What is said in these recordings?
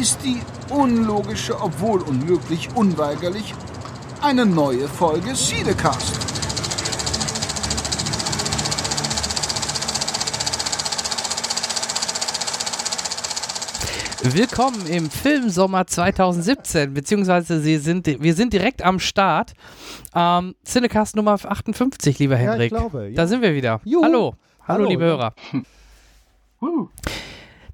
ist die unlogische, obwohl unmöglich, unweigerlich eine neue Folge Siedecast. Willkommen im Filmsommer 2017, beziehungsweise Sie sind, wir sind direkt am Start. Ähm, Cinecast Nummer 58, lieber Ja, Henrik. ich glaube, ja. Da sind wir wieder. Juhu. Hallo. Hallo, Hallo, liebe ja. Hörer.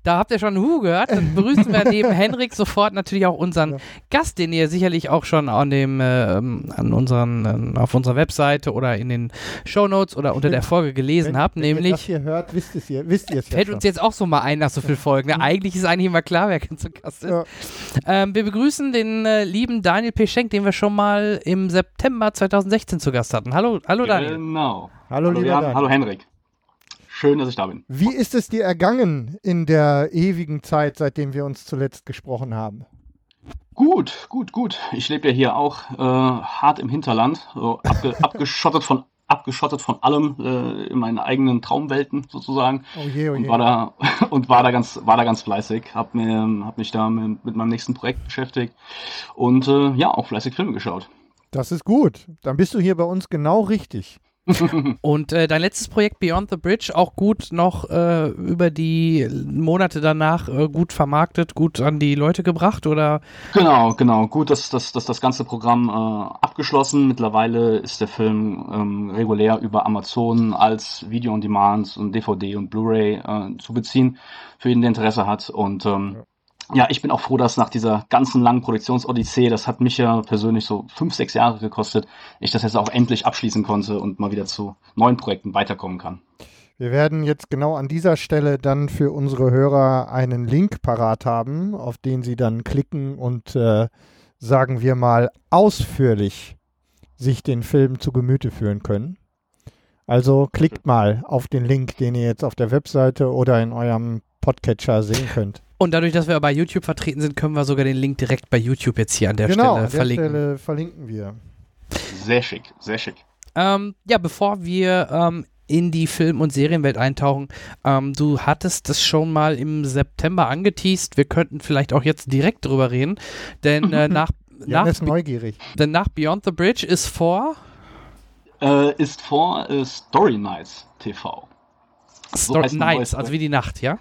Da habt ihr schon Hu gehört. Dann begrüßen wir neben Henrik sofort natürlich auch unseren Ja. Gast, den ihr sicherlich auch schon an dem, ähm, an unseren, äh, auf unserer Webseite oder in den Shownotes oder unter der Folge gelesen Wenn- habt, wenn ihr das nämlich hier hört, wisst, es ihr, wisst ihr es ja Fällt schon. uns jetzt auch so mal ein nach so vielen Folgen. Ne? Eigentlich ist eigentlich immer klar, wer zu Gast ist. Ja. Ähm, wir begrüßen den äh, lieben Daniel P. Schenk, den wir schon mal im September 2016 zu Gast hatten. Hallo, hallo Daniel. Genau. Hallo, lieber Jan, Daniel. hallo Henrik. Schön, dass ich da bin. Wie ist es dir ergangen in der ewigen Zeit, seitdem wir uns zuletzt gesprochen haben? Gut, gut, gut. Ich lebe ja hier auch äh, hart im Hinterland, so abge abgeschottet von abgeschottet von allem äh, in meinen eigenen Traumwelten sozusagen Oh je, oh und je. war da und war da ganz war da ganz fleißig, hab mir hab mich da mit, mit meinem nächsten Projekt beschäftigt und äh, ja auch fleißig Filme geschaut. Das ist gut. Dann bist du hier bei uns genau richtig. Und äh, dein letztes Projekt Beyond the Bridge auch gut noch äh, über die Monate danach äh, gut vermarktet, gut an die Leute gebracht oder? Genau, genau. Gut, dass das, das, das ganze Programm äh, abgeschlossen. Mittlerweile ist der Film ähm, regulär über Amazon als Video on Demand und DVD und Blu-ray äh, zu beziehen, für jeden, der Interesse hat. Und ähm, ja, ich bin auch froh, dass nach dieser ganzen langen Produktionsodyssee, das hat mich ja persönlich so fünf, sechs Jahre gekostet, ich das jetzt auch endlich abschließen konnte und mal wieder zu neuen Projekten weiterkommen kann. Wir werden jetzt genau an dieser Stelle dann für unsere Hörer einen Link parat haben, auf den sie dann klicken und, äh, sagen wir mal, ausführlich sich den Film zu Gemüte führen können. Also klickt mal auf den Link, den ihr jetzt auf der Webseite oder in eurem Podcatcher sehen könnt. Und dadurch, dass wir bei YouTube vertreten sind, können wir sogar den Link direkt bei YouTube jetzt hier an der genau, Stelle an der verlinken. Stelle verlinken wir. Sehr schick, sehr schick. Ähm, ja, bevor wir ähm, in die Film- und Serienwelt eintauchen, ähm, du hattest das schon mal im September angeteased. Wir könnten vielleicht auch jetzt direkt drüber reden, denn äh, nach, nach, ist neugierig. denn nach Beyond the Bridge ist vor Äh, ist vor äh, Story Nights TV. So Story Nights, also wie die Nacht, ja?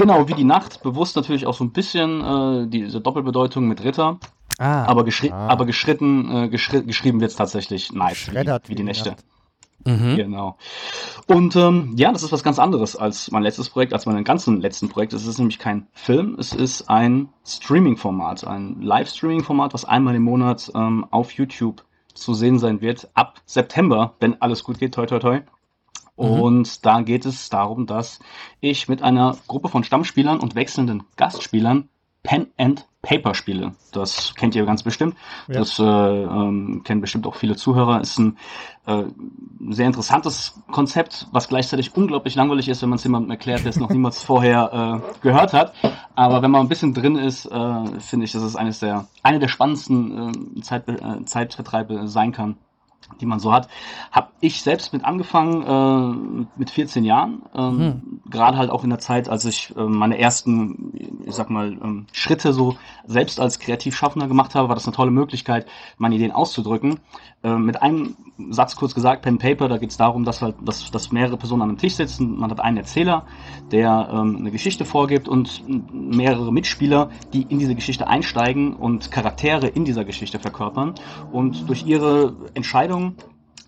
Genau, wie die Nacht, bewusst natürlich auch so ein bisschen äh, diese Doppelbedeutung mit Ritter, Ah, aber, geschri Ah. aber geschritten, äh, geschri geschrieben wird es tatsächlich Night, wie, wie die Nächte. Mhm. Genau. Und ähm, ja, das ist was ganz anderes als mein letztes Projekt, als meine ganzen letzten Projekte. Es ist nämlich kein Film, es ist ein Streaming-Format, ein Live-Streaming-Format, was einmal im Monat ähm, auf YouTube zu sehen sein wird, ab September, wenn alles gut geht, toi toi toi. Und da geht es darum, dass ich mit einer Gruppe von Stammspielern und wechselnden Gastspielern Pen and Paper spiele. Das kennt ihr ganz bestimmt. Ja. Das äh, ähm, kennen bestimmt auch viele Zuhörer. Ist ein äh, sehr interessantes Konzept, was gleichzeitig unglaublich langweilig ist, wenn man es jemandem erklärt, der es noch niemals vorher äh, gehört hat. Aber wenn man ein bisschen drin ist, äh, finde ich, dass es eines der, eine der spannendsten äh, Zeit, äh, Zeitvertreibe sein kann, die man so hat. Habe ich selbst mit angefangen, äh, mit 14 Jahren. Ähm, Gerade halt auch in der Zeit, als ich äh, meine ersten, ich sag mal, ähm, Schritte so selbst als Kreativschaffender gemacht habe, war das eine tolle Möglichkeit, meine Ideen auszudrücken. Äh, mit einem Satz kurz gesagt, Pen Paper, da geht es darum, dass halt, dass, dass mehrere Personen an einem Tisch sitzen. Man hat einen Erzähler, der ähm, eine Geschichte vorgibt und mehrere Mitspieler, die in diese Geschichte einsteigen und Charaktere in dieser Geschichte verkörpern und durch ihre Entscheidung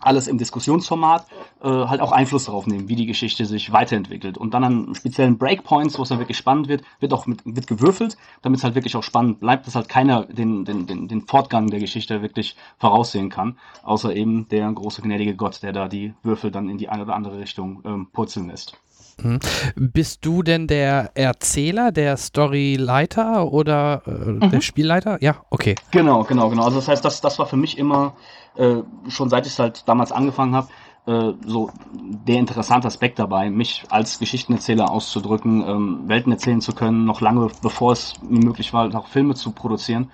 alles im Diskussionsformat äh, halt auch Einfluss darauf nehmen, wie die Geschichte sich weiterentwickelt. Und dann an speziellen Breakpoints, wo es dann wirklich spannend wird, wird auch mit, wird gewürfelt, damit es halt wirklich auch spannend bleibt, dass halt keiner den, den, den, den Fortgang der Geschichte wirklich voraussehen kann, außer eben der große gnädige Gott, der da die Würfel dann in die eine oder andere Richtung ähm, purzeln lässt. Mhm. Bist du denn der Erzähler, der Storyleiter oder äh, mhm. der Spielleiter? Ja, okay. Genau, genau, genau. Also das heißt, das, das war für mich immer, äh, schon seit ich es halt damals angefangen habe, äh, so der interessante Aspekt dabei, mich als Geschichtenerzähler auszudrücken, ähm, Welten erzählen zu können, noch lange bevor es mir möglich war, auch Filme zu produzieren.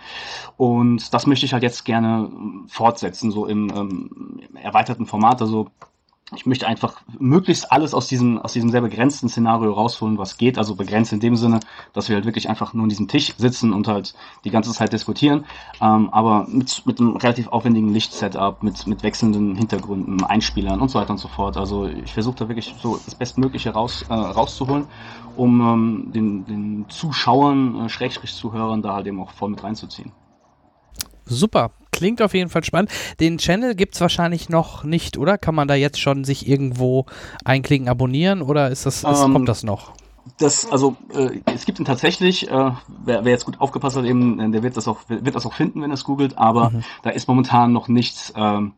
Und das möchte ich halt jetzt gerne fortsetzen, so im ähm, erweiterten Format. Also ich möchte einfach möglichst alles aus diesem, aus diesem sehr begrenzten Szenario rausholen, was geht. Also begrenzt in dem Sinne, dass wir halt wirklich einfach nur an diesem Tisch sitzen und halt die ganze Zeit diskutieren. Ähm, aber mit, mit einem relativ aufwendigen Lichtsetup, mit, mit wechselnden Hintergründen, Einspielern und so weiter und so fort. Also ich versuche da wirklich so das Bestmögliche raus, äh, rauszuholen, um ähm, den, den Zuschauern, äh, Schrägstrich Zuhörern da halt eben auch voll mit reinzuziehen. Super, klingt auf jeden Fall spannend. Den Channel gibt es wahrscheinlich noch nicht, oder? Kann man da jetzt schon sich irgendwo einklicken, abonnieren oder ist das, ist, ähm, kommt das noch? Das, also äh, es gibt ihn tatsächlich, äh, wer, wer, jetzt gut aufgepasst hat, eben, äh, der wird das auch, wird das auch finden, wenn er es googelt, aber mhm. da ist momentan noch nichts ähm,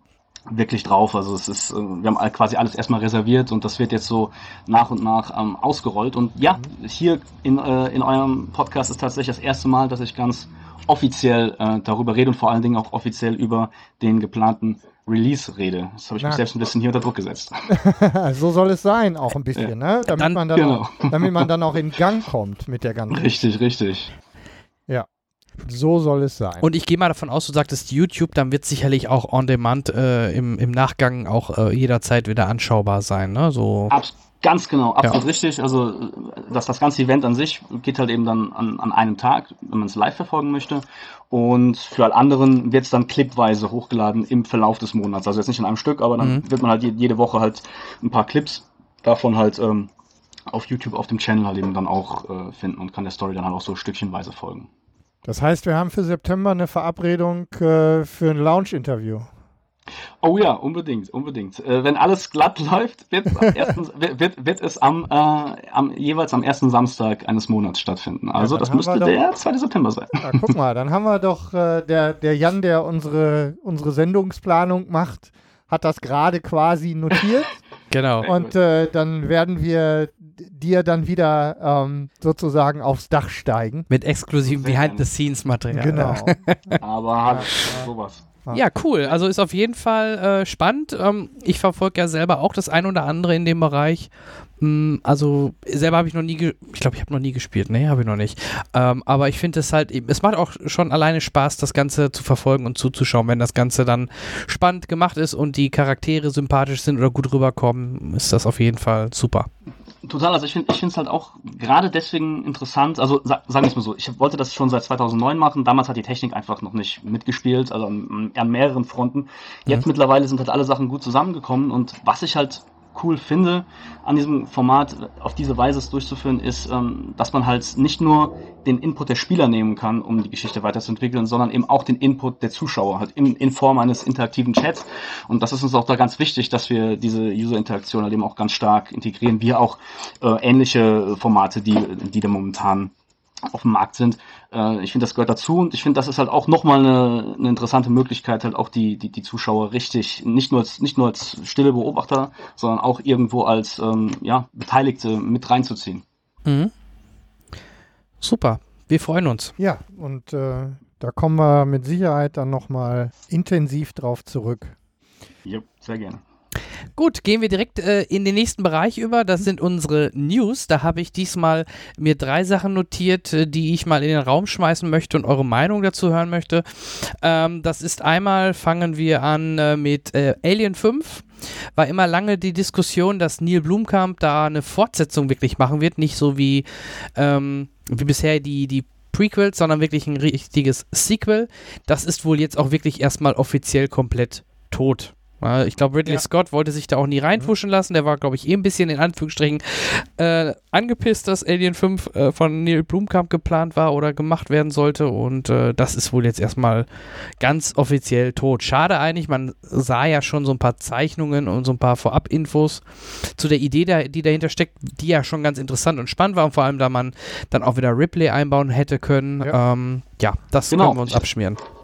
wirklich drauf. Also es ist, äh, wir haben quasi alles erstmal reserviert und das wird jetzt so nach und nach ähm, ausgerollt. Und ja, mhm. hier in, äh, in eurem Podcast ist tatsächlich das erste Mal, dass ich ganz offiziell äh, darüber rede und vor allen Dingen auch offiziell über den geplanten Release rede. Das habe ich Na, mich selbst ein bisschen hier unter Druck gesetzt. so soll es sein, auch ein bisschen, ja. ne? Damit, dann, man dann genau. auch, damit man dann auch in Gang kommt mit der ganzen. Richtig, richtig. Ja. So soll es sein. Und ich gehe mal davon aus, du sagtest YouTube, dann wird sicherlich auch on demand äh, im, im Nachgang auch äh, jederzeit wieder anschaubar sein, ne? So. Abs Ganz genau, absolut ja. richtig. Also dass das ganze Event an sich geht halt eben dann an, an einem Tag, wenn man es live verfolgen möchte. Und für alle anderen wird es dann clipweise hochgeladen im Verlauf des Monats. Also jetzt nicht in einem Stück, aber dann mhm. wird man halt jede Woche halt ein paar Clips davon halt ähm, auf YouTube auf dem Channel halt eben dann auch äh, finden und kann der Story dann halt auch so stückchenweise folgen. Das heißt, wir haben für September eine Verabredung äh, für ein Lounge-Interview. Oh ja, unbedingt, unbedingt. Äh, wenn alles glatt läuft, wird, ersten, wird, wird es am, äh, am, jeweils am ersten Samstag eines Monats stattfinden. Also ja, das müsste doch, der 2. September sein. Ja, guck mal, dann haben wir doch äh, der, der Jan, der unsere, unsere Sendungsplanung macht, hat das gerade quasi notiert. Genau. Und äh, dann werden wir dir dann wieder ähm, sozusagen aufs Dach steigen. Mit exklusivem Behind-the-Scenes-Material. Genau. Aber halt sowas. Ja, cool. Also ist auf jeden Fall äh, spannend. Ähm, ich verfolge ja selber auch das ein oder andere in dem Bereich. Ähm, also selber habe ich noch nie, ich glaube, ich habe noch nie gespielt. Nee, habe ich noch nicht. Ähm, aber ich finde es halt, es macht auch schon alleine Spaß, das Ganze zu verfolgen und zuzuschauen. Wenn das Ganze dann spannend gemacht ist und die Charaktere sympathisch sind oder gut rüberkommen, ist das auf jeden Fall super. Total, also ich finde ich es halt auch gerade deswegen interessant, also sa sagen wir es mal so, ich wollte das schon seit 2009 machen, damals hat die Technik einfach noch nicht mitgespielt, also an, an mehreren Fronten. Jetzt mhm. mittlerweile sind halt alle Sachen gut zusammengekommen und was ich halt cool finde, an diesem Format auf diese Weise es durchzuführen, ist, ähm, dass man halt nicht nur den Input der Spieler nehmen kann, um die Geschichte weiterzuentwickeln, sondern eben auch den Input der Zuschauer, halt in, in Form eines interaktiven Chats. Und das ist uns auch da ganz wichtig, dass wir diese User-Interaktion halt eben auch ganz stark integrieren, wie auch äh, ähnliche Formate, die, die da momentan auf dem Markt sind. Äh, ich finde, das gehört dazu und ich finde, das ist halt auch nochmal eine, eine interessante Möglichkeit, halt auch die, die, die Zuschauer richtig, nicht nur als, nicht nur als stille Beobachter, sondern auch irgendwo als ähm, ja, Beteiligte mit reinzuziehen. Mhm. Super, wir freuen uns. Ja, und äh, da kommen wir mit Sicherheit dann nochmal intensiv drauf zurück. Ja, sehr gerne. Gut, gehen wir direkt äh, in den nächsten Bereich über. Das sind unsere News. Da habe ich diesmal mir drei Sachen notiert, äh, die ich mal in den Raum schmeißen möchte und eure Meinung dazu hören möchte. Ähm, das ist einmal, fangen wir an äh, mit äh, Alien 5 war immer lange die Diskussion, dass Neil Blumkamp da eine Fortsetzung wirklich machen wird, nicht so wie, ähm, wie bisher die, die Prequels, sondern wirklich ein richtiges Sequel. Das ist wohl jetzt auch wirklich erstmal offiziell komplett tot. Ich glaube, Ridley ja. Scott wollte sich da auch nie reinfuschen lassen. Der war, glaube ich, eh ein bisschen in Anführungsstrichen äh, angepisst, dass Alien 5 äh, von Neil Blumkamp geplant war oder gemacht werden sollte. Und äh, das ist wohl jetzt erstmal ganz offiziell tot. Schade eigentlich, man sah ja schon so ein paar Zeichnungen und so ein paar Vorab-Infos zu der Idee, da, die dahinter steckt, die ja schon ganz interessant und spannend war. Und vor allem, da man dann auch wieder Ripley einbauen hätte können. Ja, ähm, ja das genau. können wir uns abschmieren. Ich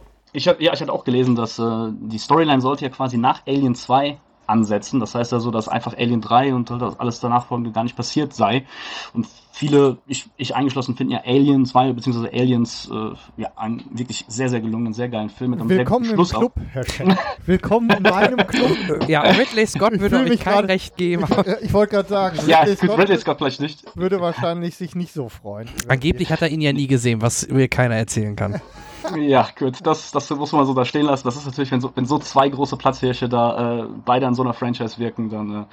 hab, ja, ich hatte auch gelesen, dass äh, die Storyline sollte ja quasi nach Alien 2 ansetzen. Das heißt also, dass einfach Alien 3 und alles danach folgende gar nicht passiert sei. Und viele, ich, ich eingeschlossen, finden ja Alien 2 bzw. Aliens äh, ja, einen wirklich sehr, sehr gelungenen, sehr geilen Film mit einem Willkommen sehr im guten Schluss Club, Herr Schenk. Willkommen in meinem Club. Ja, Ridley Scott Ich würde euch mich kein grad- Recht geben. Ich wollte gerade sagen, Ja, Ridley Scott Ridley Scott vielleicht nicht. würde wahrscheinlich sich nicht so freuen. Angeblich hat er ihn ja nie gesehen, was mir keiner erzählen kann. Ja, gut, das, das muss man so da stehen lassen. Das ist natürlich, wenn so, wenn so zwei große Platzhirsche da äh, beide an so einer Franchise wirken, dann, äh,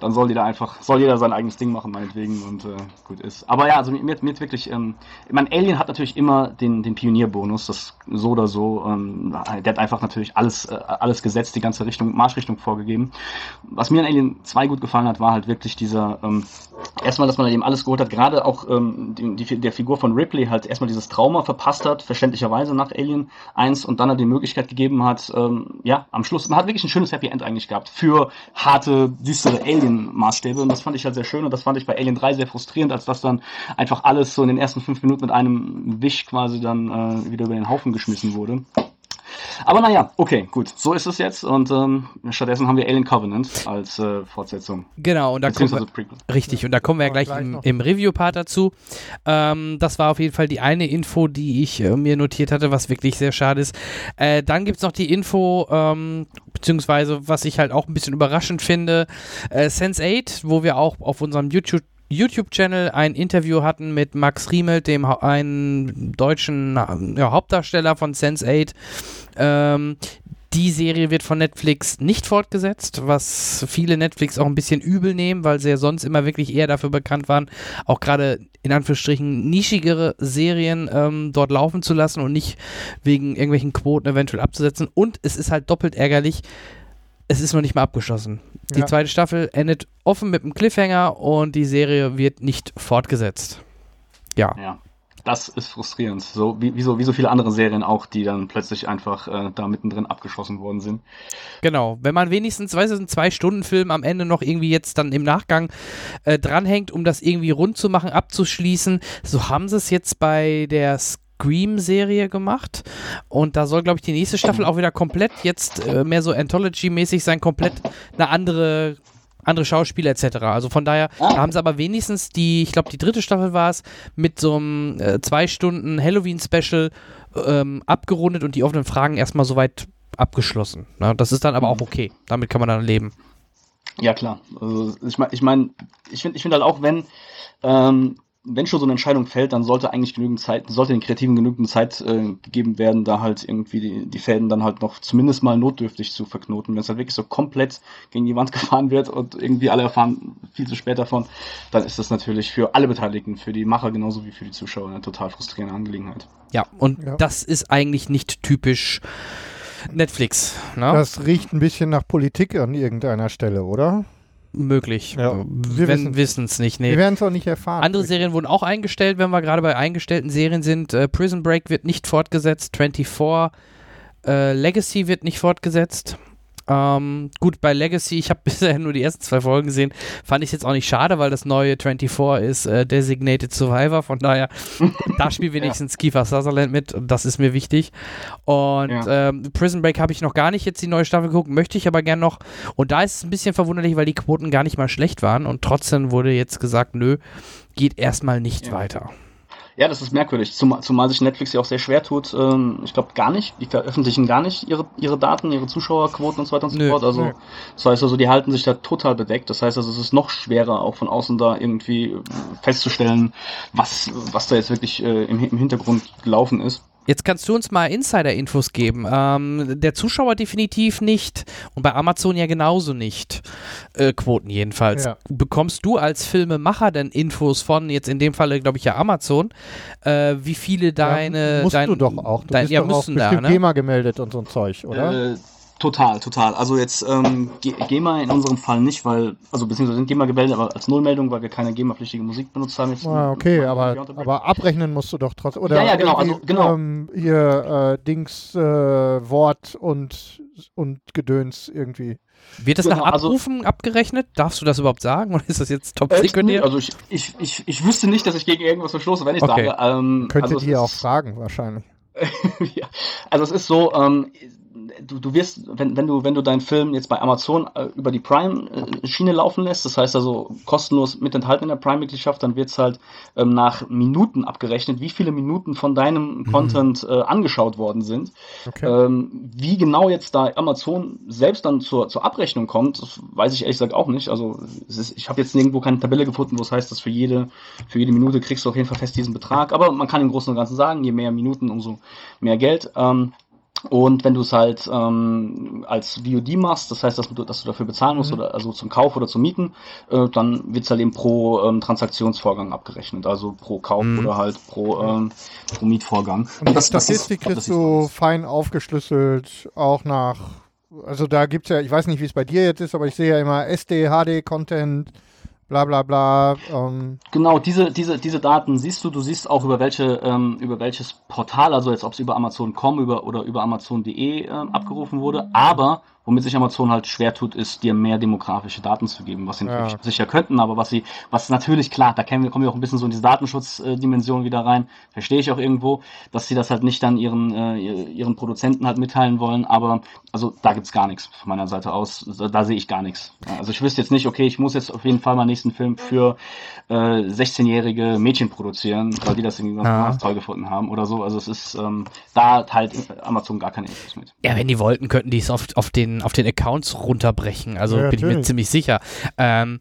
dann soll die da einfach, soll jeder sein eigenes Ding machen, meinetwegen, und äh, gut ist. Aber ja, also mir, hat wirklich, ähm, ich meine, Alien hat natürlich immer den, den Pionierbonus, das so oder so. Ähm, der hat einfach natürlich alles, äh, alles gesetzt, die ganze Richtung, Marschrichtung vorgegeben. Was mir an Alien 2 gut gefallen hat, war halt wirklich dieser, ähm, erstmal, dass man eben alles geholt hat, gerade auch ähm, die, die, der Figur von Ripley halt erstmal dieses Trauma verpasst hat, verständlicherweise nach Alien 1 und dann halt die Möglichkeit gegeben hat, ähm, ja, am Schluss, man hat wirklich ein schönes Happy End eigentlich gehabt für harte, düstere Alien-Maßstäbe. Und das fand ich halt sehr schön und das fand ich bei Alien 3 sehr frustrierend, als das dann einfach alles so in den ersten fünf Minuten mit einem Wisch quasi dann äh, wieder über den Haufen geschmissen wurde. Aber naja, okay, gut, so ist es jetzt und ähm, stattdessen haben wir Alien Covenant als äh, Fortsetzung. Genau, und da kommen wir, Prequel. richtig, und da kommen wir ja gleich, gleich im, im Review-Part dazu. Ähm, das war auf jeden Fall die eine Info, die ich äh, mir notiert hatte, was wirklich sehr schade ist. Äh, dann gibt es noch die Info, ähm, beziehungsweise was ich halt auch ein bisschen überraschend finde, äh, Sense8, wo wir auch auf unserem YouTube YouTube-Channel ein Interview hatten mit Max Riemelt, dem Hau- einen deutschen ja, Hauptdarsteller von Sense8. Ähm, die Serie wird von Netflix nicht fortgesetzt, was viele Netflix auch ein bisschen übel nehmen, weil sie ja sonst immer wirklich eher dafür bekannt waren, auch gerade in Anführungsstrichen nischigere Serien ähm, dort laufen zu lassen und nicht wegen irgendwelchen Quoten eventuell abzusetzen. Und es ist halt doppelt ärgerlich, es ist noch nicht mal abgeschlossen. Die Ja. zweite Staffel endet offen mit einem Cliffhanger und die Serie wird nicht fortgesetzt. Ja. Ja, das ist frustrierend. So wie, wie, so, wie so viele andere Serien auch, die dann plötzlich einfach äh, da mittendrin abgeschossen worden sind. Genau, wenn man wenigstens, weißt du, einen Zwei-Stunden-Film am Ende noch irgendwie jetzt dann im Nachgang äh, dranhängt, um das irgendwie rund zu machen, abzuschließen, so haben sie es jetzt bei der Scream-Serie gemacht. Und da soll, glaube ich, die nächste Staffel auch wieder komplett jetzt äh, mehr so Anthology-mäßig sein, komplett eine andere andere Schauspieler etc. Also von daher Ah. da haben sie aber wenigstens die, ich glaube die dritte Staffel war es, mit so einem äh, zwei Stunden Halloween-Special ähm, abgerundet und die offenen Fragen erstmal soweit abgeschlossen. Na, das ist dann aber auch okay. Damit kann man dann leben. Ja, klar. Also ich meine, ich, mein, ich finde ich find halt auch, wenn, ähm, wenn schon so eine Entscheidung fällt, dann sollte eigentlich genügend Zeit, sollte den Kreativen genügend Zeit äh, gegeben werden, da halt irgendwie die, die Fäden dann halt noch zumindest mal notdürftig zu verknoten. Wenn es halt wirklich so komplett gegen die Wand gefahren wird und irgendwie alle erfahren viel zu spät davon, dann ist das natürlich für alle Beteiligten, für die Macher genauso wie für die Zuschauer eine total frustrierende Angelegenheit. Ja, und Ja. das ist eigentlich nicht typisch Netflix. Ne? Das riecht ein bisschen nach Politik an irgendeiner Stelle, oder? Möglich. Ja, wir Wenn wissen es nicht. Nee. Wir werden es auch nicht erfahren. Andere Serien wurden auch eingestellt, wenn wir gerade bei eingestellten Serien sind. Äh, Prison Break wird nicht fortgesetzt, 24 äh, Legacy wird nicht fortgesetzt. Ähm, gut, bei Legacy, ich habe bisher nur die ersten zwei Folgen gesehen, fand ich es jetzt auch nicht schade, weil das neue 24 ist äh, Designated Survivor, von daher, da spielt wenigstens Kiefer Sutherland mit das ist mir wichtig. Und Ja. ähm, Prison Break habe ich noch gar nicht jetzt die neue Staffel geguckt, möchte ich aber gern noch. Und da ist es ein bisschen verwunderlich, weil die Quoten gar nicht mal schlecht waren und trotzdem wurde jetzt gesagt, nö, geht erstmal nicht Ja. weiter. Ja, das ist merkwürdig, zumal, zumal sich Netflix ja auch sehr schwer tut. Ähm, ich glaube gar nicht, die veröffentlichen gar nicht ihre, ihre Daten, ihre Zuschauerquoten und so weiter und so fort. Also nö. das heißt also, die halten sich da total bedeckt. Das heißt also, es ist noch schwerer, auch von außen da irgendwie festzustellen, was, was da jetzt wirklich äh, im, im Hintergrund gelaufen ist. Jetzt kannst du uns mal Insider-Infos geben. Ähm, der Zuschauer definitiv nicht und bei Amazon ja genauso nicht. Äh, Quoten jedenfalls. Ja. Bekommst du als Filmemacher denn Infos von, jetzt in dem Falle glaube ich ja Amazon, äh, wie viele deine... ja, musst dein, du doch auch. Du dein, bist ja, doch auch müssen da, bestimmt ne? GEMA gemeldet und so ein Zeug, oder? Äh, total, total. Also jetzt ähm, Ge- GEMA in unserem Fall nicht, weil, also beziehungsweise sind GEMA gemeldet, aber als Nullmeldung, weil wir keine GEMA-pflichtige Musik benutzt haben. Jetzt ah, okay, aber, aber abrechnen musst du doch trotzdem. Oder Ja, ja, genau, also, genau. Ähm, hier äh, Dings, äh, Wort und, und Gedöns irgendwie. Wird das Genau, nach also- Abrufen abgerechnet? Darfst du das überhaupt sagen oder ist das jetzt top secret? Also ich, ich, ich, ich wüsste nicht, dass ich gegen irgendwas verstoße, wenn ich Okay. sage. Ähm, Könntet also ihr auch fragen, wahrscheinlich. ja. Also es ist so, ähm, du, du wirst, wenn, wenn du, wenn du deinen Film jetzt bei Amazon äh, über die Prime-Schiene laufen lässt, das heißt also kostenlos mit enthalten in der Prime-Mitgliedschaft, dann wird's halt ähm, nach Minuten abgerechnet, wie viele Minuten von deinem mhm. Content äh, angeschaut worden sind. Okay. Ähm, wie genau jetzt da Amazon selbst dann zur, zur Abrechnung kommt, weiß ich ehrlich gesagt auch nicht. Also ist, ich habe jetzt nirgendwo keine Tabelle gefunden, wo es heißt, dass für jede, für jede Minute kriegst du auf jeden Fall fest diesen Betrag. Aber man kann im Großen und Ganzen sagen, je mehr Minuten, umso mehr Geld. Ähm, und wenn du es halt ähm, als VOD machst, das heißt, dass du, dass du dafür bezahlen musst, mhm. oder also zum Kauf oder zum Mieten, äh, dann wird es halt eben pro ähm, Transaktionsvorgang abgerechnet, also pro Kauf mhm. oder halt pro, ähm, pro Mietvorgang. Und die das, Statistik ist, kriegst du fein aufgeschlüsselt, auch nach, also da gibt es ja, ich weiß nicht, wie es bei dir jetzt ist, aber ich sehe ja immer SD, HD-Content, bla bla bla. Ähm. Genau, diese, diese, diese Daten siehst du, du siehst auch über welche, ähm, über welches Portal, also jetzt ob es über Amazon.com über, oder über Amazon.de äh, abgerufen wurde, aber Womit sich Amazon halt schwer tut, ist dir mehr demografische Daten zu geben, was sie ja. natürlich sicher könnten, aber was sie, was natürlich klar, da kommen wir, kommen wir auch ein bisschen so in diese Datenschutzdimension wieder rein, verstehe ich auch irgendwo, dass sie das halt nicht dann ihren, äh, ihren Produzenten halt mitteilen wollen, aber also da gibt's gar nichts von meiner Seite aus, da, da sehe ich gar nichts. Also ich wüsste jetzt nicht, okay, ich muss jetzt auf jeden Fall meinen nächsten Film für äh, 16-jährige Mädchen produzieren, weil die das irgendwie ja. ganz toll gefunden haben oder so. Also es ist ähm, da halt Amazon gar keine Infos mit. Ja, wenn die wollten, könnten die es auf, auf den auf den Accounts runterbrechen. Also ja, bin ich mir ziemlich sicher. Ähm,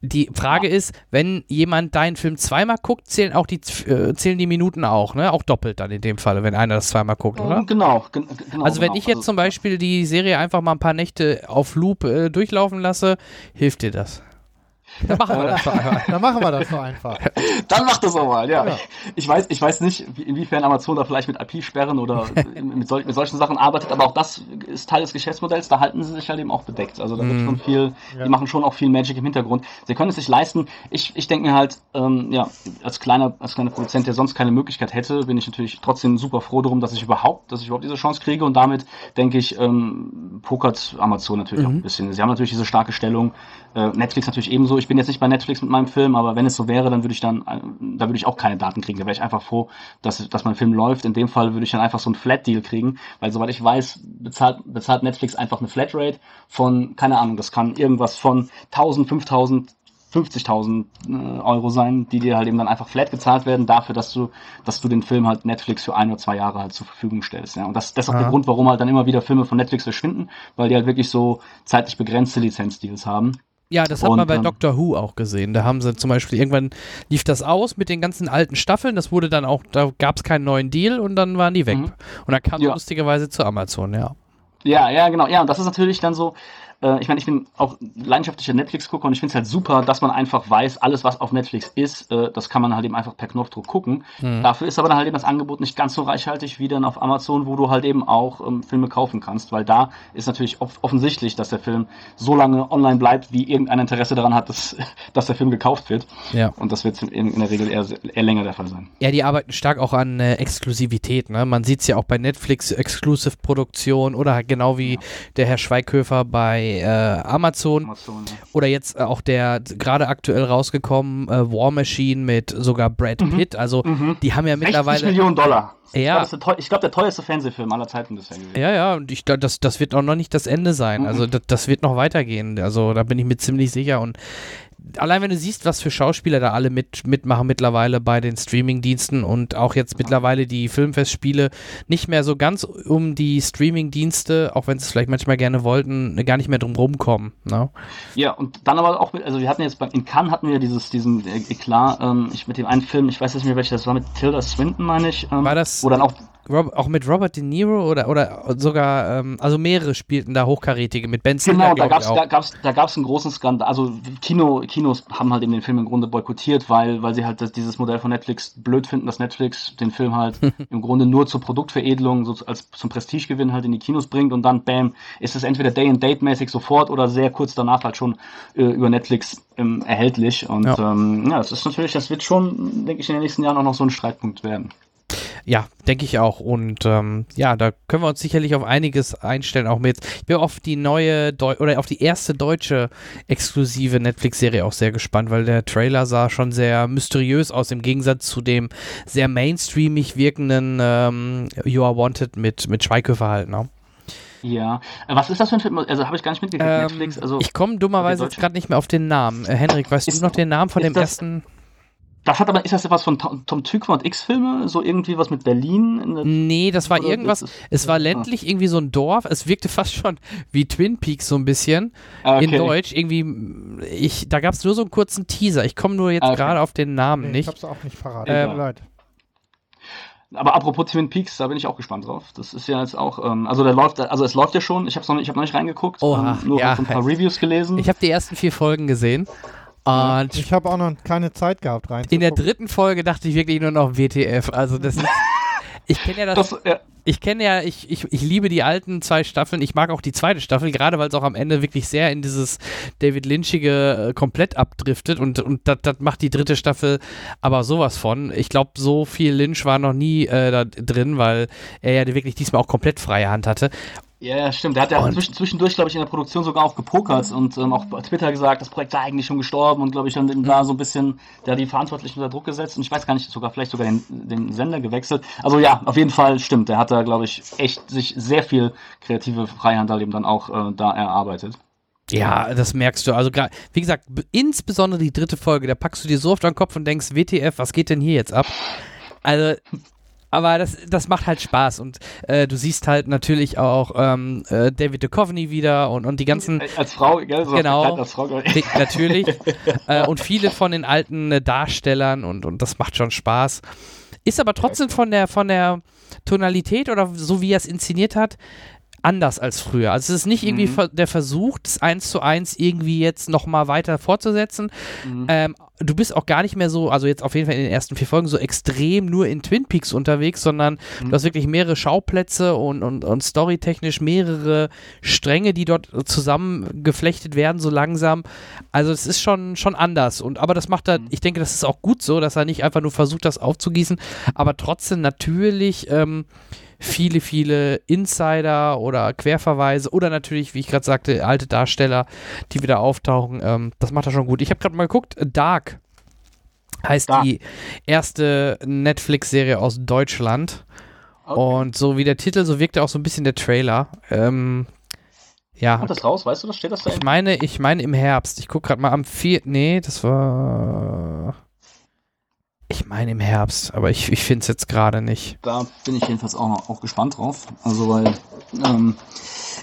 die Frage ist, wenn jemand deinen Film zweimal guckt, zählen auch die äh, zählen die Minuten auch, ne? Auch doppelt dann in dem Falle, wenn einer das zweimal guckt, oder? Genau. genau also wenn genau. ich jetzt also, zum Beispiel die Serie einfach mal ein paar Nächte auf Loop äh, durchlaufen lasse, hilft dir das? Dann machen wir das doch einfach. Dann machen wir das doch einfach. Dann macht das auch mal, ja. ja. Ich, weiß, ich weiß nicht, inwiefern Amazon da vielleicht mit IP-Sperren oder mit, sol mit, solchen Sachen arbeitet, aber auch das ist Teil des Geschäftsmodells. Da halten sie sich halt eben auch bedeckt. Also da wird mm. schon viel, ja. die machen schon auch viel Magic im Hintergrund. Sie können es sich leisten. Ich, ich denke mir halt, ähm, ja, als kleiner, als kleiner Produzent, der sonst keine Möglichkeit hätte, bin ich natürlich trotzdem super froh darum, dass ich überhaupt, dass ich überhaupt diese Chance kriege und damit denke ich, ähm, pokert Amazon natürlich mhm. auch ein bisschen. Sie haben natürlich diese starke Stellung. Äh, Netflix natürlich ebenso. Ich bin jetzt nicht bei Netflix mit meinem Film, aber wenn es so wäre, dann würde ich dann, äh, da würde ich auch keine Daten kriegen. Da wäre ich einfach froh, dass, dass mein Film läuft. In dem Fall würde ich dann einfach so einen Flat-Deal kriegen, weil soweit ich weiß, bezahlt, bezahlt Netflix einfach eine Flatrate von, keine Ahnung, das kann irgendwas von 1000, 5000, 50.000 äh, Euro sein, die dir halt eben dann einfach flat gezahlt werden dafür, dass du, dass du den Film halt Netflix für ein oder zwei Jahre halt zur Verfügung stellst. Ja. Und das, das ist auch ja. der Grund, warum halt dann immer wieder Filme von Netflix verschwinden, weil die halt wirklich so zeitlich begrenzte Lizenzdeals haben. Ja, das hat und, man bei ähm, Doctor Who auch gesehen. Da haben sie zum Beispiel irgendwann lief das aus mit den ganzen alten Staffeln. Das wurde dann auch, da gab es keinen neuen Deal und dann waren die weg. Mhm. Und dann kam ja. lustigerweise zu Amazon, ja. Ja, ja, genau. Ja, und das ist natürlich dann so, äh, ich meine, ich bin auch leidenschaftlicher Netflix-Gucker und ich finde es halt super, dass man einfach weiß, alles, was auf Netflix ist, äh, das kann man halt eben einfach per Knopfdruck gucken. Mhm. Dafür ist aber dann halt eben das Angebot nicht ganz so reichhaltig wie dann auf Amazon, wo du halt eben auch ähm, Filme kaufen kannst, weil da ist natürlich off offensichtlich, dass der Film so lange online bleibt, wie irgendein Interesse daran hat, dass, dass der Film gekauft wird. Ja. Und das wird in, in der Regel eher, eher länger der Fall sein. Ja, die arbeiten stark auch an äh, Exklusivität. Ne? Man sieht es ja auch bei Netflix, Exclusive-Produktion oder genau wie ja. der Herr Schweighöfer bei äh, Amazon. Amazon ja. Oder jetzt äh, auch der gerade aktuell rausgekommen äh, War Machine mit sogar Brad mhm. Pitt. Also mhm. die haben ja mittlerweile. Millionen Dollar. Ja. Ich glaube, glaub, der teuerste Fernsehfilm aller Zeiten bisher gewesen. Ja, ja, und ich das, das wird auch noch nicht das Ende sein. Also mhm. Also das, das wird noch weitergehen. Also da bin ich mir ziemlich sicher. Und allein wenn du siehst, was für Schauspieler da alle mit, mitmachen mittlerweile bei den Streaming-Diensten und auch jetzt mittlerweile die Filmfestspiele nicht mehr so ganz um die Streaming-Dienste, auch wenn sie es vielleicht manchmal gerne wollten, gar nicht mehr drum rumkommen. Ne? Ja, und dann aber auch, mit, also wir hatten jetzt bei, in Cannes hatten wir dieses, diesen Eklat, ähm, ich mit dem einen Film, ich weiß nicht mehr welcher das war, mit Tilda Swinton, meine ich. Ähm, war das? Wo dann auch Rob, auch mit Robert De Niro oder, oder sogar, ähm, also mehrere spielten da Hochkarätige mit Ben Stiller. Genau, da gab es da gab's, da gab's einen großen Skandal. Also Kino, Kinos haben halt eben den Film im Grunde boykottiert, weil, weil sie halt das, dieses Modell von Netflix blöd finden, dass Netflix den Film halt im Grunde nur zur Produktveredelung, so als zum Prestigegewinn halt in die Kinos bringt und dann, bam, ist es entweder Day-and-Date-mäßig sofort oder sehr kurz danach halt schon äh, über Netflix ähm, erhältlich. Und ja. Ähm, ja, das ist natürlich, das wird schon, denke ich, in den nächsten Jahren auch noch so ein Streitpunkt werden. Ja, denke ich auch. Und ähm, ja, da können wir uns sicherlich auf einiges einstellen. Auch mit, ich bin auf die neue Deu oder auf die erste deutsche exklusive Netflix-Serie auch sehr gespannt, weil der Trailer sah schon sehr mysteriös aus, im Gegensatz zu dem sehr mainstreamig wirkenden ähm, You Are Wanted mit, mit Schweighöfer halt. Ne? Ja. Äh, Was ist das für ein Film? Also habe ich gar nicht mitgekriegt. Ähm, Netflix. Also ich komme dummerweise jetzt gerade nicht mehr auf den Namen. Äh, Henrik, weißt Ist- du noch den Namen von dem das- ersten? Das hat aber ist das etwas von Tom, Tom Tykwer und X-Filme? So irgendwie was mit Berlin? In der, Nee, das war irgendwas. Es war Ah. ländlich, irgendwie so ein Dorf. Es wirkte fast schon wie Twin Peaks so ein bisschen. Ah, In okay. Deutsch. Irgendwie, ich, da gab es nur so einen kurzen Teaser. Ich komme nur jetzt Ah, okay. gerade auf den Namen Nee, ich nicht. hab's auch nicht parat. Ähm, Tut mir leid. Aber apropos Twin Peaks, da bin ich auch gespannt drauf. Das ist ja jetzt auch, ähm, also der läuft, also es läuft ja schon. Ich habe noch, nicht- ich hab noch nicht reingeguckt. Oha, ähm, nur ja. so ein paar Reviews gelesen. Ich habe die ersten vier Folgen gesehen. Und Ich habe auch noch keine Zeit gehabt rein. in der dritten Folge dachte ich wirklich nur noch WTF. Also das ist. Ich kenne ja das, das, ja, ich kenne ja, ich, ich, ich liebe die alten zwei Staffeln. Ich mag auch die zweite Staffel, gerade weil es auch am Ende wirklich sehr in dieses David Lynchige äh, komplett abdriftet und, und das macht die dritte Staffel aber sowas von. Ich glaube, so viel Lynch war noch nie äh, da drin, weil er ja wirklich diesmal auch komplett freie Hand hatte. Ja, stimmt. Der hat ja zwischendurch, glaube ich, in der Produktion sogar auch gepokert und ähm, auch bei Twitter gesagt, das Projekt sei eigentlich schon gestorben und glaube ich dann da so ein bisschen der die Verantwortlichen unter Druck gesetzt und ich weiß gar nicht, sogar vielleicht sogar den, den Sender gewechselt. Also ja, auf jeden Fall stimmt. Der hat da, glaube ich, echt sich sehr viel kreative Freihand da eben dann auch äh, da erarbeitet. Ja, das merkst du. Also, wie gesagt, insbesondere die dritte Folge, da packst du dir so oft an den Kopf und denkst, WTF, was geht denn hier jetzt ab? Also, aber das, das macht halt Spaß und äh, du siehst halt natürlich auch ähm, äh, David Duchovny wieder und, und die ganzen, Als Frau, gell? So Genau. Als Frau, die, natürlich, äh, und viele von den alten äh, Darstellern und, und das macht schon Spaß. Ist aber trotzdem von der, von der Tonalität oder so wie er es inszeniert hat, anders als früher. Also es ist nicht irgendwie Mhm. der Versuch, das eins zu eins irgendwie jetzt nochmal weiter fortzusetzen. Mhm. Ähm, du bist auch gar nicht mehr so, also jetzt auf jeden Fall in den ersten vier Folgen, so extrem nur in Twin Peaks unterwegs, sondern Mhm. du hast wirklich mehrere Schauplätze und, und, und storytechnisch mehrere Stränge, die dort zusammengeflechtet werden, so langsam. Also es ist schon, schon anders. Und aber das macht er, Mhm. ich denke, das ist auch gut so, dass er nicht einfach nur versucht, das aufzugießen, aber trotzdem natürlich ähm, viele, viele Insider oder Querverweise oder natürlich, wie ich gerade sagte, alte Darsteller, die wieder auftauchen. Ähm, das macht er schon gut. Ich habe gerade mal geguckt, Dark heißt Dark. die erste Netflix-Serie aus Deutschland. Okay. Und so wie der Titel, so wirkte auch so ein bisschen der Trailer. Ähm, ja, Kommt das raus? Weißt du das? Steht das da? ich meine, ich meine im Herbst. Ich gucke gerade mal am 4. Nee, das war. Ich meine im Herbst, aber ich, ich finde es jetzt gerade nicht. Da bin ich jedenfalls auch, noch- auch gespannt drauf. Also weil ähm,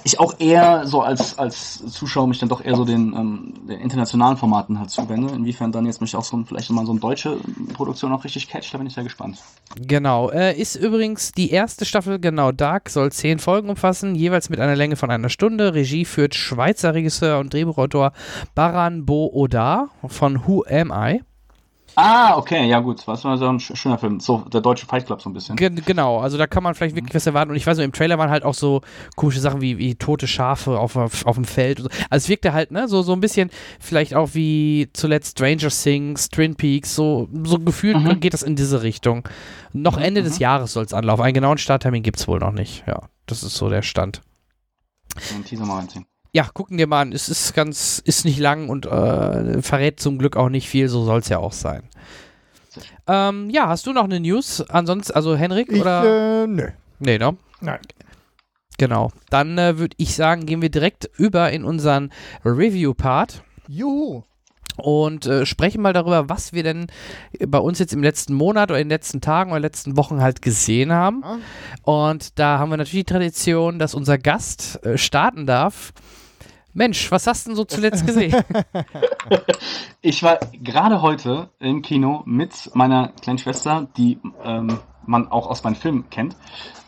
ich auch eher so als, als Zuschauer mich dann doch eher so den, ähm, den internationalen Formaten halt zuwende. Inwiefern dann jetzt mich auch so ein, vielleicht mal so eine deutsche Produktion auch richtig catcht, da bin ich sehr gespannt. Genau. Äh, ist übrigens die erste Staffel, genau, Dark, soll zehn Folgen umfassen, jeweils mit einer Länge von einer Stunde. Regie führt Schweizer Regisseur und Drehbuchautor Baran Bo Oda von Who Am I? Ah, okay, ja gut. Was war so ein sch- schöner Film. So, der deutsche Fight Club so ein bisschen. Ge genau, also da kann man vielleicht wirklich was erwarten. Und ich weiß nur, im Trailer waren halt auch so komische Sachen wie, wie tote Schafe auf, auf, auf dem Feld. So. Also es wirkte halt, ne, so, so ein bisschen vielleicht auch wie zuletzt Stranger Things, Twin Peaks, so, so gefühlt Mhm. geht das in diese Richtung. Noch Ende des mhm. Jahres soll es anlaufen. Einen genauen Starttermin gibt es wohl noch nicht. Ja, das ist so der Stand. Einen Teaser mal reinziehen. Ja, gucken dir mal an. Es ist ganz, ist nicht lang und äh, verrät zum Glück auch nicht viel, so soll es ja auch sein. Ähm, ja, hast du noch eine News? Ansonsten, also Henrik Ich, oder? äh, nö. nee, ne? Nein. Genau. Dann äh, würde ich sagen, gehen wir direkt über in unseren Review-Part Juhu. und äh, sprechen mal darüber, was wir denn bei uns jetzt im letzten Monat oder in den letzten Tagen oder letzten Wochen halt gesehen haben. Ah. Und da haben wir natürlich die Tradition, dass unser Gast äh, starten darf. Mensch, was hast du denn so zuletzt gesehen? Ich war gerade heute im Kino mit meiner kleinen Schwester, die ähm, man auch aus meinen Filmen kennt.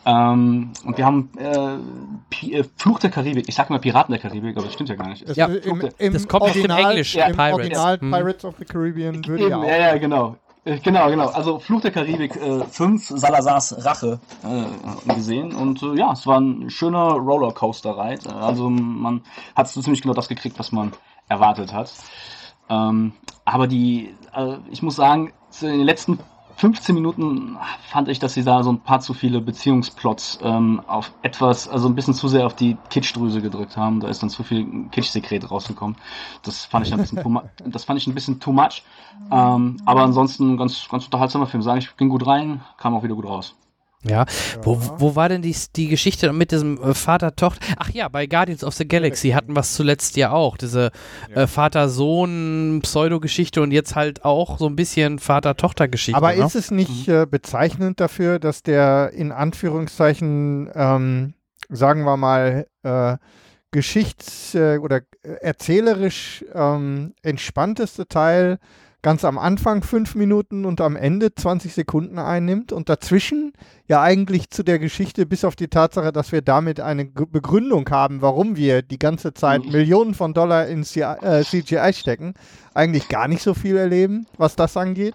Ähm, und wir haben äh, äh, Fluch der Karibik. Ich sag mal Piraten der Karibik, aber das stimmt ja gar nicht. Es, Ja, im, im das kommt aus dem Original, Englisch, ja, Pirates. Original Hm. Pirates of the Caribbean würde Eben, ja auch. ja, ja, genau. Äh, Genau, genau. Also Fluch der Karibik äh, 5, Salazars Rache äh, gesehen. Und äh, ja, es war ein schöner Rollercoaster-Ride. Äh, Also man hat so ziemlich genau das gekriegt, was man erwartet hat. Ähm, aber die, äh, ich muss sagen, in den letzten 15 Minuten fand ich, dass sie da so ein paar zu viele Beziehungsplots ähm, auf etwas, also ein bisschen zu sehr auf die Kitschdrüse gedrückt haben. Da ist dann zu viel Kitschsekret rausgekommen. Das fand ich ein bisschen too, das fand ich ein bisschen too much. Ähm, aber ansonsten ganz, ganz unterhaltsamer Film. Sagen ich ging gut rein, kam auch wieder gut raus. Ja. Wo, wo war denn die, die Geschichte mit diesem äh, Vater-Tochter? Ach ja, bei Guardians of the Galaxy hatten wir es zuletzt ja auch. Diese Ja. äh, Vater-Sohn-Pseudo-Geschichte und jetzt halt auch so ein bisschen Vater-Tochter-Geschichte. Aber ne? ist es nicht äh, bezeichnend dafür, dass der in Anführungszeichen, ähm, sagen wir mal, äh, geschichts- äh, oder äh, erzählerisch ähm, entspannteste Teil ganz am Anfang fünf Minuten und am Ende 20 Sekunden einnimmt und dazwischen ja eigentlich zu der Geschichte, bis auf die Tatsache, dass wir damit eine G Begründung haben, warum wir die ganze Zeit Mhm. Millionen von Dollar in CI, äh, CGI stecken, eigentlich gar nicht so viel erleben, was das angeht.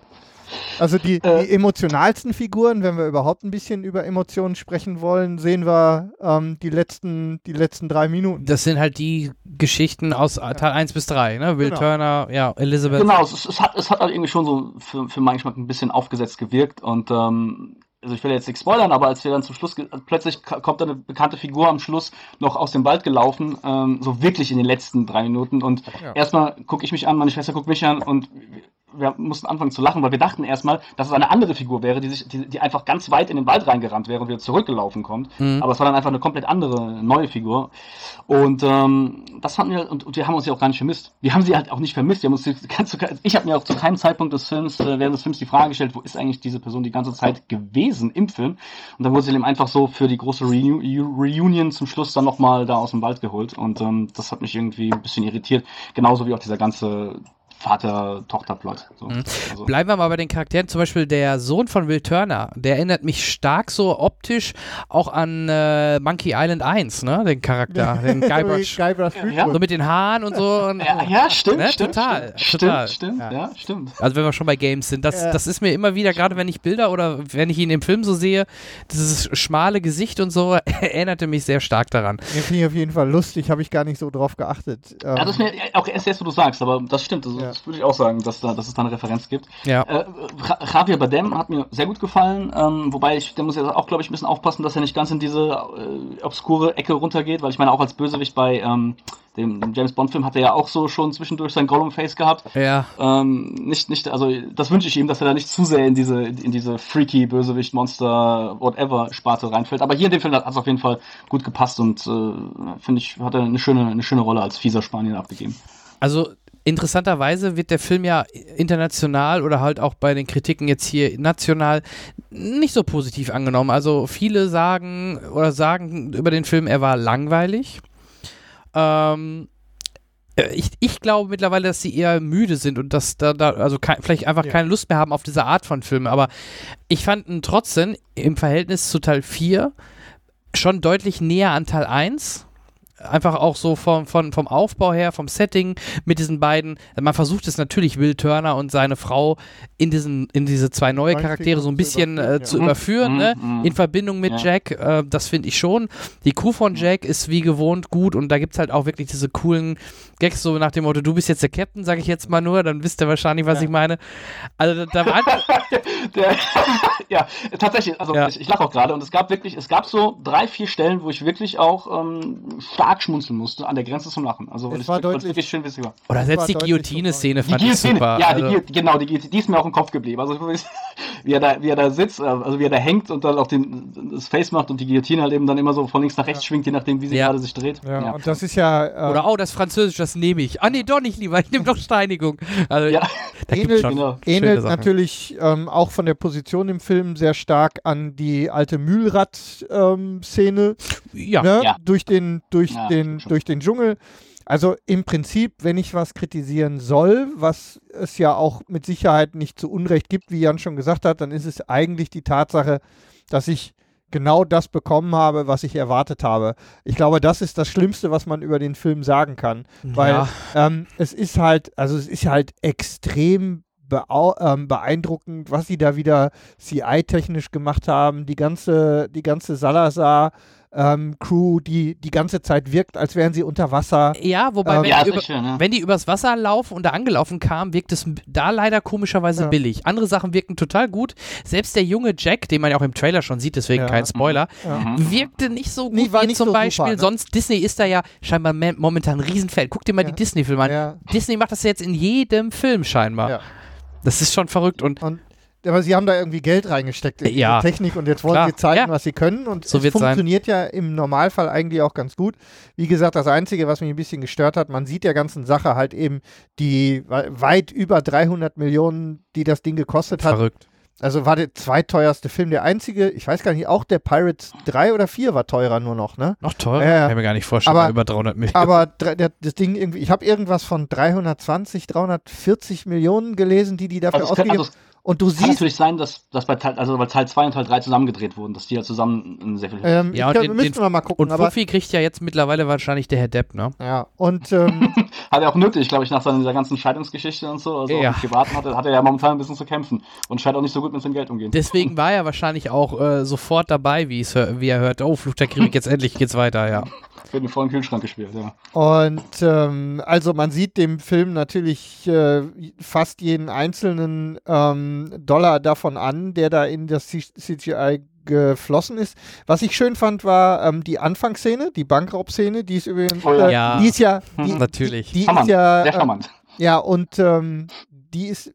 Also die, Äh. die emotionalsten Figuren, wenn wir überhaupt ein bisschen über Emotionen sprechen wollen, sehen wir ähm, die, letzten, die letzten drei Minuten. Das sind halt die Geschichten aus Teil 1 bis 3, ne? Will Genau. Turner, ja, Elizabeth. Genau, es, es, hat, es hat halt irgendwie schon so für, für meinen Geschmack ein bisschen aufgesetzt gewirkt und ähm, also ich will jetzt nichts spoilern, aber als wir dann zum Schluss, plötzlich kommt eine bekannte Figur am Schluss noch aus dem Wald gelaufen, ähm, so wirklich in den letzten drei Minuten und Ja. erstmal gucke ich mich an, meine Schwester guckt mich an und wir mussten anfangen zu lachen, weil wir dachten erstmal, dass es eine andere Figur wäre, die sich, die, die einfach ganz weit in den Wald reingerannt wäre und wieder zurückgelaufen kommt. Mhm. Aber es war dann einfach eine komplett andere, neue Figur. Und ähm, das fanden wir, und, und wir haben uns ja auch gar nicht vermisst. Wir haben sie halt auch nicht vermisst. Wir haben uns die ganze, ich habe mir auch zu keinem Zeitpunkt des Films, äh, während des Films die Frage gestellt, wo ist eigentlich diese Person die ganze Zeit gewesen im Film? Und dann wurde sie eben einfach so für die große Reunion, Reunion zum Schluss dann nochmal da aus dem Wald geholt. Und ähm, das hat mich irgendwie ein bisschen irritiert. Genauso wie auch dieser ganze Vater-Tochter-Plot. So. Mhm. Also, Bleiben wir mal bei den Charakteren. Zum Beispiel der Sohn von Will Turner, der erinnert mich stark so optisch auch an äh, Monkey Island 1, ne? Den Charakter, den Guybrush. Guybrush Ja. So mit den Haaren und so. Und, ja, ja, stimmt, Ne? stimmt, Total, stimmt, total. stimmt, Ja. ja, stimmt. Also wenn wir schon bei Games sind, das, Ja. das ist mir immer wieder, gerade wenn ich Bilder oder wenn ich ihn im Film so sehe, dieses schmale Gesicht und so, erinnerte mich sehr stark daran. Ja, Finde ich auf jeden Fall lustig, habe ich gar nicht so drauf geachtet. Ähm, Ja, das ist mir auch erst jetzt, wo du sagst, aber das stimmt, Ja. Das würde ich auch sagen, dass, da, dass es da eine Referenz gibt. Ja. Äh, Ja- Javier Bardem hat mir sehr gut gefallen, ähm, wobei ich, der muss jetzt auch, glaube ich, ein bisschen aufpassen, dass er nicht ganz in diese äh, obskure Ecke runtergeht, weil ich meine, auch als Bösewicht bei ähm, dem, dem James Bond-Film hat er ja auch so schon zwischendurch sein Gollum-Face gehabt. Ja. Ähm, nicht, nicht, also das wünsche ich ihm, dass er da nicht zu sehr in diese, in diese freaky Bösewicht, Monster, whatever Sparte reinfällt. Aber hier in dem Film hat es auf jeden Fall gut gepasst und äh, finde ich, hat er eine schöne, eine schöne Rolle als fieser Spanier abgegeben. Also interessanterweise wird der Film ja international oder halt auch bei den Kritiken jetzt hier national nicht so positiv angenommen. Also viele sagen oder sagen über den Film, er war langweilig. Ähm, äh, ich, ich glaube mittlerweile, dass sie eher müde sind und dass da, da also kein, vielleicht einfach Ja. keine Lust mehr haben auf diese Art von Filmen. Aber ich fand ihn trotzdem im Verhältnis zu Teil 4 schon deutlich näher an Teil 1. Einfach auch so vom, von, vom Aufbau her, vom Setting mit diesen beiden. Man versucht es natürlich, Will Turner und seine Frau in, diesen, in diese zwei neue Neuen Charaktere so ein bisschen äh, zu ja. überführen, Mhm, ne? mhm. in Verbindung mit Ja. Jack. Äh, das finde ich schon. Die Kuh von Jack ist wie gewohnt gut und da gibt es halt auch wirklich diese coolen Gags, so nach dem Motto: Du bist jetzt der Captain, sage ich jetzt mal nur, dann wisst ihr wahrscheinlich, was Ja. ich meine. Also, da, da war Der, ja, tatsächlich, also Ja. ich, ich lache auch gerade und es gab wirklich, es gab so drei, vier Stellen, wo ich wirklich auch ähm, stark schmunzeln musste, an der Grenze zum Lachen. Also weil Es ich war deutlich- wirklich schön witzig war. Oder selbst die Guillotine-Szene Die fand ich Guillotine, super. ja, also, die, genau, die, Guillotine, die ist mir auch im Kopf geblieben. Also wie er da, wie er da sitzt, äh, also wie er da hängt und dann auch den, das Face macht und die Guillotine halt eben dann immer so von links nach rechts schwingt, je nachdem, wie sie Ja. gerade sich dreht. ja, und das ist ja, äh, oder oh, das Französisch, das nehme ich. Ah, nee, doch nicht lieber. Ich nehme doch Steinigung. Also, Ja. ähnelt, schon genau. ähnelt natürlich ähm, auch von der Position im Film sehr stark an die alte Mühlrad-Szene Ja, ne? Ja. durch, den, durch, Ja, den, durch den Dschungel. Also im Prinzip, wenn ich was kritisieren soll, was es ja auch mit Sicherheit nicht zu Unrecht gibt, wie Jan schon gesagt hat, dann ist es eigentlich die Tatsache, dass ich genau das bekommen habe, was ich erwartet habe. Ich glaube, das ist das Schlimmste, was man über den Film sagen kann. Weil Ja. ähm, es ist halt, also es ist halt extrem ähm, beeindruckend, was sie da wieder CI-technisch gemacht haben. Die ganze, die ganze Salazar-Crew, die die ganze Zeit wirkt, als wären sie unter Wasser. Ja, wobei, Ähm, wenn, Ja, die über, schön, ne? wenn die übers Wasser laufen und da angelaufen kamen, wirkt es da leider komischerweise Ja. billig. Andere Sachen wirken total gut. Selbst der junge Jack, den man ja auch im Trailer schon sieht, deswegen Ja. kein Spoiler, Ja. Mhm. wirkte nicht so gut Nee, war wie nicht zum so super, Beispiel ne? sonst. Disney ist da ja scheinbar me- momentan ein Riesenfeld. Guck dir mal Ja. die Disney-Filme an. Ja. Disney macht das ja jetzt in jedem Film scheinbar. Ja. Das ist schon verrückt und Und aber sie haben da irgendwie Geld reingesteckt in Ja. die Technik und jetzt wollen Klar, sie zeigen, ja. was sie können und So es wird's sein. funktioniert ja im Normalfall eigentlich auch ganz gut. Wie gesagt, das Einzige, was mich ein bisschen gestört hat, man sieht der ganzen Sache halt eben die we- weit über 300 Millionen, die das Ding gekostet hat. Verrückt. Also war der zweiteuerste Film. Der einzige, ich weiß gar nicht, auch der Pirates 3 oder 4 war teurer nur noch, ne? Noch teurer? Ja, ja. Kann ich mir gar nicht vorstellen. Aber- über 300 Millionen. Aber der, das Ding irgendwie, ich habe irgendwas von 320, 340 Millionen gelesen, die die dafür Also kann, ausgegeben also es Und du kann siehst, natürlich sein, dass, dass bei Teil, also weil Teil 2 und Teil 3 zusammengedreht wurden, dass die ja zusammen ein sehr viel ähm, Ja, und kann, den- müssten den- wir mal gucken, Und aber Fuffi kriegt ja jetzt mittlerweile wahrscheinlich der Herr Depp, ne? ja, und ähm, Hat er auch nötig, glaube ich, nach seiner dieser ganzen Scheidungsgeschichte und so. Also Ja. Privaten hat er, hat er ja momentan ein bisschen zu kämpfen und scheint auch nicht so gut mit seinem Geld umgehen. Deswegen war er wahrscheinlich auch äh, sofort dabei, wie, wie er hört, oh, Fluch der Karibik, jetzt endlich geht's weiter, ja. Wird in den vollen Kühlschrank gespielt, ja. Und ähm, also man sieht dem Film natürlich äh, fast jeden einzelnen ähm, Dollar davon an, der da in das CGI geflossen ist. Was ich schön fand, war ähm, die Anfangsszene, die Bankraubszene, die ist übrigens, Oh ja. äh, Ja. die ist ja, die, Natürlich. die, die ist Charmant, ja, äh, ja und ähm, die ist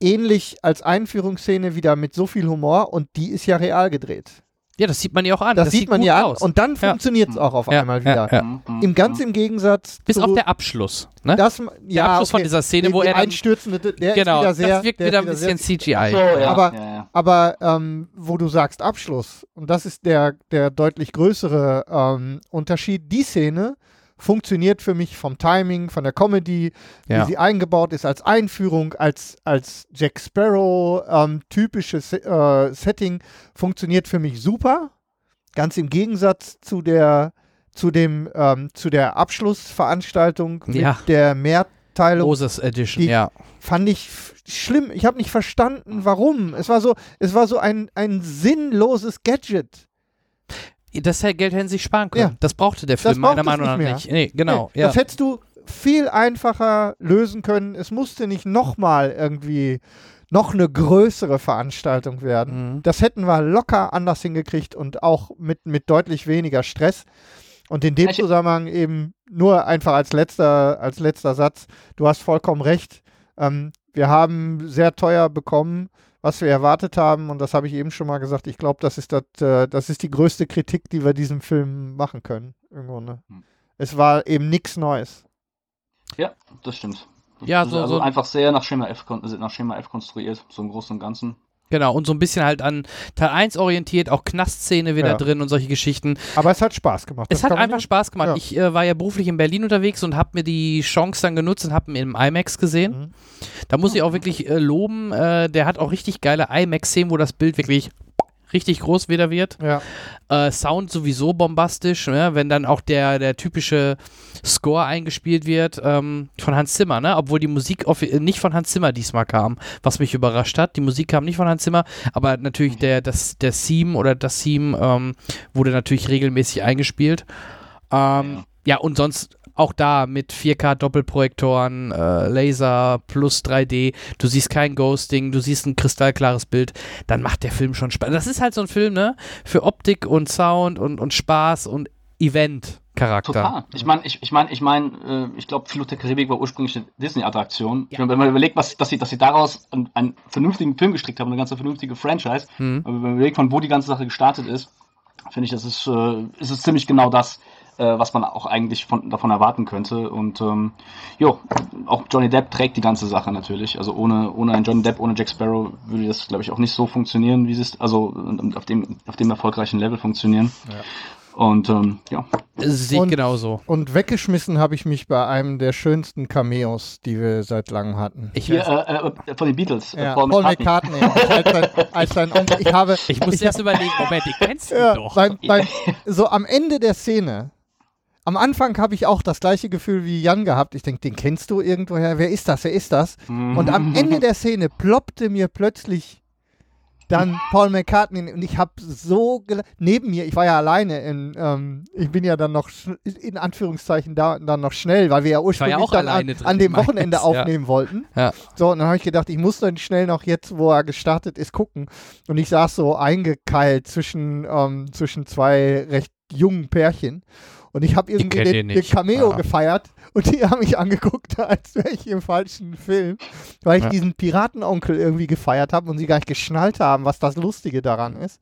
ähnlich als Einführungsszene wieder mit so viel Humor und die ist ja real gedreht. Ja, das sieht man ja auch an. Das, sieht man ja aus. und dann Ja. funktioniert es auch auf Ja, einmal wieder. ja. Mhm, mhm, Im ganz mhm. im Gegensatz Bis zu auf der Abschluss, ne? das, der ja, Abschluss von okay. dieser Szene, Die- wo die er dann, einstürzende, der genau, ist wieder sehr, das wirkt der wieder ist ein bisschen sehr, CGI. So, ja, aber- ja, ja. aber ähm, wo du sagst Abschluss und das ist der der deutlich größere ähm, Unterschied. Die Szene funktioniert für mich vom Timing, von der Comedy, Ja. wie sie eingebaut ist als Einführung, als als Jack Sparrow ähm, typisches äh, Setting funktioniert für mich super. Ganz im Gegensatz zu der zu dem ähm, zu der Abschlussveranstaltung Ja. mit der Mehrteilung Moses Edition, Die- ja. fand ich schlimm. Ich habe nicht verstanden, warum. Es war so, es war so ein, ein sinnloses Gadget. Das Geld hätten sie sich sparen können. Ja. Das brauchte der Film meiner Meinung nicht nach mehr. nicht. Nee, genau. Nee, ja. Das hättest du viel einfacher lösen können. Es musste nicht nochmal irgendwie noch eine größere Veranstaltung werden. Mhm. Das hätten wir locker anders hingekriegt und auch mit, mit deutlich weniger Stress. Und in dem Ich- Zusammenhang eben nur einfach als letzter, als letzter Satz, du hast vollkommen recht. Ähm, wir haben sehr teuer bekommen, was wir erwartet haben. Und das habe ich eben schon mal gesagt. Ich glaube, das ist das, äh, das ist die größte Kritik, die wir diesem Film machen können. Irgendwo, ne? Hm. Es war eben nichts Neues. Ja, das stimmt. Ja, also, so- also so- einfach sehr nach Schema F, kon- nach Schema F konstruiert, so im Großen und Ganzen. Genau, und so ein bisschen halt an Teil 1 orientiert, auch Knastszene wieder Ja. drin und solche Geschichten. Aber es hat Spaß gemacht. Es Das hat kann man einfach Spaß gemacht. ja. Ich äh, war ja beruflich in Berlin unterwegs und habe mir die Chance dann genutzt und habe ihn im IMAX gesehen. Mhm. Da muss ich auch wirklich äh, loben, äh, der hat auch richtig geile IMAX-Szenen, wo das Bild wirklich richtig groß wieder wird. Ja. Äh, Sound sowieso bombastisch, ne? wenn dann auch der, der typische Score eingespielt wird ähm, von Hans Zimmer, ne? obwohl die Musik äh, nicht von Hans Zimmer diesmal kam, was mich überrascht hat. Die Musik kam nicht von Hans Zimmer, aber natürlich der, das, der Theme oder das Theme ähm, wurde natürlich regelmäßig eingespielt. Ähm, ja, und sonst auch da mit 4K Doppelprojektoren, äh, Laser plus 3D, du siehst kein Ghosting, du siehst ein kristallklares Bild, dann macht der Film schon Spaß. Das ist halt so ein Film, ne? Für Optik und Sound und, und Spaß und Event-Charakter. Total. Ich meine, ich, ich meine, ich meine, äh, ich glaube, Fluch der Karibik war ursprünglich eine Disney-Attraktion. Ich meine, Wenn man überlegt, was, dass sie, dass sie daraus einen, einen vernünftigen Film gestrickt haben, eine ganze vernünftige Franchise, Hm. aber wenn man überlegt, von wo die ganze Sache gestartet ist, finde ich, das ist, äh, ist es ziemlich genau das, äh, was man auch eigentlich von, davon erwarten könnte. Und ähm, jo, auch Johnny Depp trägt die ganze Sache natürlich. Also ohne, ohne einen Johnny Depp, ohne Jack Sparrow würde das, glaube ich, auch nicht so funktionieren, wie es also und auf dem, auf dem erfolgreichen Level funktionieren. Und ähm, ja, Sieht Und- genauso. Und weggeschmissen habe ich mich bei einem der schönsten Cameos, die wir seit langem hatten. Ich, hier äh, äh, von den Beatles, äh, Ja, Paul, McCartney, als, sein, als sein Onkel. Ich habe, ich muss ich jetzt überlegen, Moment, die kennst du ja, doch. beim, beim, so am Ende der Szene, am Anfang habe ich auch das gleiche Gefühl wie Jan gehabt. Ich denke, den kennst du irgendwoher. Wer ist das? Wer ist das? Und am Ende der Szene ploppte mir plötzlich dann Paul McCartney und ich habe so neben mir, ich war ja alleine, in, ähm, ich bin ja dann noch in Anführungszeichen da dann noch schnell, weil wir ja ursprünglich auch dann an, an dem meins, Wochenende ja. aufnehmen wollten. Ja. So, und dann habe ich gedacht, ich muss dann schnell noch jetzt, wo er gestartet ist, gucken. Und ich saß so eingekeilt zwischen, ähm, zwischen zwei recht jungen Pärchen. Und ich habe irgendwie den, den. Cameo Ja. gefeiert und die haben mich angeguckt, als wäre ich im falschen Film, weil ich Ja. diesen Piratenonkel irgendwie gefeiert habe und sie gar nicht geschnallt haben, was das Lustige daran ist.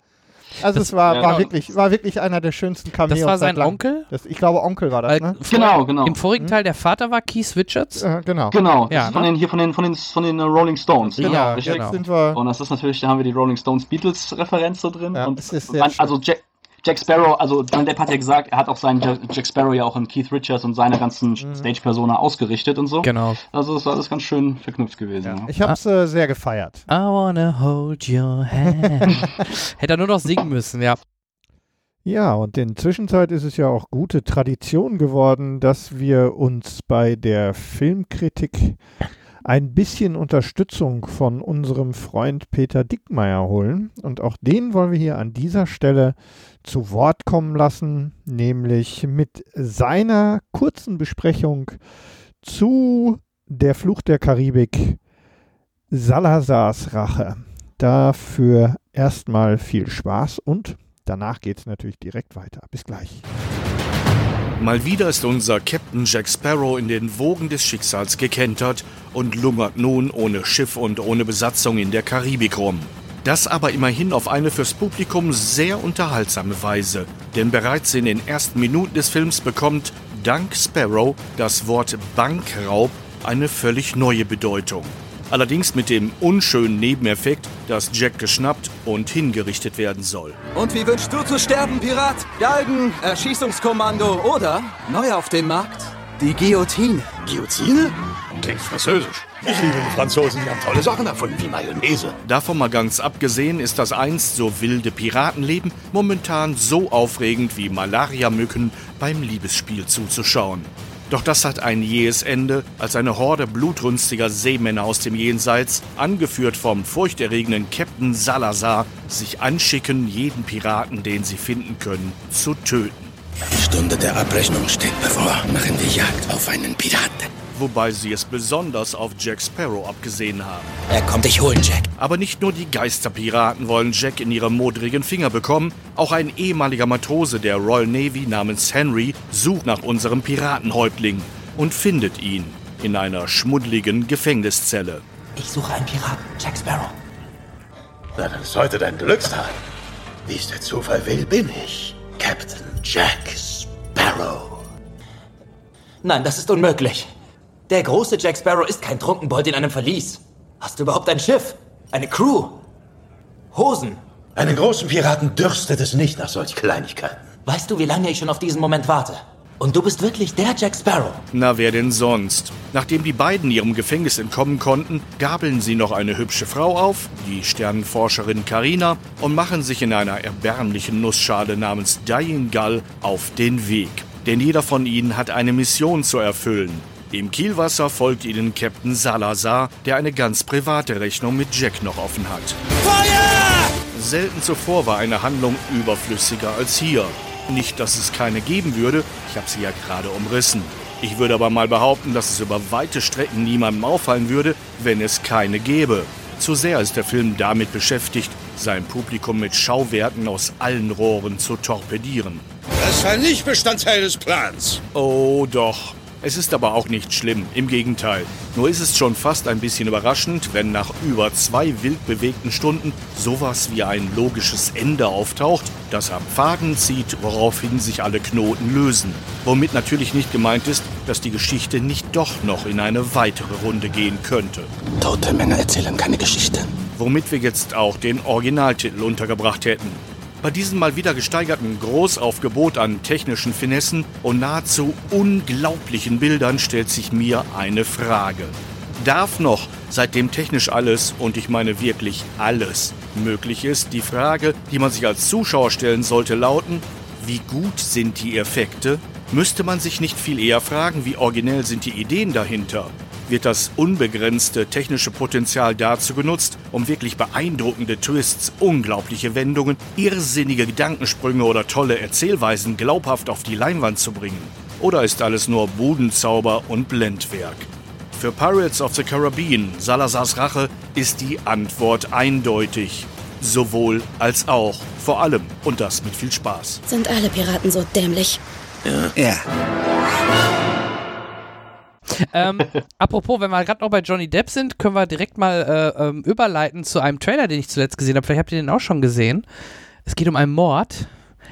Also Das- es war, ja, war, genau. wirklich, war wirklich einer der schönsten Cameos. Das war sein. Onkel? Das, ich glaube, Onkel war das, Weil ne? Genau, genau. Im vorigen Teil der Vater war Keith Richards. Äh, genau. Genau, Ja, ist von ne? den, hier von den, von den, von den äh, Rolling Stones. Genau, Ja, genau. sind wir. Und das ist natürlich, da haben wir die Rolling Stones Beatles-Referenz so drin. Ja, und ist sehr man, schön. also Jack, Jack Sparrow, also John Depp hat ja gesagt, er hat auch seinen Jack Jack Sparrow ja auch in Keith Richards und seine ganzen Mhm. Stage-Persona ausgerichtet und so. Genau. Also das war alles ganz schön verknüpft gewesen. Ja. Ich habe es äh, sehr gefeiert. I wanna hold your hand. Hätte er nur noch singen müssen, ja. Ja, und in Zwischenzeit ist es ja auch gute Tradition geworden, dass wir uns bei der Filmkritik ein bisschen Unterstützung von unserem Freund Peter Dickmeyer holen. Und auch den wollen wir hier an dieser Stelle zu Wort kommen lassen, nämlich mit seiner kurzen Besprechung zu Der Fluch der Karibik, Salazars Rache. Dafür erstmal viel Spaß und danach geht es natürlich direkt weiter. Bis gleich. Mal wieder ist unser Captain Jack Sparrow in den Wogen des Schicksals gekentert und lungert nun ohne Schiff und ohne Besatzung in der Karibik rum. Das aber immerhin auf eine fürs Publikum sehr unterhaltsame Weise, denn bereits in den ersten Minuten des Films bekommt dank Sparrow das Wort Bankraub eine völlig neue Bedeutung. Allerdings mit dem unschönen Nebeneffekt, dass Jack geschnappt und hingerichtet werden soll. Und wie wünschst du zu sterben, Pirat? Galgen, Erschießungskommando oder, neu auf dem Markt, die Guillotine. Guillotine? Klingt französisch. Ich liebe die Franzosen, die haben tolle Sachen erfunden, wie Mayonnaise. Davon mal ganz abgesehen ist das einst so wilde Piratenleben momentan so aufregend wie Malariamücken beim Liebesspiel zuzuschauen. Doch das hat ein jähes Ende, als eine Horde blutrünstiger Seemänner aus dem Jenseits, angeführt vom furchterregenden Captain Salazar, sich anschicken, jeden Piraten, den sie finden können, zu töten. Die Stunde der Abrechnung steht bevor. Machen wir Jagd auf einen Piraten. Wobei sie es besonders auf Jack Sparrow abgesehen haben. Er kommt dich holen, Jack. Aber nicht nur die Geisterpiraten wollen Jack in ihre modrigen Finger bekommen, auch ein ehemaliger Matrose der Royal Navy namens Henry sucht nach unserem Piratenhäuptling und findet ihn in einer schmuddeligen Gefängniszelle. Ich suche einen Piraten, Jack Sparrow. Na, dann ist heute dein Glückstag. Wie es der Zufall will, bin ich. Captain Jack Sparrow. Nein, das ist unmöglich. Der große Jack Sparrow ist kein Trunkenbold in einem Verlies. Hast du überhaupt ein Schiff? Eine Crew? Hosen? Einen großen Piraten dürstet es nicht nach solch Kleinigkeiten. Weißt du, wie lange ich schon auf diesen Moment warte? Und du bist wirklich der Jack Sparrow. Na, wer denn sonst? Nachdem die beiden ihrem Gefängnis entkommen konnten, gabeln sie noch eine hübsche Frau auf, die Sternenforscherin Karina, und machen sich in einer erbärmlichen Nussschale namens Dying Gull auf den Weg. Denn jeder von ihnen hat eine Mission zu erfüllen. Im Kielwasser folgt ihnen Captain Salazar, der eine ganz private Rechnung mit Jack noch offen hat. Selten zuvor war eine Handlung überflüssiger als hier. Nicht, dass es keine geben würde, ich habe sie ja gerade umrissen. Ich würde aber mal behaupten, dass es über weite Strecken niemandem auffallen würde, wenn es keine gäbe. Zu sehr ist der Film damit beschäftigt, sein Publikum mit Schauwerten aus allen Rohren zu torpedieren. Das war nicht Bestandteil des Plans. Oh doch. Es ist aber auch nicht schlimm, im Gegenteil. Nur ist es schon fast ein bisschen überraschend, wenn nach über zwei wild bewegten Stunden sowas wie ein logisches Ende auftaucht, das am Faden zieht, woraufhin sich alle Knoten lösen. Womit natürlich nicht gemeint ist, dass die Geschichte nicht doch noch in eine weitere Runde gehen könnte. Tote Männer erzählen keine Geschichten. Womit wir jetzt auch den Originaltitel untergebracht hätten. Bei diesem mal wieder gesteigerten Großaufgebot an technischen Finessen und nahezu unglaublichen Bildern stellt sich mir eine Frage. Darf noch, seitdem technisch alles, und ich meine wirklich alles, möglich ist, die Frage, die man sich als Zuschauer stellen sollte, lauten, wie gut sind die Effekte? Müsste man sich nicht viel eher fragen, wie originell sind die Ideen dahinter? Wird das unbegrenzte technische Potenzial dazu genutzt, um wirklich beeindruckende Twists, unglaubliche Wendungen, irrsinnige Gedankensprünge oder tolle Erzählweisen glaubhaft auf die Leinwand zu bringen? Oder ist alles nur Budenzauber und Blendwerk? Für Pirates of the Caribbean, Salazars Rache, ist die Antwort eindeutig. Sowohl als auch. Vor allem. Und das mit viel Spaß. Sind alle Piraten so dämlich? Ja. Ähm, apropos, wenn wir gerade noch bei Johnny Depp sind, können wir direkt mal äh, ähm, überleiten zu einem Trailer, den ich zuletzt gesehen habe. Vielleicht habt ihr den auch schon gesehen. Es geht um einen Mord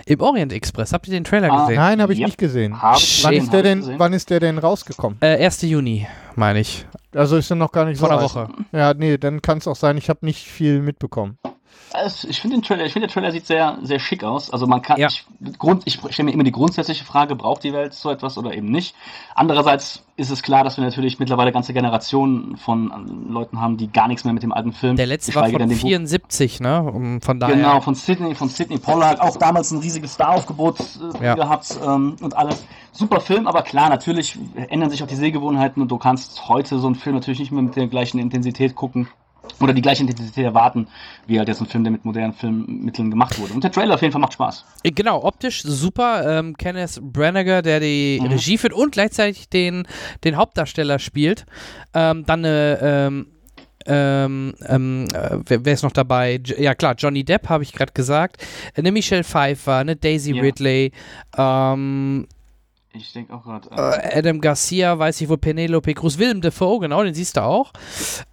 im Orient Express. Habt ihr den Trailer Ah, gesehen? Nein, habe ich Ja. nicht gesehen. Habe ich Wann ist, der denn, gesehen. wann ist der denn rausgekommen? Äh, 1. Juni, meine ich. Also ist er noch gar nicht Vor so einer alt. Woche. Ja, nee, dann kann es auch sein, ich habe nicht viel mitbekommen. Also ich finde den Trailer, ich finde der Trailer sieht sehr, sehr schick aus. Also man kann, Ja. ich, Grund, ich stelle mir immer die grundsätzliche Frage, braucht die Welt so etwas oder eben nicht? Andererseits ist es klar, dass wir natürlich mittlerweile ganze Generationen von Leuten haben, die gar nichts mehr mit dem alten Film. Der letzte war von denn den Buch- 74, ne? Um, von daher. Genau, von Sidney, von Sidney Pollack, auch damals ein riesiges Staraufgebot äh, Ja. gehabt ähm, und alles. Super Film, aber klar, natürlich ändern sich auch die Sehgewohnheiten und du kannst heute so einen Film natürlich nicht mehr mit der gleichen Intensität gucken oder die gleiche Intensität erwarten, wie halt jetzt ein Film, der mit modernen Filmmitteln gemacht wurde. Und der Trailer auf jeden Fall macht Spaß. Äh, Genau, optisch super. Ähm, Kenneth Branagh, der die Mhm. Regie führt und gleichzeitig den, den Hauptdarsteller spielt. Ähm, dann eine. Ähm, ähm, ähm, äh, wer, wer ist noch dabei? J ja klar, Johnny Depp habe ich gerade gesagt. Eine Michelle Pfeiffer, eine Daisy Ja. Ridley, ähm, Ich denke auch gerade. äh, Adam Garcia, weiß ich wo, Penelope Cruz, Willem Dafoe, genau, den siehst du auch.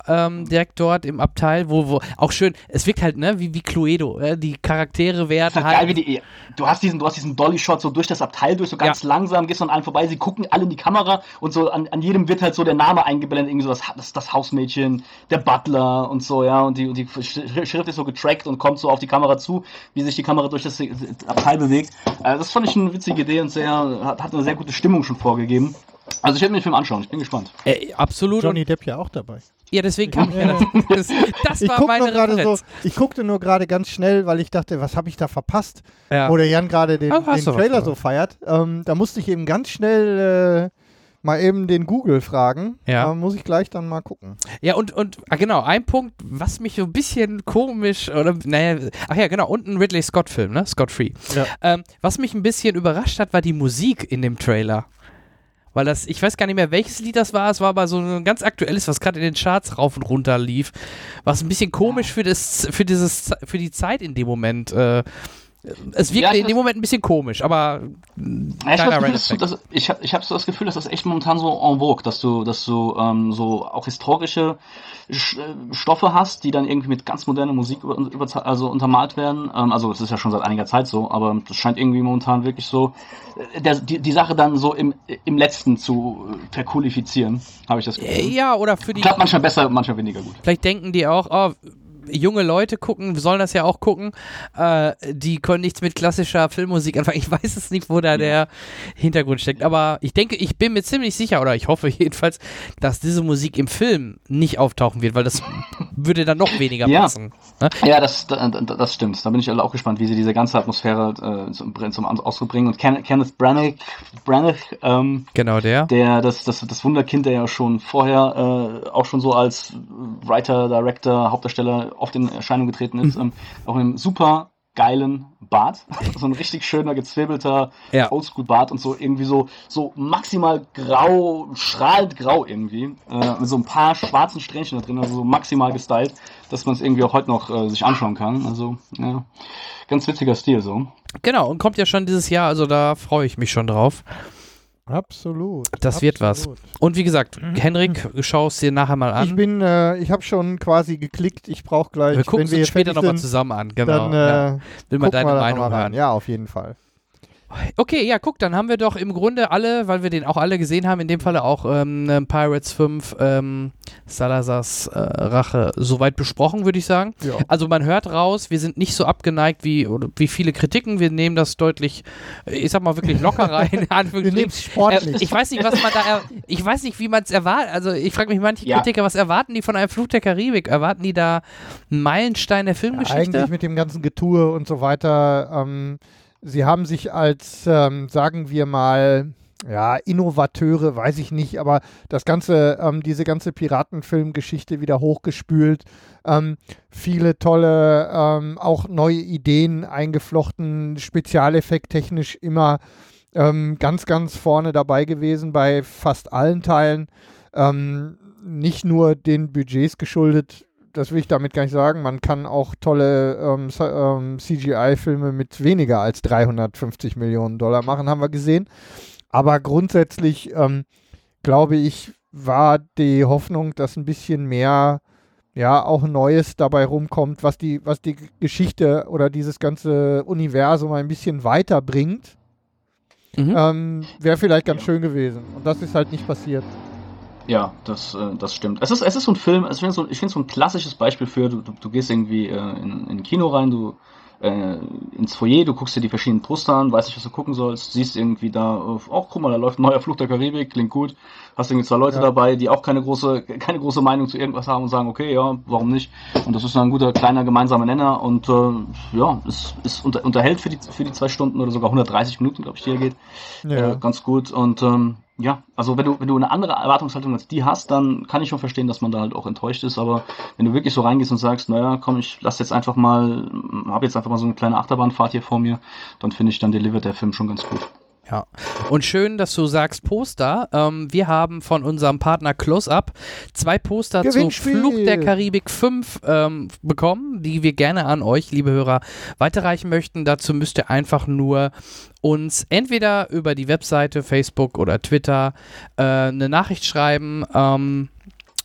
Ähm, direkt dort im Abteil, wo, wo, auch schön, es wirkt halt, ne, wie, wie Cluedo. Äh, die Charaktere werden halt halt. geil, wie die, du hast diesen, du hast diesen Dolly-Shot so durch das Abteil durch, so ganz langsam, gehst an allen vorbei, sie gucken alle in die Kamera und so an, an jedem wird halt so der Name eingeblendet, irgendwie so das, das, das Hausmädchen, der Butler und so, ja, und die, und die Sch- Schrift ist so getrackt und kommt so auf die Kamera zu, wie sich die Kamera durch das Abteil bewegt. Äh, das fand ich eine witzige Idee und sehr, hat, hat eine sehr gute Stimmung schon vorgegeben. Also ich werde mir den Film anschauen, ich bin gespannt. Äh, absolut. Johnny Depp ja auch dabei. ja, deswegen kam ja, das, das Ich, war meine gerade so, Referenz. ich guckte nur gerade ganz schnell, weil ich dachte, was habe ich da verpasst? Ja. Wo der Jan gerade den, den Trailer so feiert. Ähm, da musste ich eben ganz schnell äh, mal eben den Google fragen. Ja. Da muss ich gleich dann mal gucken. Ja, und, und ah, genau, ein Punkt, was mich so ein bisschen komisch, oder, naja, ach ja, genau, und ein Ridley Scott-Film, ne? Scott Free. Ja. Ähm, was mich ein bisschen überrascht hat, war die Musik in dem Trailer. Weil das, ich weiß gar nicht mehr, welches Lied das war, es war aber so ein ganz aktuelles, was gerade in den Charts rauf und runter lief. Was ein bisschen komisch für, das, für, dieses, für die Zeit in dem Moment. Äh, es wirkte Ja, in dem Moment ein bisschen komisch, aber Ja, ich kleiner habe Random das, Fact. das, ich hab, ich so das Gefühl, dass das echt momentan so en vogue, dass du, dass du ähm, so auch historische Sch äh, Stoffe hast, die dann irgendwie mit ganz moderner Musik über, über, also untermalt werden. Ähm, also es ist ja schon seit einiger Zeit so, aber das scheint irgendwie momentan wirklich so äh, der, die, die Sache dann so im, im letzten zu äh, verqualifizieren, habe ich das Gefühl. ja, oder für die. Klappt manchmal besser, manchmal weniger gut. Vielleicht denken die auch, oh, junge Leute gucken, sollen das ja auch gucken. Äh, die können nichts mit klassischer Filmmusik anfangen. Ich weiß es nicht, wo da der Hintergrund steckt. Aber ich denke, ich bin mir ziemlich sicher, oder ich hoffe jedenfalls, dass diese Musik im Film nicht auftauchen wird, weil das würde dann noch weniger Ja. passen. Ne? Ja, das, da- da- das stimmt. Da bin ich alle auch gespannt, wie sie diese ganze Atmosphäre äh, zum, zum Ausdruck bringen. Und Ken, Kenneth Branagh, Branagh ähm, Genau der. der das, das, das Wunderkind, der ja schon vorher äh, auch schon so als Writer, Director, Hauptdarsteller oft in Erscheinung getreten ist, ähm, auch in einem super geilen Bart, so ein richtig schöner gezwirbelter Ja. Oldschool-Bart und so irgendwie so so maximal grau, strahlend grau irgendwie, äh, mit so ein paar schwarzen Strähnchen da drin, also so maximal gestylt, dass man es irgendwie auch heute noch äh, sich anschauen kann. Also ja, ganz witziger Stil so. Genau, und kommt ja schon dieses Jahr, also da freue ich mich schon drauf. Absolut. Das wird was. absolut. Und wie gesagt, Henrik, schau es dir nachher mal an. Ich bin, äh, ich habe schon quasi geklickt. Ich brauche gleich, wir gucken wenn wir uns später nochmal zusammen an. Genau. dann ja. äh, Will mal gucken deine Meinung mal rein. hören. Ja, auf jeden Fall. Okay, ja, guck, dann haben wir doch im Grunde alle, weil wir den auch alle gesehen haben, in dem Falle auch ähm, ähm, Pirates 5, ähm, Salazars äh, Rache, soweit besprochen, würde ich sagen. Ja. Also man hört raus, wir sind nicht so abgeneigt wie, oder wie viele Kritiken, wir nehmen das deutlich, äh, ich sag mal wirklich locker rein. in Wir nehmen es sportlich. Äh, ich weiß nicht, was man da, er ich weiß nicht, wie man es erwartet. Also ich frage mich manche Ja. Kritiker, was erwarten die von einem Flug der Karibik? Erwarten die da einen Meilenstein der Filmgeschichte? Eigentlich mit dem ganzen Getue und so weiter. Ähm, sie haben sich als, ähm, sagen wir mal, ja, Innovateure, weiß ich nicht, aber das ganze, ähm, diese ganze Piratenfilmgeschichte wieder hochgespült. Ähm, viele tolle, ähm, auch neue Ideen eingeflochten, spezialeffekttechnisch immer ähm, ganz, ganz vorne dabei gewesen bei fast allen Teilen. Ähm, nicht nur den Budgets geschuldet, das will ich damit gar nicht sagen. Man kann auch tolle ähm, ähm, CGI-Filme mit weniger als 350 Millionen Dollar machen, haben wir gesehen. Aber grundsätzlich, ähm, glaube ich, war die Hoffnung, dass ein bisschen mehr, ja, auch Neues dabei rumkommt, was die, was die Geschichte oder dieses ganze Universum ein bisschen weiterbringt. Mhm. Ähm, Wäre vielleicht ganz schön gewesen. Und das ist halt nicht passiert. Ja, das, äh, das stimmt. Es ist, es ist so ein Film, ich finde so, ich find so ein klassisches Beispiel für, du, du, du gehst irgendwie äh, in, in ein Kino rein, du äh, ins Foyer, du guckst dir die verschiedenen Poster an, weißt nicht, was du gucken sollst, siehst irgendwie da, auch oh, guck mal, da läuft ein neuer Flug der Karibik, klingt gut, hast irgendwie zwei Leute ja. dabei, die auch keine große, keine große Meinung zu irgendwas haben und sagen, okay, ja, warum nicht? Und das ist dann ein guter kleiner gemeinsamer Nenner und äh, ja, es, es unter, unterhält für die, für die zwei Stunden oder sogar 130 Minuten, glaube ich, die hier geht, ja. äh, ganz gut und ähm, ja, also wenn du, wenn du eine andere Erwartungshaltung als die hast, dann kann ich schon verstehen, dass man da halt auch enttäuscht ist. Aber wenn du wirklich so reingehst und sagst, naja, komm, ich lass jetzt einfach mal, habe jetzt einfach mal so eine kleine Achterbahnfahrt hier vor mir, dann finde ich, dann delivert der Film schon ganz gut. Ja. Und schön, dass du sagst Poster. Ähm, wir haben von unserem Partner Close-Up zwei Poster zu Fluch der Karibik 5 ähm, bekommen, die wir gerne an euch, liebe Hörer, weiterreichen möchten. Dazu müsst ihr einfach nur uns entweder über die Webseite, Facebook oder Twitter äh, eine Nachricht schreiben. Ähm,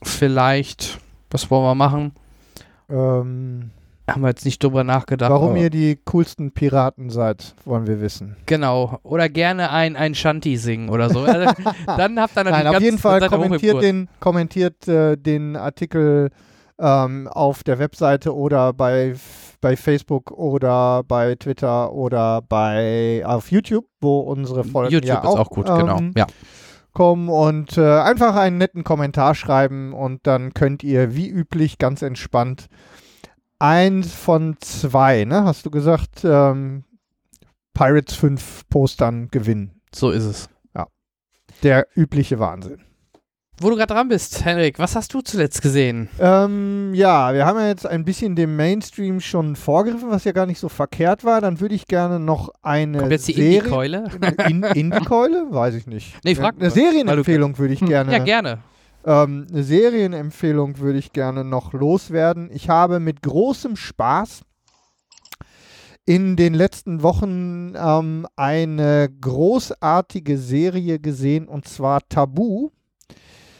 vielleicht, was wollen wir machen? Ähm, haben wir jetzt nicht drüber nachgedacht. Warum ihr die coolsten Piraten seid, wollen wir wissen. Genau. Oder gerne ein, ein Shanty singen oder so. Also, dann habt ihr natürlich Nein, auf jeden Fall kommentiert den, kommentiert äh, den Artikel ähm, auf der Webseite oder bei, bei Facebook oder bei Twitter oder bei auf YouTube, wo unsere Folgen YouTube ja ist auch, gut, genau. ähm, genau. Ja kommen und äh, einfach einen netten Kommentar schreiben und dann könnt ihr wie üblich ganz entspannt eins von zwei, ne? Hast du gesagt, ähm, Pirates 5 Postern gewinnen. So ist es. Ja. Der übliche Wahnsinn. Wo du gerade dran bist, Henrik, was hast du zuletzt gesehen? Ähm, ja, wir haben ja jetzt ein bisschen dem Mainstream schon vorgegriffen, was ja gar nicht so verkehrt war. Dann würde ich gerne noch eine Kommt jetzt die Indie-Keule? In, Indie-Keule? Weiß ich nicht. Nee, frag Eine Serienempfehlung würde ich gerne. Ja, gerne. Ähm, eine Serienempfehlung würde ich gerne noch loswerden. Ich habe mit großem Spaß in den letzten Wochen ähm, eine großartige Serie gesehen und zwar Tabu,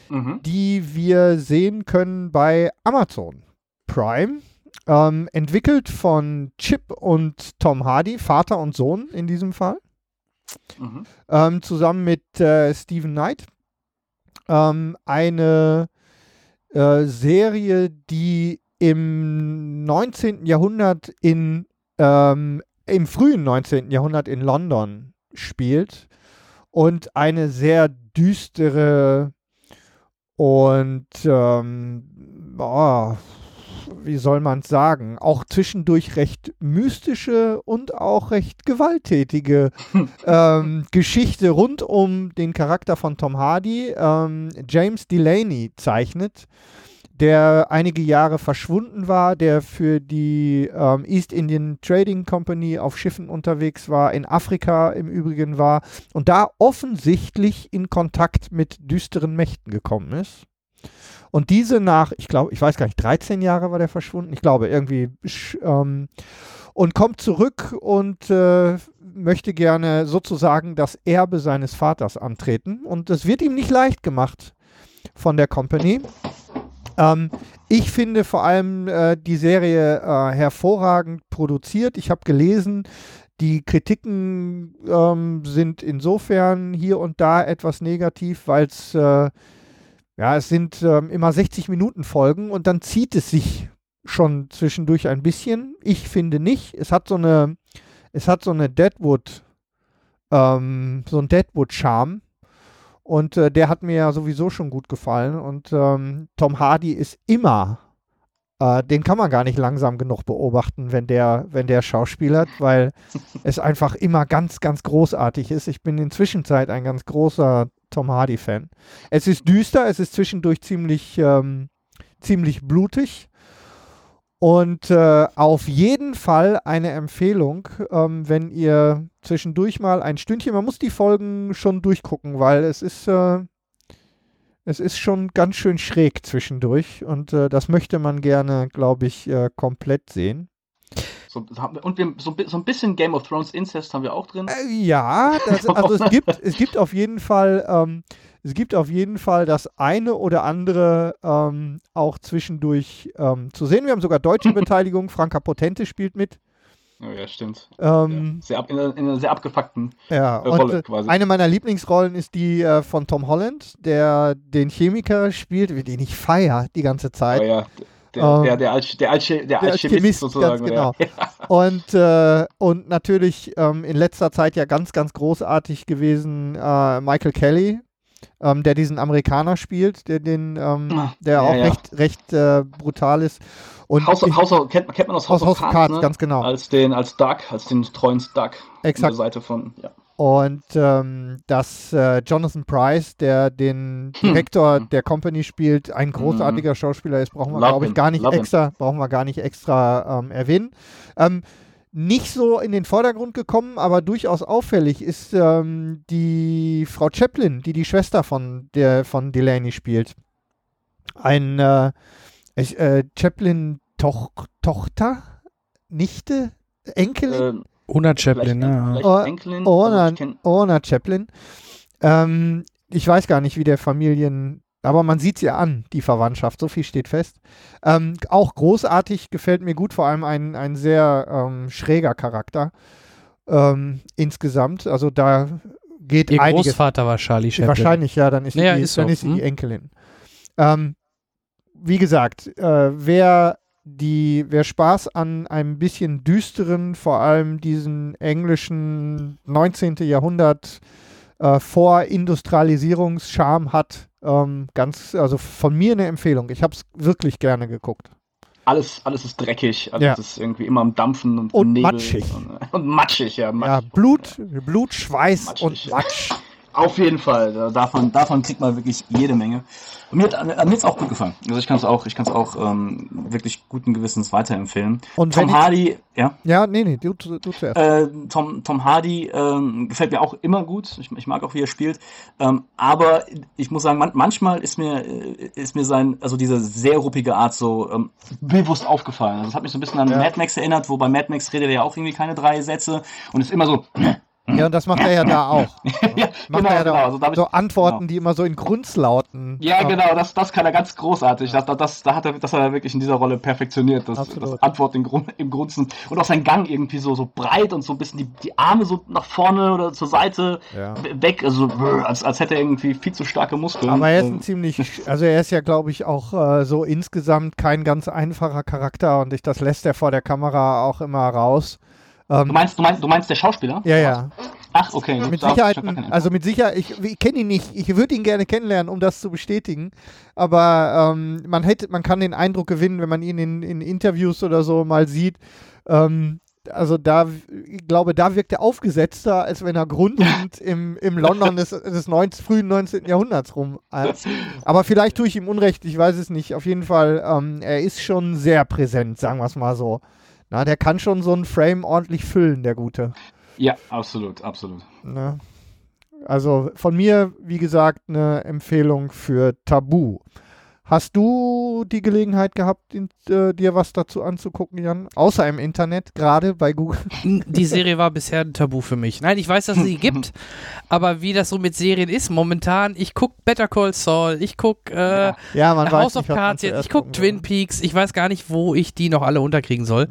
mhm. die wir sehen können bei Amazon Prime. Ähm, entwickelt von Chip und Tom Hardy, Vater und Sohn in diesem Fall. Mhm. Ähm, zusammen mit äh, Stephen Knight ähm, eine äh, Serie, die im 19. Jahrhundert in, ähm, im frühen 19. Jahrhundert in London spielt und eine sehr düstere und ähm, oh, wie soll man es sagen, auch zwischendurch recht mystische und auch recht gewalttätige ähm, Geschichte rund um den Charakter von Tom Hardy. Ähm, James Delaney zeichnet, der einige Jahre verschwunden war, der für die ähm, East Indian Trading Company auf Schiffen unterwegs war, in Afrika im Übrigen war und da offensichtlich in Kontakt mit düsteren Mächten gekommen ist. Und diese nach, ich glaube, ich weiß gar nicht, 13 Jahre war der verschwunden, ich glaube irgendwie. Ähm, und kommt zurück und äh, möchte gerne sozusagen das Erbe seines Vaters antreten. Und es wird ihm nicht leicht gemacht von der Company. Ähm, ich finde vor allem äh, die Serie äh, hervorragend produziert. Ich habe gelesen, die Kritiken ähm, sind insofern hier und da etwas negativ, weil es äh, ja, es sind ähm, immer 60 Minuten Folgen und dann zieht es sich schon zwischendurch ein bisschen. Ich finde nicht. Es hat so eine, es hat so eine Deadwood, ähm, so ein Deadwood-Charme. Und äh, der hat mir ja sowieso schon gut gefallen. Und ähm, Tom Hardy ist immer, äh, den kann man gar nicht langsam genug beobachten, wenn der, wenn der schauspielert, weil es einfach immer ganz, ganz großartig ist. Ich bin in Zwischenzeit ein ganz großer Tom Hardy-Fan. Es ist düster, es ist zwischendurch ziemlich, ähm, ziemlich blutig. Und äh, auf jeden Fall eine Empfehlung, ähm, wenn ihr zwischendurch mal ein Stündchen, man muss die Folgen schon durchgucken, weil es ist, äh, Es ist schon ganz schön schräg zwischendurch und äh, das möchte man gerne, glaube ich, äh, komplett sehen. So, und wir, so, so, ein bisschen Game of Thrones Incest haben wir auch drin. Äh, ja, das, also es gibt, es gibt auf jeden Fall, ähm, es gibt auf jeden Fall das eine oder andere ähm, auch zwischendurch ähm, zu sehen. Wir haben sogar deutsche Beteiligung. Franka Potente spielt mit. Oh ja, stimmt. Ähm, ja, sehr ab, in, einer, in, einer, sehr abgefuckten ja, äh, Rolle und, quasi. Eine meiner Lieblingsrollen ist die äh, von Tom Holland, der den Chemiker spielt, den ich feiere die ganze Zeit. Oh ja, der, ähm, der, der, als, der, als, der, der als Chemist, Chemist sozusagen. genau. Ja. Und, äh, und natürlich ähm, in letzter Zeit ja ganz, ganz großartig gewesen äh, Michael Kelly, ähm, der diesen Amerikaner spielt, der den, ähm, Ah, der auch recht, recht äh, brutal ist. Und House, ich, House of, kennt, kennt man aus House, House of Cards, Cards ne? ganz genau. Als den, als Duck, als den treuen Duck. Exakt. Der Seite von, ja. Und ähm, dass äh, Jonathan Price, der den Direktor Hm. der Company spielt, ein großartiger Schauspieler ist, brauchen wir, glaube ich, him. gar nicht Love him. extra, brauchen wir gar nicht extra ähm, erwähnen. Ähm, nicht so in den Vordergrund gekommen, aber durchaus auffällig ist ähm, die Frau Chaplin, die die Schwester von der von Delaney spielt. Ein äh, äh, Chaplin Toch Tochter, Nichte, Enkelin. Una Chaplin, ich kenn- Orna Chaplin. Ähm, ich weiß gar nicht, wie der Familien, aber man sieht sie an, die Verwandtschaft, so viel steht fest. Ähm, auch großartig, gefällt mir gut, vor allem ein, ein sehr ähm, schräger Charakter ähm, insgesamt. Also da geht Ihr einiges. Großvater war Charlie Chaplin. Wahrscheinlich, ja, dann ist sie, Ja, die, ist dann so. ist sie Hm. die Enkelin. Ähm, wie gesagt, äh, wer die, wer Spaß an einem bisschen düsteren, vor allem diesen englischen 19. Jahrhundert äh, Vorindustrialisierungscharme hat, ähm, ganz, also von mir eine Empfehlung. Ich habe es wirklich gerne geguckt. Alles, alles ist dreckig, alles Ja. ist irgendwie immer am Dampfen und, Und Nebel matschig. Und, und matschig, ja. Ja, Matschig. Blut, Blut, Schweiß Matschig, und ja. Auf jeden Fall. Da- Davon, davon kriegt man wirklich jede Menge. Und mir hat äh, mir hat's auch gut gefallen. Also ich kann es auch, ich kann's auch ähm, wirklich guten Gewissens weiterempfehlen. Und Tom ich- Hardy, ja, Ja, nee, nee, du, du du zuerst. äh, Tom, Tom Hardy ähm, gefällt mir auch immer gut. Ich, ich mag auch, wie er spielt. Ähm, aber ich muss sagen, man, manchmal ist mir, äh, ist mir sein, also diese sehr ruppige Art so ähm, bewusst aufgefallen. Also das hat mich so ein bisschen an Ja. Mad Max erinnert, wo bei Mad Max redet er ja auch irgendwie keine drei Sätze und ist immer so, ja, und das macht er ja da auch. ja, Macht genau, er ja da genau. Also so Antworten, genau. die immer so in Grunzlauten. Ja, ähm, genau, das, das kann er ganz großartig. Das, das, da hat er, das hat er wirklich in dieser Rolle perfektioniert. Das, Absolut. das Antwort im, Grun, im Grunzen. Und auch sein Gang irgendwie so, so breit und so ein bisschen die, die Arme so nach vorne oder zur Seite Ja. we- weg. Also als, als hätte er irgendwie viel zu starke Muskeln. Aber er ist ein Ähm, ziemlich, also er ist ja, glaube ich, auch äh, so insgesamt kein ganz einfacher Charakter und ich, das lässt er vor der Kamera auch immer raus. Ähm, du, meinst, du, meinst, du meinst der Schauspieler? ja, ja. Ach, okay. Mit Sicherheit, also mit Sicherheit, ich, ich kenne ihn nicht, ich würde ihn gerne kennenlernen, um das zu bestätigen, aber ähm, man hätte, man kann den Eindruck gewinnen, wenn man ihn in, in Interviews oder so mal sieht, ähm, also da, ich glaube, da wirkt er aufgesetzter, als wenn er grundlegend im, im London des, des 19, frühen 19. Jahrhunderts rum. äh, Aber vielleicht tue ich ihm Unrecht, ich weiß es nicht. Auf jeden Fall, ähm, er ist schon sehr präsent, sagen wir es mal so. Na, der kann schon so einen Frame ordentlich füllen, der Gute. Ja, absolut, absolut. Ne? Also von mir, wie gesagt, eine Empfehlung für Tabu. Hast du die Gelegenheit gehabt, in, äh, dir was dazu anzugucken, Jan? Außer im Internet, gerade bei Google. Die Serie war bisher ein Tabu für mich. Nein, ich weiß, dass es sie gibt, aber wie das so mit Serien ist momentan, ich guck Better Call Saul, ich guck äh, Ja, House of Cards ich guck gucken Twin. Peaks, ich weiß gar nicht, wo ich die noch alle unterkriegen soll.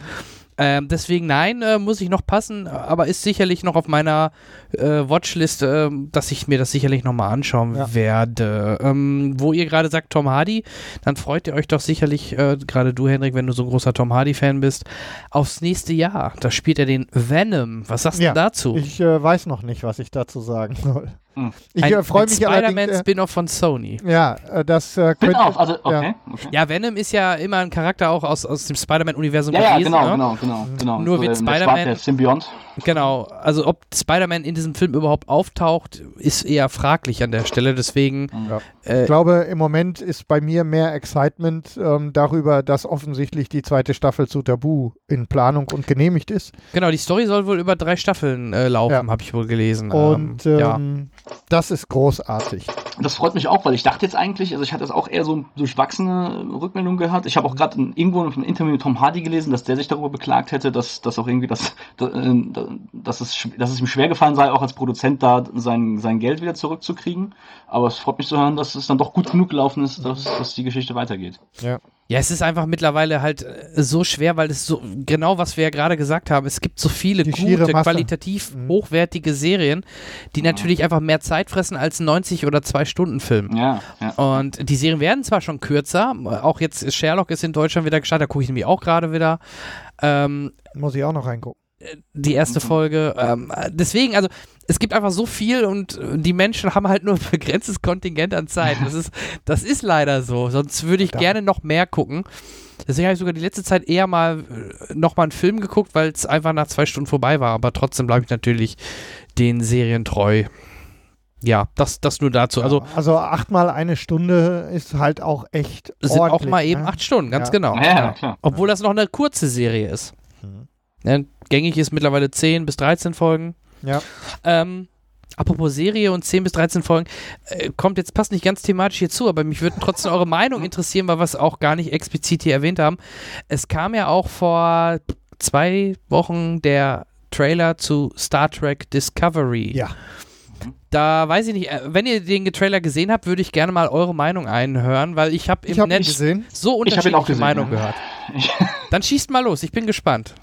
Ähm, deswegen nein, äh, muss ich noch passen, aber ist sicherlich noch auf meiner äh, Watchlist, äh, dass ich mir das sicherlich nochmal anschauen Ja. werde. Ähm, wo ihr gerade sagt Tom Hardy, dann freut ihr euch doch sicherlich, äh, gerade du Henrik, wenn du so ein großer Tom Hardy-Fan bist, aufs nächste Jahr. Da spielt er den Venom. Was sagst Ja, du dazu? Ich äh, weiß noch nicht, was ich dazu sagen soll. Hm. Ich Ein- äh, freue mich allerdings. Äh, Spider-Man-Spin-off von Sony. ja, äh, das äh, Bin könnte. auf, also, okay. ja. okay. Ja, Venom ist ja immer ein Charakter auch aus, aus dem Spider-Man-Universum Ja, ja, gewesen. genau, ne? genau, genau, genau. Nur So wird der- der Spider-Man- Der Symbiont. Genau, also ob Spider-Man in diesem Film überhaupt auftaucht, ist eher fraglich an der Stelle. Deswegen, Ja. äh, Ich glaube, im Moment ist bei mir mehr Excitement ähm, darüber, dass offensichtlich die zweite Staffel zu Tabu in Planung und genehmigt ist. genau, die Story soll wohl über drei Staffeln äh, laufen, Ja. habe ich wohl gelesen. Und ähm, ja. Das ist großartig. Das freut mich auch, weil ich dachte jetzt eigentlich, also ich hatte es auch eher so durchwachsene Rückmeldungen gehört. Ich habe auch gerade irgendwo in einem Interview mit Tom Hardy gelesen, dass der sich darüber beklagt hätte, dass, dass auch irgendwie das, dass, es, dass es ihm schwer gefallen sei, auch als Produzent da sein, sein Geld wieder zurückzukriegen. Aber es freut mich zu hören, dass es dann doch gut genug gelaufen ist, dass, dass die Geschichte weitergeht. Ja. Ja, es ist einfach mittlerweile halt äh, so schwer, weil es so, genau was wir ja gerade gesagt haben, es gibt so viele Die gute, qualitativ Mhm. hochwertige Serien, die natürlich einfach mehr Zeit fressen als ein 90 oder 2 Stunden Film. Ja, ja. Und die Serien werden zwar schon kürzer, auch jetzt ist Sherlock ist in Deutschland wieder gestartet, da gucke ich nämlich auch gerade wieder. Ähm, Muss ich auch noch reingucken. die erste Folge. Ähm, äh, deswegen, also es gibt einfach so viel und äh, die Menschen haben halt nur ein begrenztes Kontingent an Zeit. Das ist, das ist leider so. Sonst würde ich gerne noch mehr gucken. Deswegen habe ich sogar die letzte Zeit eher mal äh, noch mal einen Film geguckt, weil es einfach nach zwei Stunden vorbei war. Aber trotzdem bleibe ich natürlich den Serien treu. Ja, das, das nur dazu. Also Also achtmal eine Stunde ist halt auch echt sind auch mal eben ne? acht Stunden, ganz Ja. genau. Ja, ja, klar. Obwohl das noch eine kurze Serie ist. Mhm. Ja, gängig ist mittlerweile 10 bis 13 Folgen. Ja. Ähm, apropos Serie und 10 bis 13 Folgen, äh, kommt jetzt, passt nicht ganz thematisch hierzu, aber mich würde trotzdem eure Meinung interessieren, weil wir es auch gar nicht explizit hier erwähnt haben. Es kam ja auch vor zwei Wochen der Trailer zu Star Trek Discovery. Ja. Da weiß ich nicht, äh, wenn ihr den Trailer gesehen habt, würde ich gerne mal eure Meinung einhören, weil ich habe im ihn Netz gesehen. so Ich hab ihn auch unterschiedliche gesehen, Meinungen ja. gehört. Dann schießt mal los, ich bin gespannt.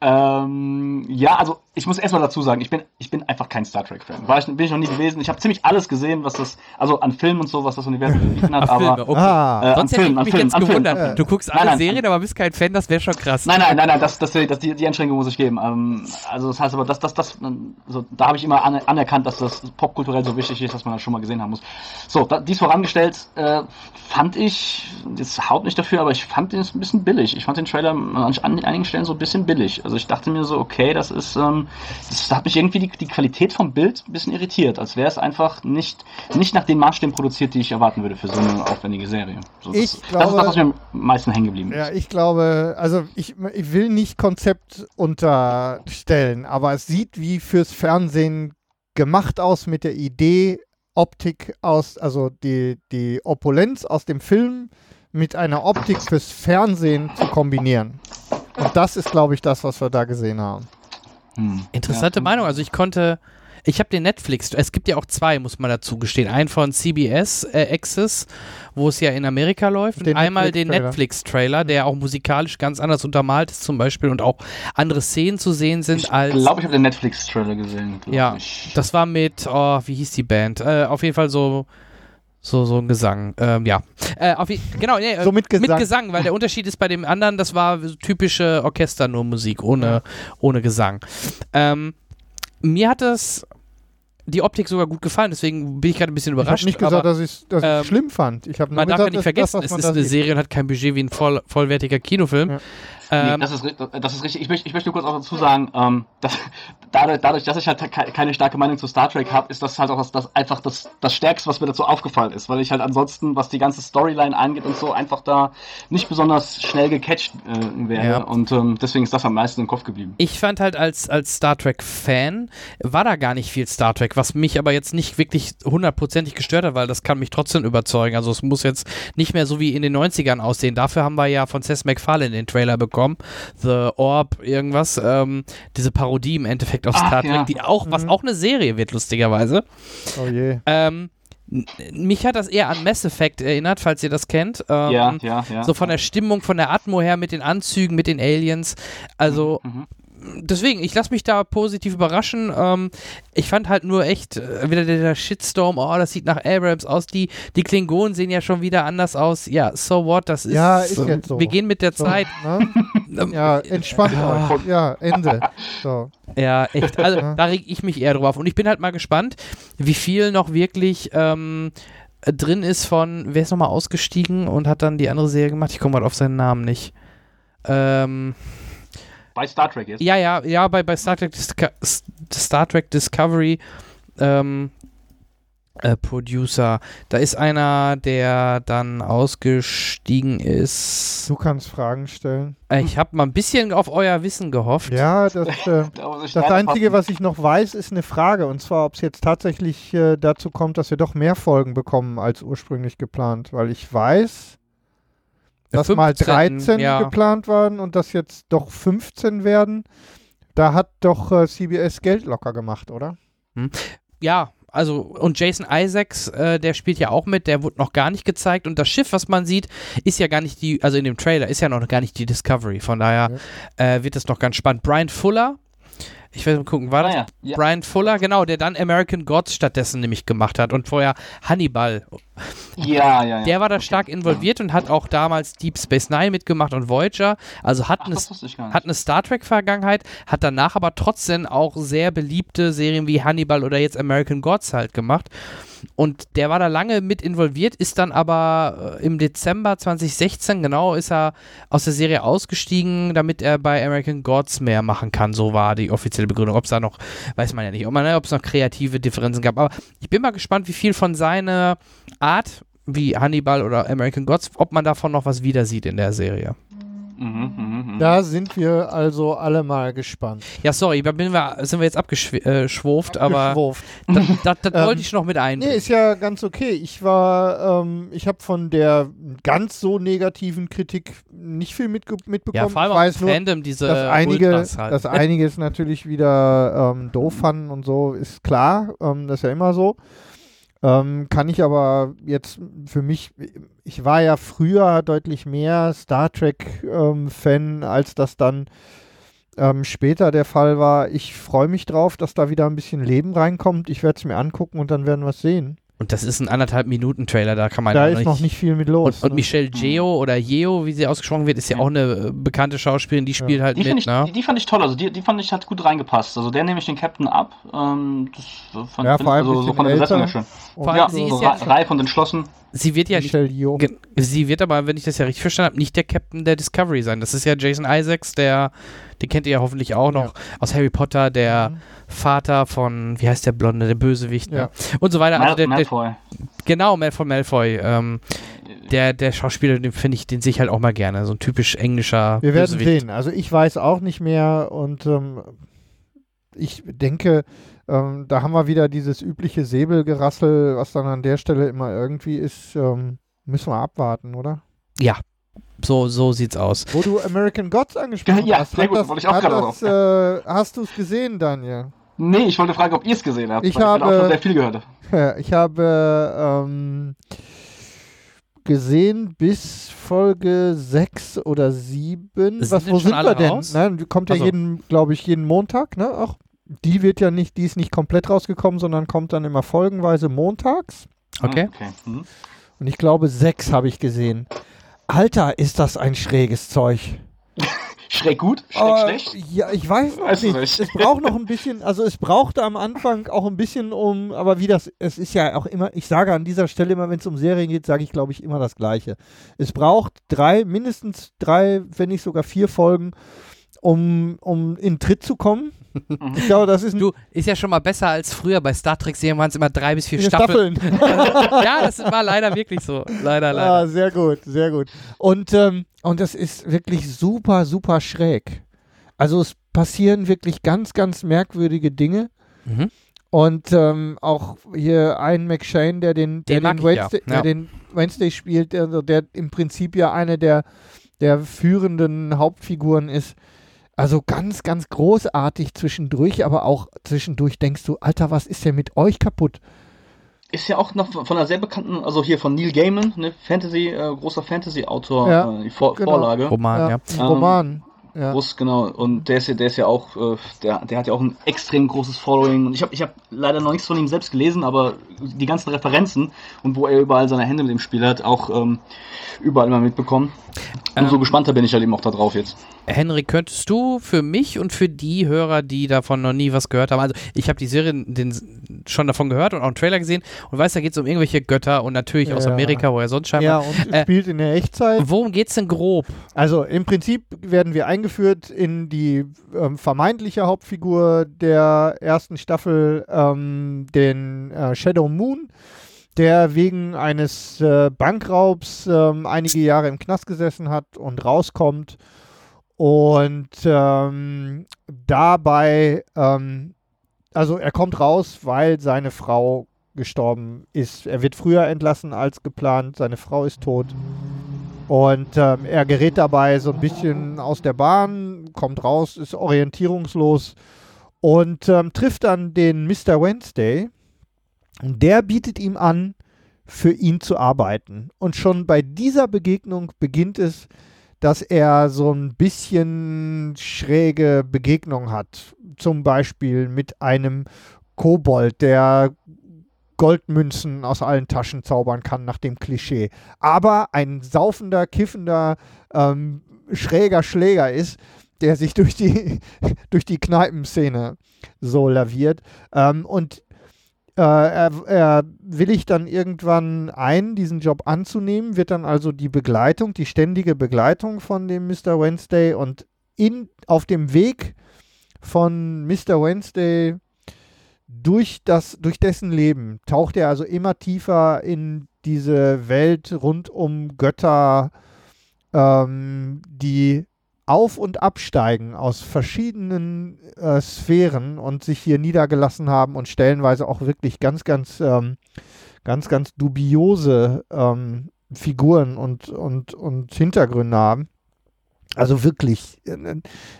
Ähm, ja, also ich muss erstmal dazu sagen, ich bin, ich bin einfach kein Star Trek-Fan. War ich, bin ich noch nie gewesen. Ich habe ziemlich alles gesehen, was das, also an Filmen und so, was das Universum geboten hat, aber. Filme, okay. Ah, Äh, an Filmen, an mich Filmen, jetzt an Filmen. gewundert. Du guckst Nein, alle nein. Serien, aber bist kein Fan, das wäre schon krass. Nein, nein, nein, nein, das, das, das, die, die Einschränkung muss ich geben. Ähm, also das heißt aber, das, das, das, so, da habe ich immer ane- anerkannt, dass das popkulturell so wichtig ist, dass man das schon mal gesehen haben muss. So, da, dies vorangestellt, äh, fand ich, jetzt haut nicht dafür, aber ich fand den ein bisschen billig. Ich fand den Trailer an, an einigen Stellen so ein bisschen billig. Also ich dachte mir so, okay, das ist, ähm, das hat mich irgendwie die, die Qualität vom Bild ein bisschen irritiert, als wäre es einfach nicht, nicht nach den Maßstäben produziert, die ich erwarten würde für so eine aufwendige Serie. So, das, Ich das glaube- ist das, was mir am meisten hängen geblieben ist. Ja, ich glaube, also ich, ich will nicht Konzept unterstellen, aber es sieht wie fürs Fernsehen gemacht aus mit der Idee, Optik aus, also die, die Opulenz aus dem Film mit einer Optik fürs Fernsehen zu kombinieren. Und das ist, glaube ich, das, was wir da gesehen haben. Hm. Interessante Ja. Meinung. Also ich konnte, ich habe den Netflix, es gibt ja auch zwei, muss man dazu gestehen. Einen von CBS äh, Access, wo es ja in Amerika läuft, und Den einmal den Netflix-Trailer. Der auch musikalisch ganz anders untermalt ist zum Beispiel und auch andere Szenen zu sehen sind Ich als... glaube, ich habe den Netflix-Trailer gesehen. Ja, ich. Das war mit, oh, wie hieß die Band? Äh, auf jeden Fall so, so, so ein Gesang. Ähm, ja. Äh, auf, genau, nee, äh, So mit Gesang. Mit Gesang, weil der Unterschied ist bei dem anderen, das war typische Orchester nur Musik, ohne, ohne Gesang. Ähm, mir hat das die Optik sogar gut gefallen, deswegen bin ich gerade ein bisschen Ich habe überrascht. nicht gesagt, aber dass ich es ähm, schlimm fand. Ich man darf ja nicht vergessen, das, es ist eine sieht. Serie und hat kein Budget wie ein voll, vollwertiger Kinofilm. Ja. Ähm, nee, das, ist, das ist richtig. Ich möchte, ich möchte nur kurz auch dazu sagen, ähm, dass, dadurch, dadurch, dass ich halt ke- keine starke Meinung zu Star Trek habe, ist das halt auch das, das einfach das, das Stärkste, was mir dazu aufgefallen ist, weil ich halt ansonsten, was die ganze Storyline angeht und so, einfach da nicht besonders schnell gecatcht äh, werde. Ja. Und ähm, deswegen ist das am meisten im Kopf geblieben. Ich fand halt als, als Star Trek-Fan war da gar nicht viel Star Trek, was mich aber jetzt nicht wirklich hundertprozentig gestört hat, weil das kann mich trotzdem überzeugen. Also es muss jetzt nicht mehr so wie in den 90ern aussehen. Dafür haben wir ja von Seth MacFarlane den Trailer bekommen. The Orb, irgendwas. Ähm, diese Parodie im Endeffekt auf Ach, Star Trek, ja. die auch, was Mhm. auch eine Serie wird, lustigerweise. Oh je. Ähm, mich hat das eher an Mass Effect erinnert, falls ihr das kennt. Ähm, ja, ja, ja. so von der Stimmung, von der Atmo her, mit den Anzügen, mit den Aliens. Also Mhm. Deswegen, ich lasse mich da positiv überraschen. Ähm, ich fand halt nur echt äh, wieder der, Shitstorm, oh, das sieht nach Abrams aus. Die, die Klingonen sehen ja schon wieder anders aus. Ja, so what, das ist. Ja, ist jetzt so. Wir gehen mit der So, Zeit. ne? Ähm, Ja, entspannt Ja. euch. Ja, Ende. So. Ja, echt. Also Ja. da reg ich mich eher drauf. Und ich bin halt mal gespannt, wie viel noch wirklich ähm, äh, drin ist von, wer ist nochmal ausgestiegen und hat dann die andere Serie gemacht? Ich komme gerade auf seinen Namen nicht. Ähm, Bei Star Trek jetzt. ja, ja, ja, bei, bei Star Trek, Disco Star Trek Discovery, ähm, äh, Producer. Da ist einer, der dann ausgestiegen ist. Du kannst Fragen stellen. Äh, ich habe mal ein bisschen auf euer Wissen gehofft. Ja, das, äh, das Einzige, was ich noch weiß, ist eine Frage. Und zwar, ob es jetzt tatsächlich äh, dazu kommt, dass wir doch mehr Folgen bekommen als ursprünglich geplant. Weil ich weiß, dass 15, mal 13 ja. geplant waren und dass jetzt doch 15 werden. Da hat doch äh, CBS Geld locker gemacht, oder? Ja, also und Jason Isaacs, äh, der spielt ja auch mit, der wurde noch gar nicht gezeigt und das Schiff, was man sieht, ist ja gar nicht die, also in dem Trailer ist ja noch gar nicht die Discovery, von daher äh, wird es noch ganz spannend. Brian Fuller, ich will mal gucken, war das Ah, ja. Ja. Brian Fuller, genau, der dann American Gods stattdessen nämlich gemacht hat und vorher Hannibal. Ja, ja, ja. Der war da stark involviert und hat auch damals Deep Space Nine mitgemacht und Voyager, also hat Ach, eine das hat eine Star Trek-Vergangenheit, hat danach aber trotzdem auch sehr beliebte Serien wie Hannibal oder jetzt American Gods halt gemacht. Und der war da lange mit involviert, ist dann aber äh, im Dezember 2016, genau, ist er aus der Serie ausgestiegen, damit er bei American Gods mehr machen kann. So war die offizielle Begründung. Ob es da noch, weiß man ja nicht, ob es noch kreative Differenzen gab. Aber ich bin mal gespannt, wie viel von seiner Art, wie Hannibal oder American Gods, ob man davon noch was wieder sieht in der Serie. Mhm, mhm, mhm. Da sind wir also alle mal gespannt. Ja, sorry, da bin wir, sind wir jetzt abgeschwurft, aber Geschwurft. das, das, das Ähm, wollte ich noch mit Nee, einbringen. ist ja ganz okay. Ich war, ähm, ich habe von der ganz so negativen Kritik nicht viel mitge mitbekommen. ja, vor allem ich auch weiß im nur, Fandom, diese dass einige, halt. dass einige es natürlich wieder ähm, doof fanden und so, ist klar. Ähm, das ist ja immer so. Ähm, kann ich aber jetzt für mich, ich war ja früher deutlich mehr Star Trek-Fan, als das dann ähm, später der Fall war. Ich freue mich drauf, dass da wieder ein bisschen Leben reinkommt. Ich werde es mir angucken und dann werden wir es sehen. Und das ist ein anderthalb Minuten Trailer, da kann man da ja ist noch nicht viel mit los. Und, und ne? Michelle Geo oder Yeo, wie sie ausgesprochen wird, ist ja auch eine äh, bekannte Schauspielerin, die spielt halt Die, mit, ich, ne? die, die fand ich toll, also die, die fand ich hat gut reingepasst. Also der nehme ich den Captain ab. Ähm, das fand, Ja, vor allem also so von der Besetzung her schön. Und Vor Ja, allem, sie ist ja re- reif und entschlossen. Sie wird ja nicht, Michelle Yeoh. ge- sie wird aber, wenn ich das ja richtig verstanden habe, nicht der Captain der Discovery sein. Das ist ja Jason Isaacs, der, den kennt ihr ja hoffentlich auch noch aus Harry Potter, der Mhm. Vater von, wie heißt der Blonde, der Bösewicht, ne? Ja. Und so weiter. Also Mal, der, der, Malfoy. genau, Malfoy Malfoy. Ähm, der, der Schauspieler, den finde ich, den sehe ich halt auch mal gerne. So ein typisch englischer Wir werden Bösewicht. sehen. Also ich weiß auch nicht mehr und ähm, ich denke, ähm, da haben wir wieder dieses übliche Säbelgerassel, was dann an der Stelle immer irgendwie ist. Ähm, müssen wir abwarten, oder? Ja, so, so sieht's aus. Wo du American Gods angesprochen Ja, hast, sehr hat gut, das, wollte ich auch hat gerade das, äh, hast du es gesehen, Daniel? Nee, ich wollte fragen, ob ihr es gesehen habt. Ich habe- auch schon sehr viel gehört. Ich habe ähm, gesehen bis Folge 6 oder 7. Sind Was, wo schon sind alle wir denn? raus? Nein, die kommt ja Ach so. jeden, glaube ich, jeden Montag, ne? Auch die wird ja nicht, die ist nicht komplett rausgekommen, sondern kommt dann immer folgenweise montags. Okay. Okay. Mhm. Und ich glaube, 6 habe ich gesehen. Alter, ist das ein schräges Zeug. Schräg gut, schräg Äh, schlecht. Ja, ich weiß noch Weißt du nicht. nicht. Es braucht noch ein bisschen, also es brauchte am Anfang auch ein bisschen um, aber wie das, es ist ja auch immer, ich sage an dieser Stelle immer, wenn es um Serien geht, sage ich glaube ich immer das Gleiche. Es braucht drei, mindestens drei, wenn nicht sogar vier Folgen, um, um in Tritt zu kommen. Ich glaube, das ist ein Du, ist ja schon mal besser als früher. Bei Star Trek-Serien waren es immer drei bis vier Staffeln. Staffeln. ja, das war leider wirklich so. Leider, leider. Ah, sehr gut, sehr gut. Und, ähm, und das ist wirklich super, super schräg. Also es passieren wirklich ganz, ganz merkwürdige Dinge. Mhm. Und ähm, auch hier ein McShane, der den, der Den den, ich ja, Wednesday, ja. Der den Wednesday spielt, der, also der im Prinzip ja eine der, der führenden Hauptfiguren ist. Also ganz, ganz großartig zwischendurch, aber auch zwischendurch denkst du, Alter, was ist denn mit euch kaputt? Ist ja auch noch von einer sehr bekannten, also hier von Neil Gaiman, ne, Fantasy, äh, großer Fantasy-Autor, Ja, äh, die Vor genau. Vorlage. Roman, ja. Ähm, Roman. Ja. Groß, genau. Und der ist ja, der ist ja auch, äh, der, der hat ja auch ein extrem großes Following. Und ich habe ich hab leider noch nichts von ihm selbst gelesen, aber die ganzen Referenzen und wo er überall seine Hände mit dem Spiel hat, auch ähm, überall mal mitbekommen. Ähm, Umso gespannter bin ich halt eben auch da drauf jetzt. Henrik, könntest du für mich und für die Hörer, die davon noch nie was gehört haben, also ich habe die Serie den, schon davon gehört und auch einen Trailer gesehen und weiß, da geht es um irgendwelche Götter und natürlich ja. aus Amerika, wo er sonst scheinbar. Ja, und äh, spielt in der Echtzeit. Worum geht es denn grob? Also im Prinzip werden wir eingeführt in die ähm, vermeintliche Hauptfigur der ersten Staffel, ähm, den äh, Shadow Moon der wegen eines äh, Bankraubs ähm, einige Jahre im Knast gesessen hat und rauskommt und ähm, dabei, ähm, also er kommt raus, weil seine Frau gestorben ist. Er wird früher entlassen als geplant, seine Frau ist tot. Und ähm, er gerät dabei so ein bisschen aus der Bahn, kommt raus, ist orientierungslos und ähm, trifft dann den Mr. Wednesday. Und der bietet ihm an, für ihn zu arbeiten. Und schon bei dieser Begegnung beginnt es, dass er so ein bisschen schräge Begegnungen hat. Zum Beispiel mit einem Kobold, der Goldmünzen aus allen Taschen zaubern kann, nach dem Klischee. Aber ein saufender, kiffender, ähm, schräger Schläger ist, der sich durch die, durch die Kneipenszene so laviert. Ähm, und äh, er, er willigt dann irgendwann ein, diesen Job anzunehmen, wird dann also die Begleitung, die ständige Begleitung von dem Mr. Wednesday und in, auf dem Weg von Mr. Wednesday durch, das, durch dessen Leben taucht er also immer tiefer in diese Welt rund um Götter, ähm, die auf- und absteigen aus verschiedenen äh, Sphären und sich hier niedergelassen haben und stellenweise auch wirklich ganz, ganz, ähm, ganz, ganz dubiose ähm, Figuren und, und, und Hintergründe haben. Also wirklich, äh,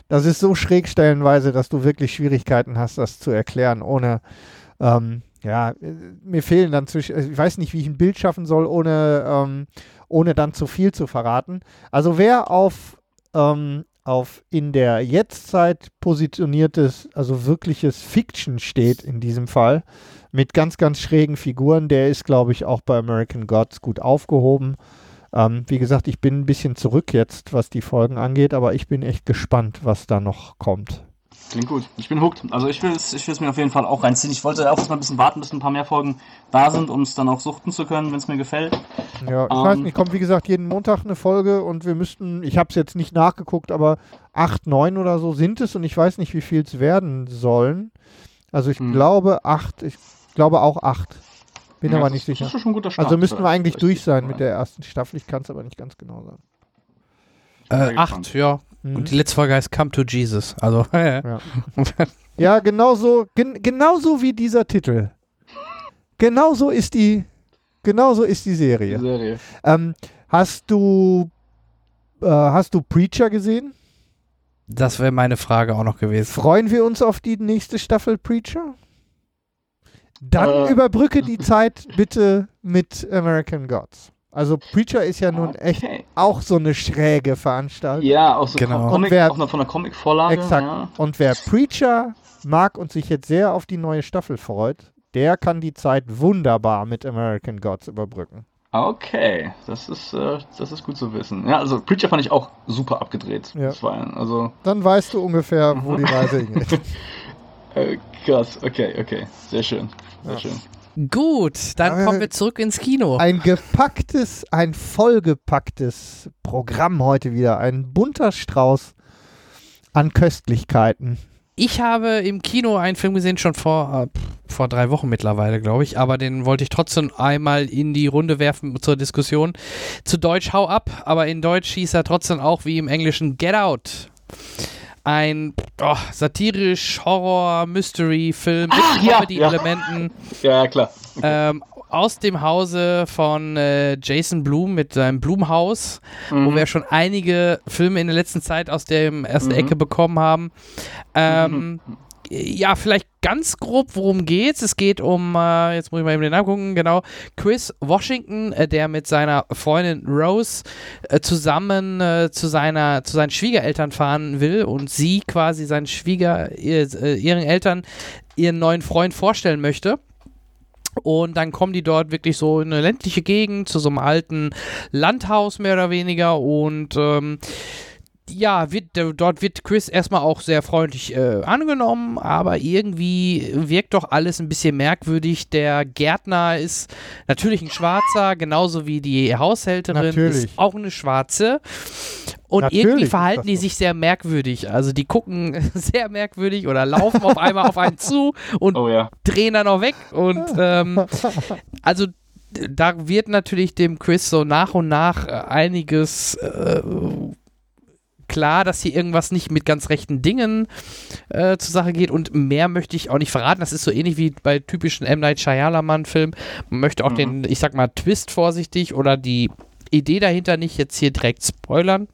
das ist so schräg stellenweise, dass du wirklich Schwierigkeiten hast, das zu erklären, ohne, ähm, ja, mir fehlen dann zwischen, ich weiß nicht, wie ich ein Bild schaffen soll, ohne, ähm, ohne dann zu viel zu verraten. Also wer auf ähm, auf in der Jetztzeit positioniertes, also wirkliches Fiction steht in diesem Fall, mit ganz, ganz schrägen Figuren, der ist, glaube ich, auch bei American Gods gut aufgehoben. Ähm, wie gesagt, ich bin ein bisschen zurück jetzt, was die Folgen angeht, aber ich bin echt gespannt, was da noch kommt. Klingt gut. Ich bin hooked. Also ich will es ich mir auf jeden Fall auch reinziehen. Ich wollte auch erst mal ein bisschen warten, bis ein paar mehr Folgen da sind, um es dann auch suchten zu können, wenn es mir gefällt. Ja, ich ähm, weiß nicht, kommt wie gesagt jeden Montag eine Folge und wir müssten, ich habe es jetzt nicht nachgeguckt, aber acht, neun oder so sind es und ich weiß nicht, wie viel es werden sollen. Also ich hm. glaube acht, ich glaube auch acht. Bin ja, aber nicht sicher. Das ist schon ein guter Start. Also müssten wir eigentlich durch sein mit der ersten Staffel. Ich kann es aber nicht ganz genau sagen. Äh, acht, ja. Mhm. Und die letzte Folge heißt Come to Jesus. Also, ja. ja, genauso, gen, genauso wie dieser Titel. Genauso ist die, genauso ist die Serie. Die Serie. Ähm, hast du, äh, hast du Preacher gesehen? Das wäre meine Frage auch noch gewesen. Freuen wir uns auf die nächste Staffel Preacher? Dann äh. überbrücke die Zeit bitte mit American Gods. Also Preacher ist ja nun okay. echt auch so eine schräge Veranstaltung. Ja, auch so genau. Comic, wer, auch von der Comic-Vorlage. Exakt. Ja. Und wer Preacher mag und sich jetzt sehr auf die neue Staffel freut, der kann die Zeit wunderbar mit American Gods überbrücken. Okay, das ist, äh, das ist gut zu wissen. Ja, also Preacher fand ich auch super abgedreht. Ja. War, also Dann weißt du ungefähr, wo die Reise hingeht. äh, krass, okay, okay. Sehr schön. Sehr ja. schön. Gut, dann kommen wir zurück ins Kino. Ein gepacktes, ein vollgepacktes Programm heute wieder. Ein bunter Strauß an Köstlichkeiten. Ich habe im Kino einen Film gesehen, schon vor, äh, vor drei Wochen mittlerweile, glaube ich, aber den wollte ich trotzdem einmal in die Runde werfen zur Diskussion. Zu Deutsch Hau ab, aber in Deutsch hieß er trotzdem auch wie im Englischen Get Out ein oh, satirisch Horror-Mystery-Film mit ja, Comedy-Elementen. Ja. ja, klar. Okay. Ähm, aus dem Hause von äh, Jason Blum mit seinem Blumhaus, mhm. wo wir schon einige Filme in der letzten Zeit aus der ersten mhm. Ecke bekommen haben. Ähm, mhm ja, vielleicht ganz grob, worum geht's? Es geht um, äh, jetzt muss ich mal eben den Namen gucken, genau, Chris Washington, äh, der mit seiner Freundin Rose äh, zusammen äh, zu seiner, zu seinen Schwiegereltern fahren will und sie quasi seinen Schwieger, äh, ihren Eltern ihren neuen Freund vorstellen möchte. Und dann kommen die dort wirklich so in eine ländliche Gegend, zu so einem alten Landhaus mehr oder weniger und ähm, ja, wird, dort wird Chris erstmal auch sehr freundlich äh, angenommen, aber irgendwie wirkt doch alles ein bisschen merkwürdig. Der Gärtner ist natürlich ein Schwarzer, genauso wie die Haushälterin Natürlich. ist auch eine Schwarze. Und Natürlich irgendwie verhalten die so. sich sehr merkwürdig. Also die gucken sehr merkwürdig oder laufen auf einmal auf einen zu und Oh ja. drehen dann auch weg. Und ähm, also da wird natürlich dem Chris so nach und nach äh, einiges äh, klar, dass hier irgendwas nicht mit ganz rechten Dingen äh, zur Sache geht und mehr möchte ich auch nicht verraten. Das ist so ähnlich wie bei typischen M. Night Shyamalan-Filmen. Man möchte auch Mhm. den, ich sag mal, Twist vorsichtig oder die Idee dahinter nicht jetzt hier direkt spoilern.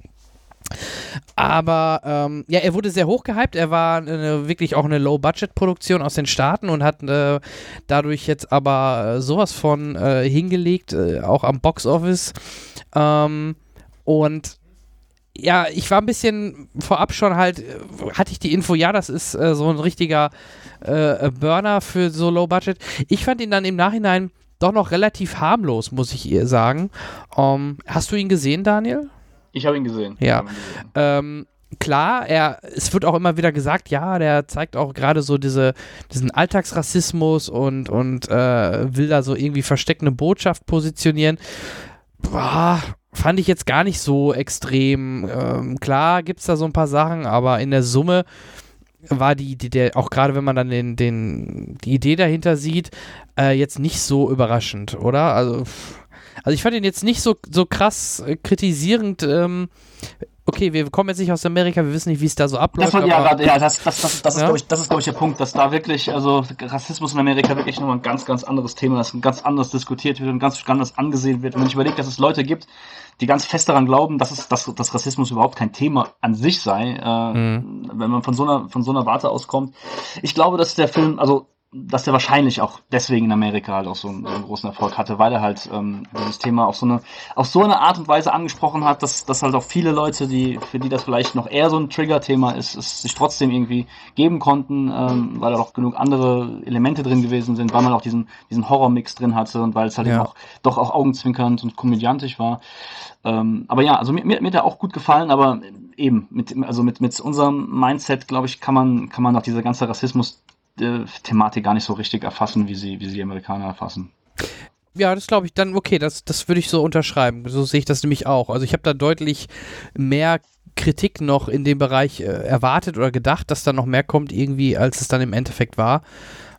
Aber ähm, ja, er wurde sehr hoch gehypt. Er war eine, wirklich auch eine Low-Budget-Produktion aus den Staaten und hat äh, dadurch jetzt aber äh, sowas von äh, hingelegt, äh, auch am Box-Office. Ähm, und ja, ich war ein bisschen vorab schon halt, äh, hatte ich die Info, ja, das ist äh, so ein richtiger äh, Burner für so Low Budget. Ich fand ihn dann im Nachhinein doch noch relativ harmlos, muss ich ihr sagen. Ähm, hast du ihn gesehen, Daniel? Ich habe ihn gesehen. Ja. Ihn gesehen. Ähm, klar, er, es wird auch immer wieder gesagt, ja, der zeigt auch gerade so diese, diesen Alltagsrassismus und, und äh, will da so irgendwie versteckte Botschaft positionieren. Boah, fand ich jetzt gar nicht so extrem. Ähm, klar gibt es da so ein paar Sachen, aber in der Summe war die, die der, auch gerade wenn man dann den, den, die Idee dahinter sieht, äh, jetzt nicht so überraschend, oder? Also, also ich fand ihn jetzt nicht so, so krass äh, kritisierend. Ähm, okay, wir kommen jetzt nicht aus Amerika, wir wissen nicht, wie es da so abläuft. Das, war, ja, aber- ja, das, das, das, das ist, Ja? glaube ich, das ist, glaube ich, der Punkt, dass da wirklich, also Rassismus in Amerika wirklich nochmal ein ganz, ganz anderes Thema ist, ein ganz anders diskutiert wird und ganz anders angesehen wird. Wenn ich überlege, dass es Leute gibt, die ganz fest daran glauben, dass es, dass, dass Rassismus überhaupt kein Thema an sich sei, äh, Mhm. wenn man von so einer, von so einer Warte auskommt. Ich glaube, dass der Film, also dass der wahrscheinlich auch deswegen in Amerika halt auch so einen, so einen großen Erfolg hatte, weil er halt ähm, dieses Thema auf so eine auf so eine Art und Weise angesprochen hat, dass, dass halt auch viele Leute, die für die das vielleicht noch eher so ein Trigger-Thema ist, es sich trotzdem irgendwie geben konnten, ähm, weil da auch genug andere Elemente drin gewesen sind, weil man auch diesen diesen Horror-Mix drin hatte und weil es halt Ja. eben auch doch auch augenzwinkernd und komödiantisch war. Ähm, aber ja, also mir, mir, mir hat er auch gut gefallen, aber eben mit also mit mit unserem Mindset, glaube ich, kann man kann man auch diese ganze Rassismus äh, Thematik gar nicht so richtig erfassen, wie sie, wie sie die Amerikaner erfassen. Ja, das glaube ich dann, okay, das, das würde ich so unterschreiben. So sehe ich das nämlich auch. Also ich habe da deutlich mehr Kritik noch in dem Bereich äh, erwartet oder gedacht, dass da noch mehr kommt irgendwie, als es dann im Endeffekt war.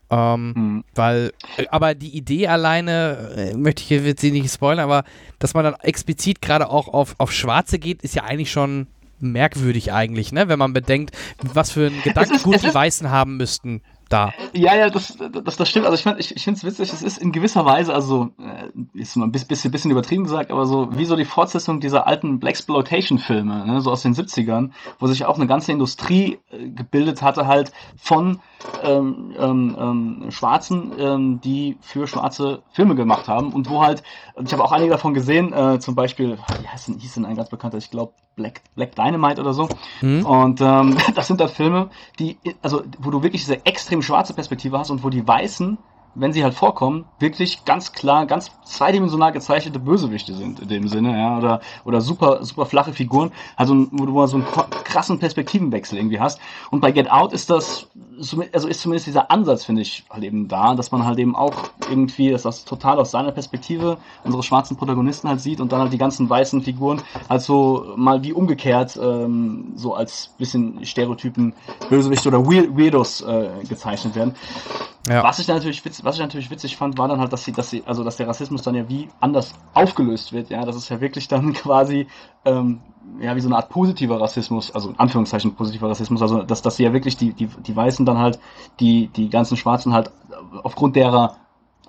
Ähm, Mhm. Weil, äh, aber die Idee alleine, äh, möchte ich jetzt sie nicht spoilern, aber dass man dann explizit gerade auch auf, auf Schwarze geht, ist ja eigentlich schon merkwürdig eigentlich, ne? Wenn man bedenkt, was für ein Gedankengut die Weißen haben müssten da. Ja, ja, das, das, das stimmt. Also ich, find- ich, ich finde es witzig, es ist in gewisser Weise, also äh, ist mal ein bisschen, bisschen übertrieben gesagt, aber so wie so die Fortsetzung dieser alten Blaxploitation-Filme, ne, so aus den 70ern, wo sich auch eine ganze Industrie äh, gebildet hatte, halt von ähm, ähm, ähm, Schwarzen, ähm, die für schwarze Filme gemacht haben und wo halt, ich habe auch einige davon gesehen, äh, zum Beispiel, wie heißt denn, hieß denn ein ganz bekannter, ich glaube Black, Black Dynamite oder so. Hm? Und ähm, das sind dann Filme, die, also wo du wirklich diese extrem schwarze Perspektive hast und wo die Weißen, wenn sie halt vorkommen, wirklich ganz klar, ganz zweidimensional gezeichnete Bösewichte sind in dem Sinne, ja, oder oder super super flache Figuren, also wo du mal so einen krassen Perspektivenwechsel irgendwie hast. Und bei Get Out ist das, also ist zumindest dieser Ansatz finde ich halt eben da, dass man halt eben auch irgendwie das aus, total aus seiner Perspektive unsere schwarzen Protagonisten halt sieht und dann halt die ganzen weißen Figuren halt so mal wie umgekehrt ähm, so als bisschen Stereotypen Bösewichte oder Weir Weirdos äh, gezeichnet werden. Ja. Was ich natürlich witzig, was ich natürlich witzig fand, war dann halt, dass sie, dass sie, also dass der Rassismus dann ja wie anders aufgelöst wird, ja, das ist ja wirklich dann quasi ähm, ja wie so eine Art positiver Rassismus, also in Anführungszeichen positiver Rassismus, also dass, dass sie ja wirklich die, die, die Weißen dann halt, die, die ganzen Schwarzen halt aufgrund derer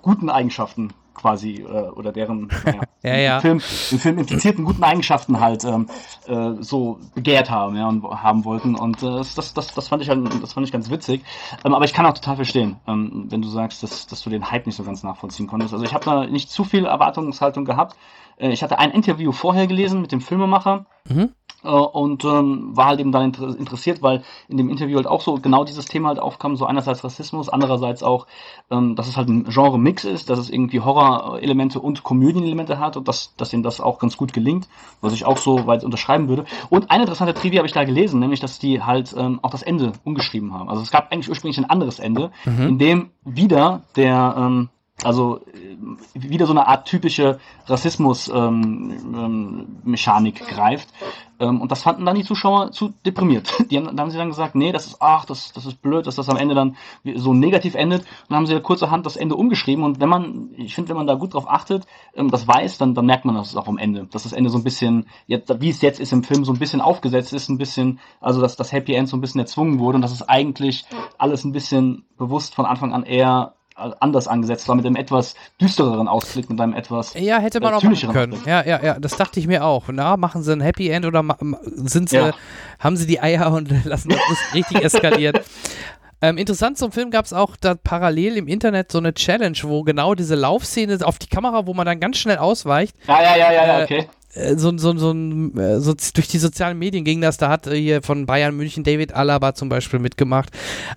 guten Eigenschaften quasi äh, oder deren naja, Ja, ja. Im, Film, im Film implizierten guten Eigenschaften halt ähm, äh, so begehrt haben ja, und haben wollten. Und äh, das, das, das, fand ich halt, das fand ich ganz witzig. Ähm, aber ich kann auch total verstehen ähm, wenn du sagst dass, dass du den Hype nicht so ganz nachvollziehen konntest. Also ich habe da nicht zu viel Erwartungshaltung gehabt. äh, ich hatte ein Interview vorher gelesen mit dem Filmemacher Mhm. Äh, und ähm, war halt eben dann inter interessiert, weil in dem Interview halt auch so genau dieses Thema halt aufkam, so einerseits Rassismus, andererseits auch, ähm, dass es halt ein Genre-Mix ist, dass es irgendwie Horror-Elemente und Komödien-Elemente hat und dass, dass ihm das auch ganz gut gelingt, was ich auch so weit unterschreiben würde. Und eine interessante Trivia habe ich da gelesen, nämlich, dass die halt ähm, auch das Ende umgeschrieben haben. Also es gab eigentlich ursprünglich ein anderes Ende, mhm. in dem wieder der ähm, also äh, wieder so eine Art typische Rassismus-Mechanik ähm, ähm, greift. Ähm, und das fanden dann die Zuschauer zu deprimiert. Die haben, da haben sie dann gesagt, nee, das ist, ach, das, das ist blöd, dass das am Ende dann so negativ endet. Und dann haben sie kurzerhand das Ende umgeschrieben. Und wenn man, ich finde, wenn man da gut drauf achtet, ähm, das weiß, dann, dann merkt man das auch am Ende. Dass das Ende so ein bisschen, jetzt, wie es jetzt ist im Film, so ein bisschen aufgesetzt ist, ein bisschen, also dass das Happy End so ein bisschen erzwungen wurde und dass es eigentlich alles ein bisschen bewusst von Anfang an eher anders angesetzt war, mit einem etwas düstereren Ausblick, mit einem etwas Ja, hätte man äh, auch machen können. Ausblick. Ja, ja, ja, das dachte ich mir auch. Na, machen sie ein Happy End oder sind sie, ja. haben sie die Eier und lassen das richtig eskalieren? Ähm, interessant zum Film gab es auch da parallel im Internet so eine Challenge, wo genau diese Laufszene auf die Kamera, wo man dann ganz schnell ausweicht. Ja, ja, ja, ja, ja äh, okay. Äh, so, so, so, äh, so, durch die sozialen Medien ging das, da hat hier von Bayern München David Alaba zum Beispiel mitgemacht.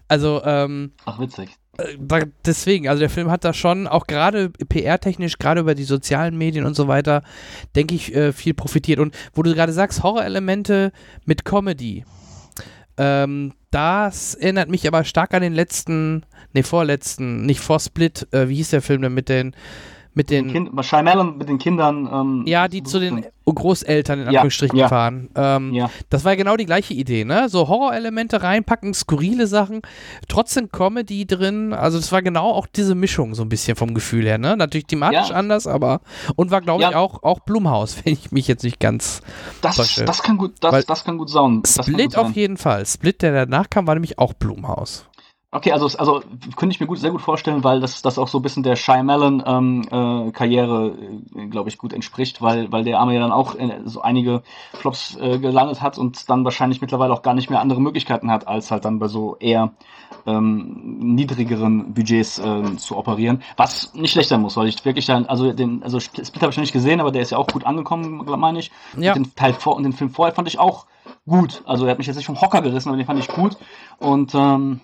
Also, ähm, Ach, witzig. Äh, deswegen, also der Film hat da schon auch gerade PR-technisch, gerade über die sozialen Medien und so weiter, denke ich, äh, viel profitiert. Und wo du gerade sagst, Horrorelemente mit Comedy, ähm, das erinnert mich aber stark an den letzten, ne, vorletzten, nicht vor Split, äh, wie hieß der Film denn mit den mit den, kind, Shyamalan mit den Kindern. Ähm, ja, die zu den Großeltern in Anführungsstrichen ja, fahren. Ähm, ja. Das war ja genau die gleiche Idee, ne? So Horrorelemente reinpacken, skurrile Sachen, trotzdem Comedy drin. Also das war genau auch diese Mischung so ein bisschen vom Gefühl her, ne? Natürlich thematisch ja. anders, aber und war glaube ich auch auch Blumhaus, wenn ich mich jetzt nicht ganz das, das kann gut das, das kann gut sein. Split auf jeden Fall. Split, der danach kam, war nämlich auch Blumhaus. Okay, also, also könnte ich mir gut, sehr gut vorstellen, weil das, das auch so ein bisschen der Shyamalan-Karriere, ähm, äh, glaube ich, gut entspricht, weil, weil der Arme ja dann auch äh, so einige Flops äh, gelandet hat und dann wahrscheinlich mittlerweile auch gar nicht mehr andere Möglichkeiten hat, als halt dann bei so eher ähm, niedrigeren Budgets äh, zu operieren. Was nicht schlecht sein muss, weil ich wirklich dann, also den, also Split habe ich noch nicht gesehen, aber der ist ja auch gut angekommen, meine ich. Ja. Und den Teil vor und den Film vorher fand ich auch gut. Also er hat mich jetzt nicht vom Hocker gerissen, aber den fand ich gut. Und ähm,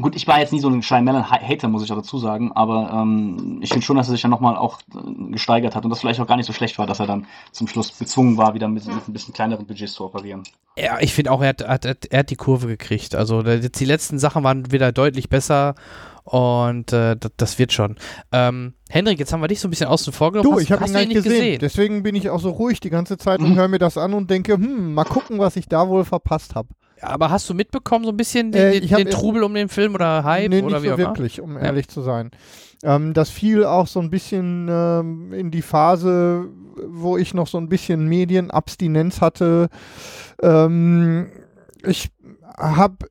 Gut, ich war jetzt nie so ein Shyamalan-Hater, muss ich auch dazu sagen, aber ähm, ich finde schon, dass er sich ja nochmal auch äh, gesteigert hat und das vielleicht auch gar nicht so schlecht war, dass er dann zum Schluss gezwungen war, wieder mit, mit ein bisschen kleineren Budgets zu operieren. Ja, ich finde auch, er hat, hat, er hat die Kurve gekriegt. Also jetzt die letzten Sachen waren wieder deutlich besser und äh, das, das, wird schon. Ähm, Hendrik, jetzt haben wir dich so ein bisschen außen vor genommen. Du, ich habe ihn nicht gesehen. gesehen. Deswegen bin ich auch so ruhig die ganze Zeit und höre mir das an und denke, hm, mal gucken, was ich da wohl verpasst habe. Aber hast du mitbekommen so ein bisschen den, äh, den Trubel um den Film oder Hype nee, oder wie so wirklich, um ja. ehrlich zu sein. Ähm, das fiel auch so ein bisschen ähm, in die Phase, wo ich noch so ein bisschen Medienabstinenz hatte. Ähm, ich habe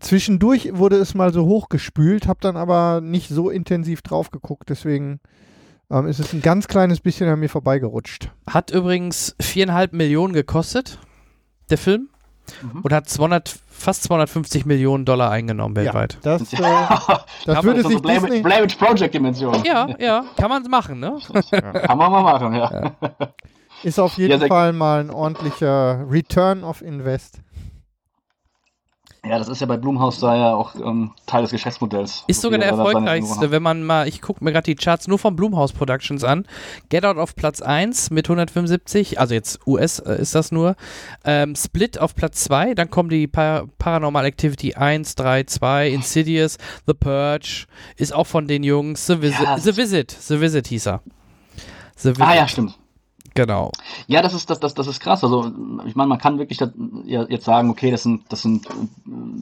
zwischendurch wurde es mal so hochgespült, habe dann aber nicht so intensiv drauf geguckt, deswegen ähm, ist es ein ganz kleines bisschen an mir vorbeigerutscht. Hat übrigens viereinhalb Millionen gekostet, der Film mhm. und hat 200, fast 250 Millionen Dollar eingenommen weltweit. Ja, das, äh, das würde sich Blair, Disney... Blair Witch Project Dimension. Ja, ja, kann man machen, ne? Ja. Kann man mal machen, ja. ja. Ist auf jeden Fall mal ein ordentlicher Return of Invest. Ja, das ist ja bei Blumhaus da ja auch ähm, Teil des Geschäftsmodells. Ist sogar der erfolgreichste, wenn man mal, ich gucke mir gerade die Charts nur von Blumhaus Productions an. Get Out auf Platz 1 mit 175, also jetzt US äh, ist das nur. Ähm, Split auf Platz 2, dann kommen die Par Paranormal Activity 1, 3, 2, Insidious, The Purge, ist auch von den Jungs, The Visit, ja, The Visit, The Visit hieß er. The Visit. Ah ja, stimmt. Genau. Ja, das ist das, das, das ist krass. Also ich meine, man kann wirklich das, ja, jetzt sagen, okay, das sind das sind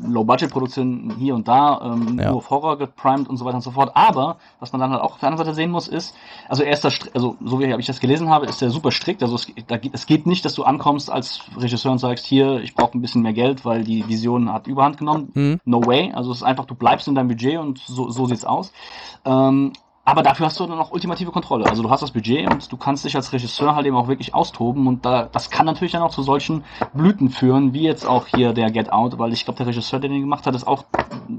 Low-Budget-Produktionen hier und da, ähm, ja. nur auf Horror geprimed und so weiter und so fort. Aber was man dann halt auch auf der anderen Seite sehen muss, ist, also er ist da, also so wie ich das gelesen habe, ist er super strikt. Also es, da, es geht nicht, dass du ankommst als Regisseur und sagst, hier, ich brauche ein bisschen mehr Geld, weil die Vision hat Überhand genommen. Mhm. No way. Also es ist einfach, du bleibst in deinem Budget und so, so sieht's aus. Ähm, aber dafür hast du dann auch ultimative Kontrolle. Also du hast das Budget und du kannst dich als Regisseur halt eben auch wirklich austoben und da, das kann natürlich dann auch zu solchen Blüten führen, wie jetzt auch hier der Get Out, weil ich glaube, der Regisseur, der den gemacht hat, ist auch,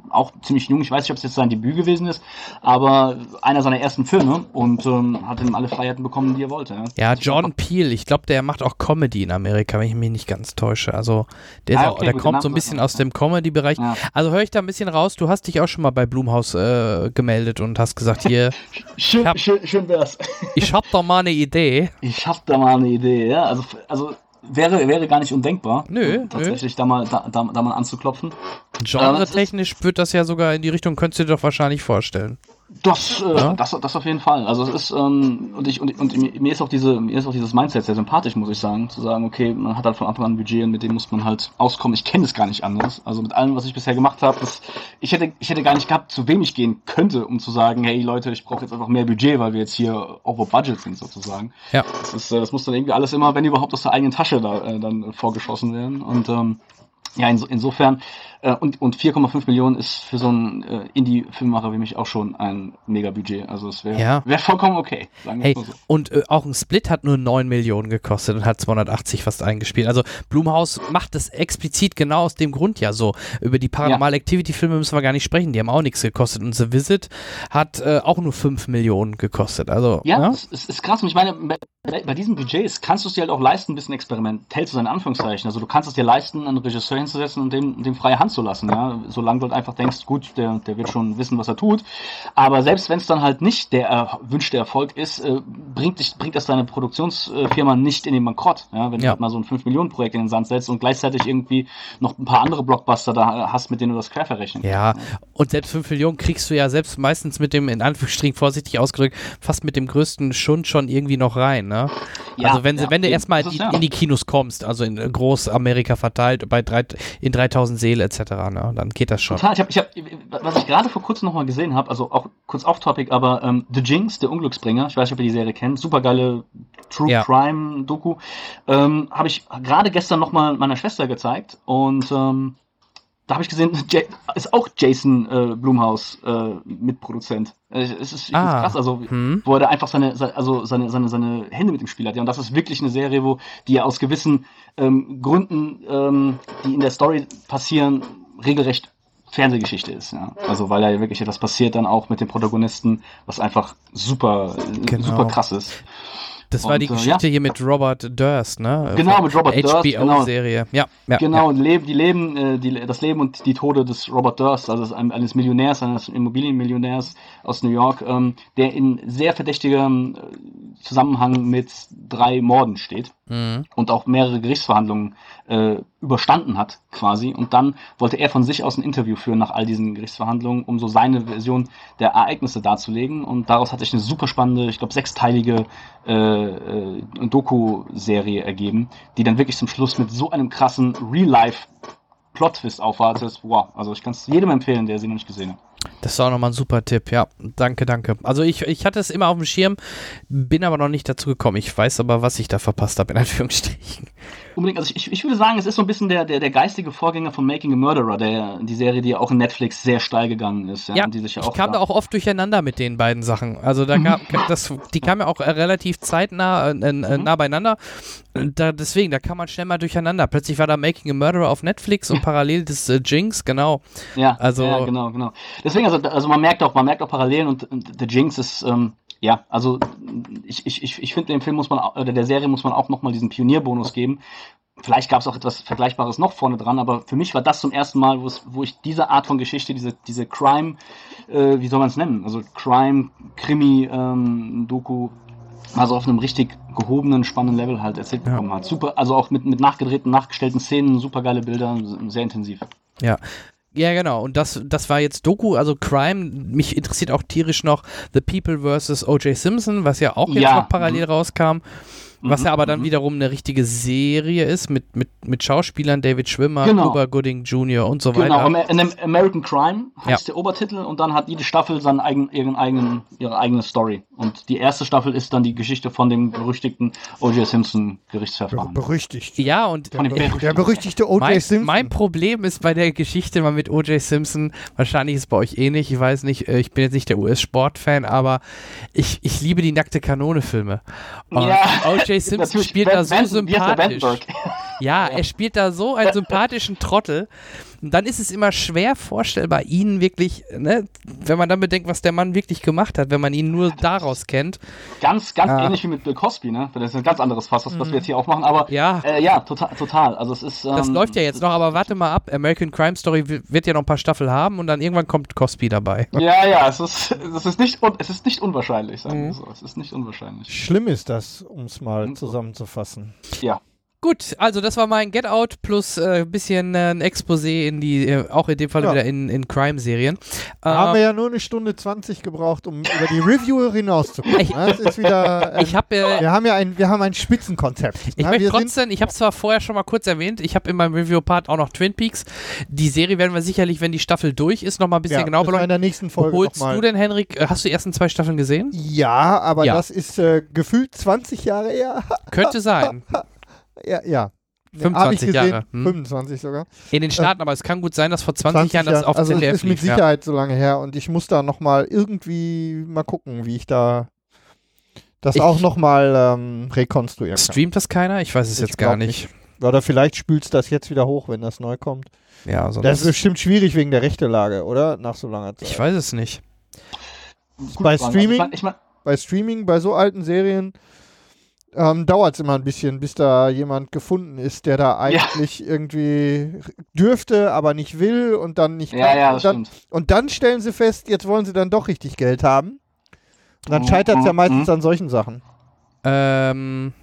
auch ziemlich jung. Ich weiß nicht, ob es jetzt sein Debüt gewesen ist, aber einer seiner ersten Filme und ähm, hat ihm alle Freiheiten bekommen, die er wollte. Ja, ja Jordan Peele, ich glaube, der macht auch Comedy in Amerika, wenn ich mich nicht ganz täusche. Also der, ah, okay, auch, der kommt so ein bisschen aus dem Comedy-Bereich. Ja. Also höre ich da ein bisschen raus, du hast dich auch schon mal bei Blumhaus äh, gemeldet und hast gesagt, hier schön, hab, schön, schön wär's. ich hab da mal eine Idee. Ich hab da mal eine Idee, ja. Also, also wäre, wäre gar nicht undenkbar. Nö. Tatsächlich nö. Da, mal, da, da, da mal anzuklopfen. Genre-technisch wird das ja sogar in die Richtung, könntest du dir doch wahrscheinlich vorstellen. Das, äh, ja? das, das auf jeden Fall. Also es ist ähm, und ich und, und mir ist auch diese mir ist auch dieses Mindset sehr sympathisch, muss ich sagen, zu sagen, okay, man hat halt von Anfang an ein Budget und mit dem muss man halt auskommen. Ich kenne es gar nicht anders. Also mit allem, was ich bisher gemacht habe, ich hätte ich hätte gar nicht gehabt, zu wem ich gehen könnte, um zu sagen, hey Leute, ich brauche jetzt einfach mehr Budget, weil wir jetzt hier over budget sind sozusagen. Ja. Das, ist, äh, das muss dann irgendwie alles immer, wenn überhaupt aus der eigenen Tasche da äh, dann vorgeschossen werden und ähm, ja, in, insofern äh, und, und 4,5 Millionen ist für so einen äh, Indie-Filmemacher wie mich auch schon ein Mega-Budget. Also es wäre ja. wär vollkommen okay. hey, so. Und äh, auch ein Split hat nur 9 Millionen gekostet und hat 280 fast eingespielt. Also Blumhaus macht das explizit genau aus dem Grund ja so. Über die Paranormal ja. Activity-Filme müssen wir gar nicht sprechen. Die haben auch nichts gekostet. Und The Visit hat äh, auch nur 5 Millionen gekostet. Also, ja, ja? Es, es ist krass. Und ich meine, bei, bei diesen Budgets kannst du es dir halt auch leisten, ein bisschen experimentell zu sein, Anführungszeichen. Also du kannst es dir leisten, einen Regisseur hinzusetzen und dem, dem freie Hand zu lassen. Ja? Solange du halt einfach denkst, gut, der, der wird schon wissen, was er tut. Aber selbst wenn es dann halt nicht der erwünschte Erfolg ist, äh, bringt, dich, bringt das deine Produktionsfirma nicht in den Bankrott. Ja? Wenn ja. du halt mal so ein 5-Millionen-Projekt in den Sand setzt und gleichzeitig irgendwie noch ein paar andere Blockbuster da hast, mit denen du das quer verrechnen Ja, und selbst 5 Millionen kriegst du ja selbst meistens mit dem, in Anführungsstrichen vorsichtig ausgedrückt, fast mit dem größten Schund schon irgendwie noch rein. Ne? Ja, also wenn, ja, wenn du erstmal in, in die Kinos kommst, also in Großamerika verteilt, bei drei, in 3000 Seele etc., ne? dann geht das schon. Total, ich hab, ich hab, was ich gerade vor kurzem nochmal gesehen habe, also auch kurz off-topic, aber ähm, The Jinx, der Unglücksbringer, ich weiß nicht, ob ihr die Serie kennt, supergeile True ja. Crime Doku, ähm, habe ich gerade gestern nochmal meiner Schwester gezeigt und ähm, da habe ich gesehen, ist auch Jason äh, Blumhaus äh, Mitproduzent. Äh, es ist ah, krass, also hm. wo er da einfach seine, also seine, seine, seine Hände mit dem Spiel hat. Ja, und das ist wirklich eine Serie, wo die ja aus gewissen ähm, Gründen, ähm, die in der Story passieren, regelrecht Fernsehgeschichte ist. Ja. Also weil da ja wirklich etwas passiert dann auch mit den Protagonisten, was einfach super, genau. super krass ist. Das war und, die äh, Geschichte ja. hier mit Robert Durst, ne? Genau, mit Robert Durst. HBO-Serie. Genau. Ja, ja. Genau, ja. Leben, die Leben, äh, die, das Leben und die Tode des Robert Durst, also eines Millionärs, eines Immobilienmillionärs aus New York, ähm, der in sehr verdächtigem äh, Zusammenhang mit drei Morden steht mhm. und auch mehrere Gerichtsverhandlungen äh, überstanden hat, quasi. Und dann wollte er von sich aus ein Interview führen nach all diesen Gerichtsverhandlungen, um so seine Version der Ereignisse darzulegen. Und daraus hat sich eine super spannende, ich glaube, sechsteilige äh, äh, Doku-Serie ergeben, die dann wirklich zum Schluss mit so einem krassen Real-Life Plot-Twist aufwartet. Wow, also ich kann es jedem empfehlen, der sie noch nicht gesehen hat. Das war auch nochmal ein super Tipp, ja. Danke, danke. Also ich, ich hatte es immer auf dem Schirm, bin aber noch nicht dazu gekommen. Ich weiß aber, was ich da verpasst habe, in Anführungsstrichen unbedingt, also ich, ich würde sagen, es ist so ein bisschen der, der, der geistige Vorgänger von Making a Murderer, der, die Serie, die auch in Netflix sehr steil gegangen ist. Ja, ja die sich ja auch ich kam da auch oft durcheinander mit den beiden Sachen. Also da kam, das, die kamen ja auch relativ zeitnah äh, äh, mhm. nah beieinander. Da, deswegen, da kam man schnell mal durcheinander. Plötzlich war da Making a Murderer auf Netflix und parallel das äh, Jinx, genau. Ja, also, ja, genau, genau. Deswegen, also, also man merkt auch, man merkt auch Parallelen und, und The Jinx ist, ähm, ja, also ich, ich, ich, ich finde, dem Film muss man, oder der Serie muss man auch nochmal diesen Pionierbonus geben, Vielleicht gab es auch etwas Vergleichbares noch vorne dran, aber für mich war das zum ersten Mal, wo ich diese Art von Geschichte, diese, diese Crime, äh, wie soll man es nennen? Also Crime, Krimi, ähm, Doku, also auf einem richtig gehobenen, spannenden Level halt erzählt ja. bekommen hat. Super, also auch mit, mit nachgedrehten, nachgestellten Szenen, super geile Bilder, sehr intensiv. Ja. Ja, genau. Und das, das war jetzt Doku, also Crime. Mich interessiert auch tierisch noch The People vs. O.J. Simpson, was ja auch jetzt ja. noch parallel rauskam. Was Mhm, ja aber dann mhm. wiederum eine richtige Serie ist mit, mit, mit Schauspielern, David Schwimmer, Genau. Cuba Gooding Jr. und so Genau, weiter. Amer- in dem American Crime heißt Ja. der Obertitel und dann hat jede Staffel seinen eigen, ihren eigenen, ihre eigene Story. Und die erste Staffel ist dann die Geschichte von dem berüchtigten O.J. Simpson Gerichtsverfahren. Berüchtigt. Ja, und Der, der berüchtigte O.J. Simpson. mein Problem ist bei der Geschichte mal mit O.J. Simpson, wahrscheinlich ist es bei euch ähnlich, ich weiß nicht, äh, ich bin jetzt nicht der US-Sport-Fan, aber ich, ich liebe die nackte Kanone-Filme. Ja, O.J. Simpson spielt da so sympathisch. Ja, er spielt da so einen sympathischen Trottel. Und dann ist es immer schwer vorstellbar, ihn wirklich, ne, wenn man dann bedenkt, was der Mann wirklich gemacht hat, wenn man ihn nur daraus kennt. Ganz, ganz Ah. ähnlich wie mit Bill Cosby, ne? Das ist ein ganz anderes Fass, was, was wir jetzt hier aufmachen, aber Ja. äh, ja, total, total. Also es ist. Das ähm, läuft ja jetzt noch, aber warte mal ab. American Crime Story wi- wird ja noch ein paar Staffeln haben und dann irgendwann kommt Cosby dabei. Ja, ja, es ist, es ist, nicht, es ist nicht unwahrscheinlich, sagen wir Mhm. so. Es ist nicht unwahrscheinlich. Schlimm ist das, um es mal zusammenzufassen. Ja. Gut, also das war mein Get Out plus äh, bisschen äh, ein Exposé in die, äh, auch in dem Fall Ja. wieder in, in Crime-Serien. Haben Ähm, wir ja nur eine Stunde 20 gebraucht, um über die Review hinauszukommen. Ich- Das ist wieder. ähm, ich habe äh, wir haben ja ein, wir haben ein Spitzenkonzept. Ich ne? möchte trotzdem, ich habe es zwar vorher schon mal kurz erwähnt, ich habe in meinem Review-Part auch noch Twin Peaks. Die Serie werden wir sicherlich, wenn die Staffel durch ist, noch mal ein bisschen ja, genau war in beleuchten. der nächsten Folge holst du denn, Henrik? Äh, Hast du die ersten zwei Staffeln gesehen? Ja, aber Ja. das ist äh, gefühlt 20 Jahre her. Könnte sein. ja, ja. Ja, 25 hab ich gesehen. Jahre, hm. 25 sogar. In den Staaten, aber es kann gut sein, dass vor 20, Jahren das Jahre. auf also es ZDF ist mit lief, ja. Sicherheit so lange her und ich muss da noch mal irgendwie mal gucken, wie ich da das Ich- auch noch mal ähm, rekonstruieren kann. Streamt das keiner? Ich weiß es Ich jetzt gar glaub nicht. Oder vielleicht spülst das jetzt wieder hoch, wenn das neu kommt. Ja, sonst Das ist bestimmt schwierig wegen der Rechtelage, oder? Nach so langer Zeit. ich weiß es nicht. Gut Bei. Streaming? Also ich mein, bei Streaming, bei so alten Serien, ähm, dauert es immer ein bisschen, bis da jemand gefunden ist, der da eigentlich irgendwie dürfte, aber nicht will und dann nicht ja, ja, und, dann, stimmt. und dann stellen sie fest, jetzt wollen sie dann doch richtig Geld haben. Und dann Mhm, scheitert es ja mhm, meistens mhm. an solchen Sachen. Ähm,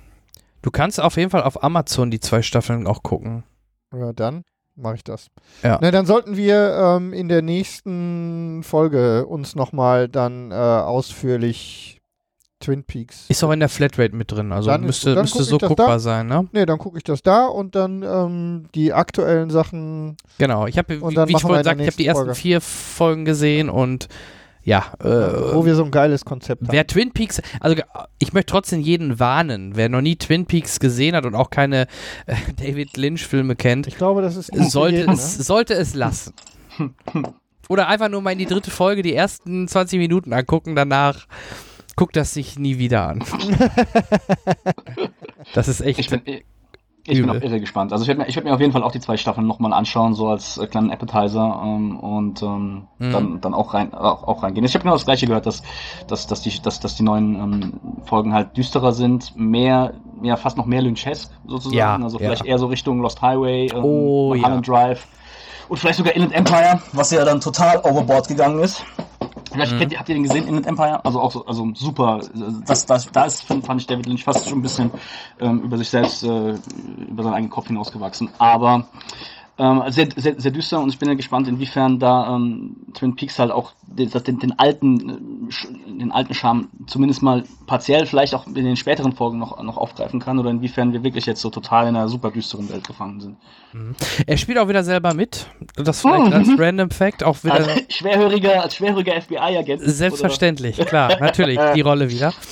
du kannst auf jeden Fall auf Amazon die zwei Staffeln auch gucken. Ja, dann mache ich das. Ja. Na, dann sollten wir ähm, in der nächsten Folge uns nochmal dann äh, ausführlich Twin Peaks. Ist auch in der Flatrate mit drin, also Dann ist müsste. Dann müsste so guckbar da. sein, ne? Ne, dann gucke ich das da und dann ähm, die aktuellen Sachen. Genau, ich habe, wie, wie ich vorhin sagte, ich habe die ersten Folge. vier Folgen gesehen und ja, äh, wo wir so ein geiles Konzept haben. Wer Twin Peaks, also ich möchte trotzdem jeden warnen, wer noch nie Twin Peaks gesehen hat und auch keine äh, David Lynch-Filme kennt, Ich glaube, das ist sollte, jeden, es, ne? sollte es lassen. Oder einfach nur mal in die dritte Folge die ersten 20 Minuten angucken, danach guckt das sich nie wieder an. das ist echt. Ich bin, ich bin auch irre gespannt. Also ich werde mir, ich werd mir auf jeden Fall auch die zwei Staffeln nochmal anschauen, so als äh, kleinen Appetizer ähm, und ähm, Mhm. dann, dann auch, rein, auch, auch reingehen. Ich habe genau das gleiche gehört, dass, dass, dass, die, dass, dass die neuen ähm, Folgen halt düsterer sind, mehr, ja fast noch mehr Lynchesk sozusagen. Ja, also ja. vielleicht eher so Richtung Lost Highway, ähm, Oh, Mulholland Drive und vielleicht sogar Inland Empire, was ja dann total overboard gegangen ist. Vielleicht Mhm. kennt habt ihr den gesehen, Inland Empire? Also auch so, also super. Das, das, da ist, fand fand ich David Lynch fast schon ein bisschen ähm, über sich selbst, äh, über seinen eigenen Kopf hinausgewachsen. Aber ähm, sehr, sehr, sehr düster und ich bin ja gespannt, inwiefern da ähm, Twin Peaks halt auch den, den, alten, äh, den alten Charme zumindest mal partiell, vielleicht auch in den späteren Folgen noch, noch aufgreifen kann oder inwiefern wir wirklich jetzt so total in einer super düsteren Welt gefangen sind. Er spielt auch wieder selber mit. Das vielleicht als Random Fact auch wieder. Als schwerhöriger, als schwerhöriger FBI-Agent. Selbstverständlich, klar, natürlich, die Rolle wieder.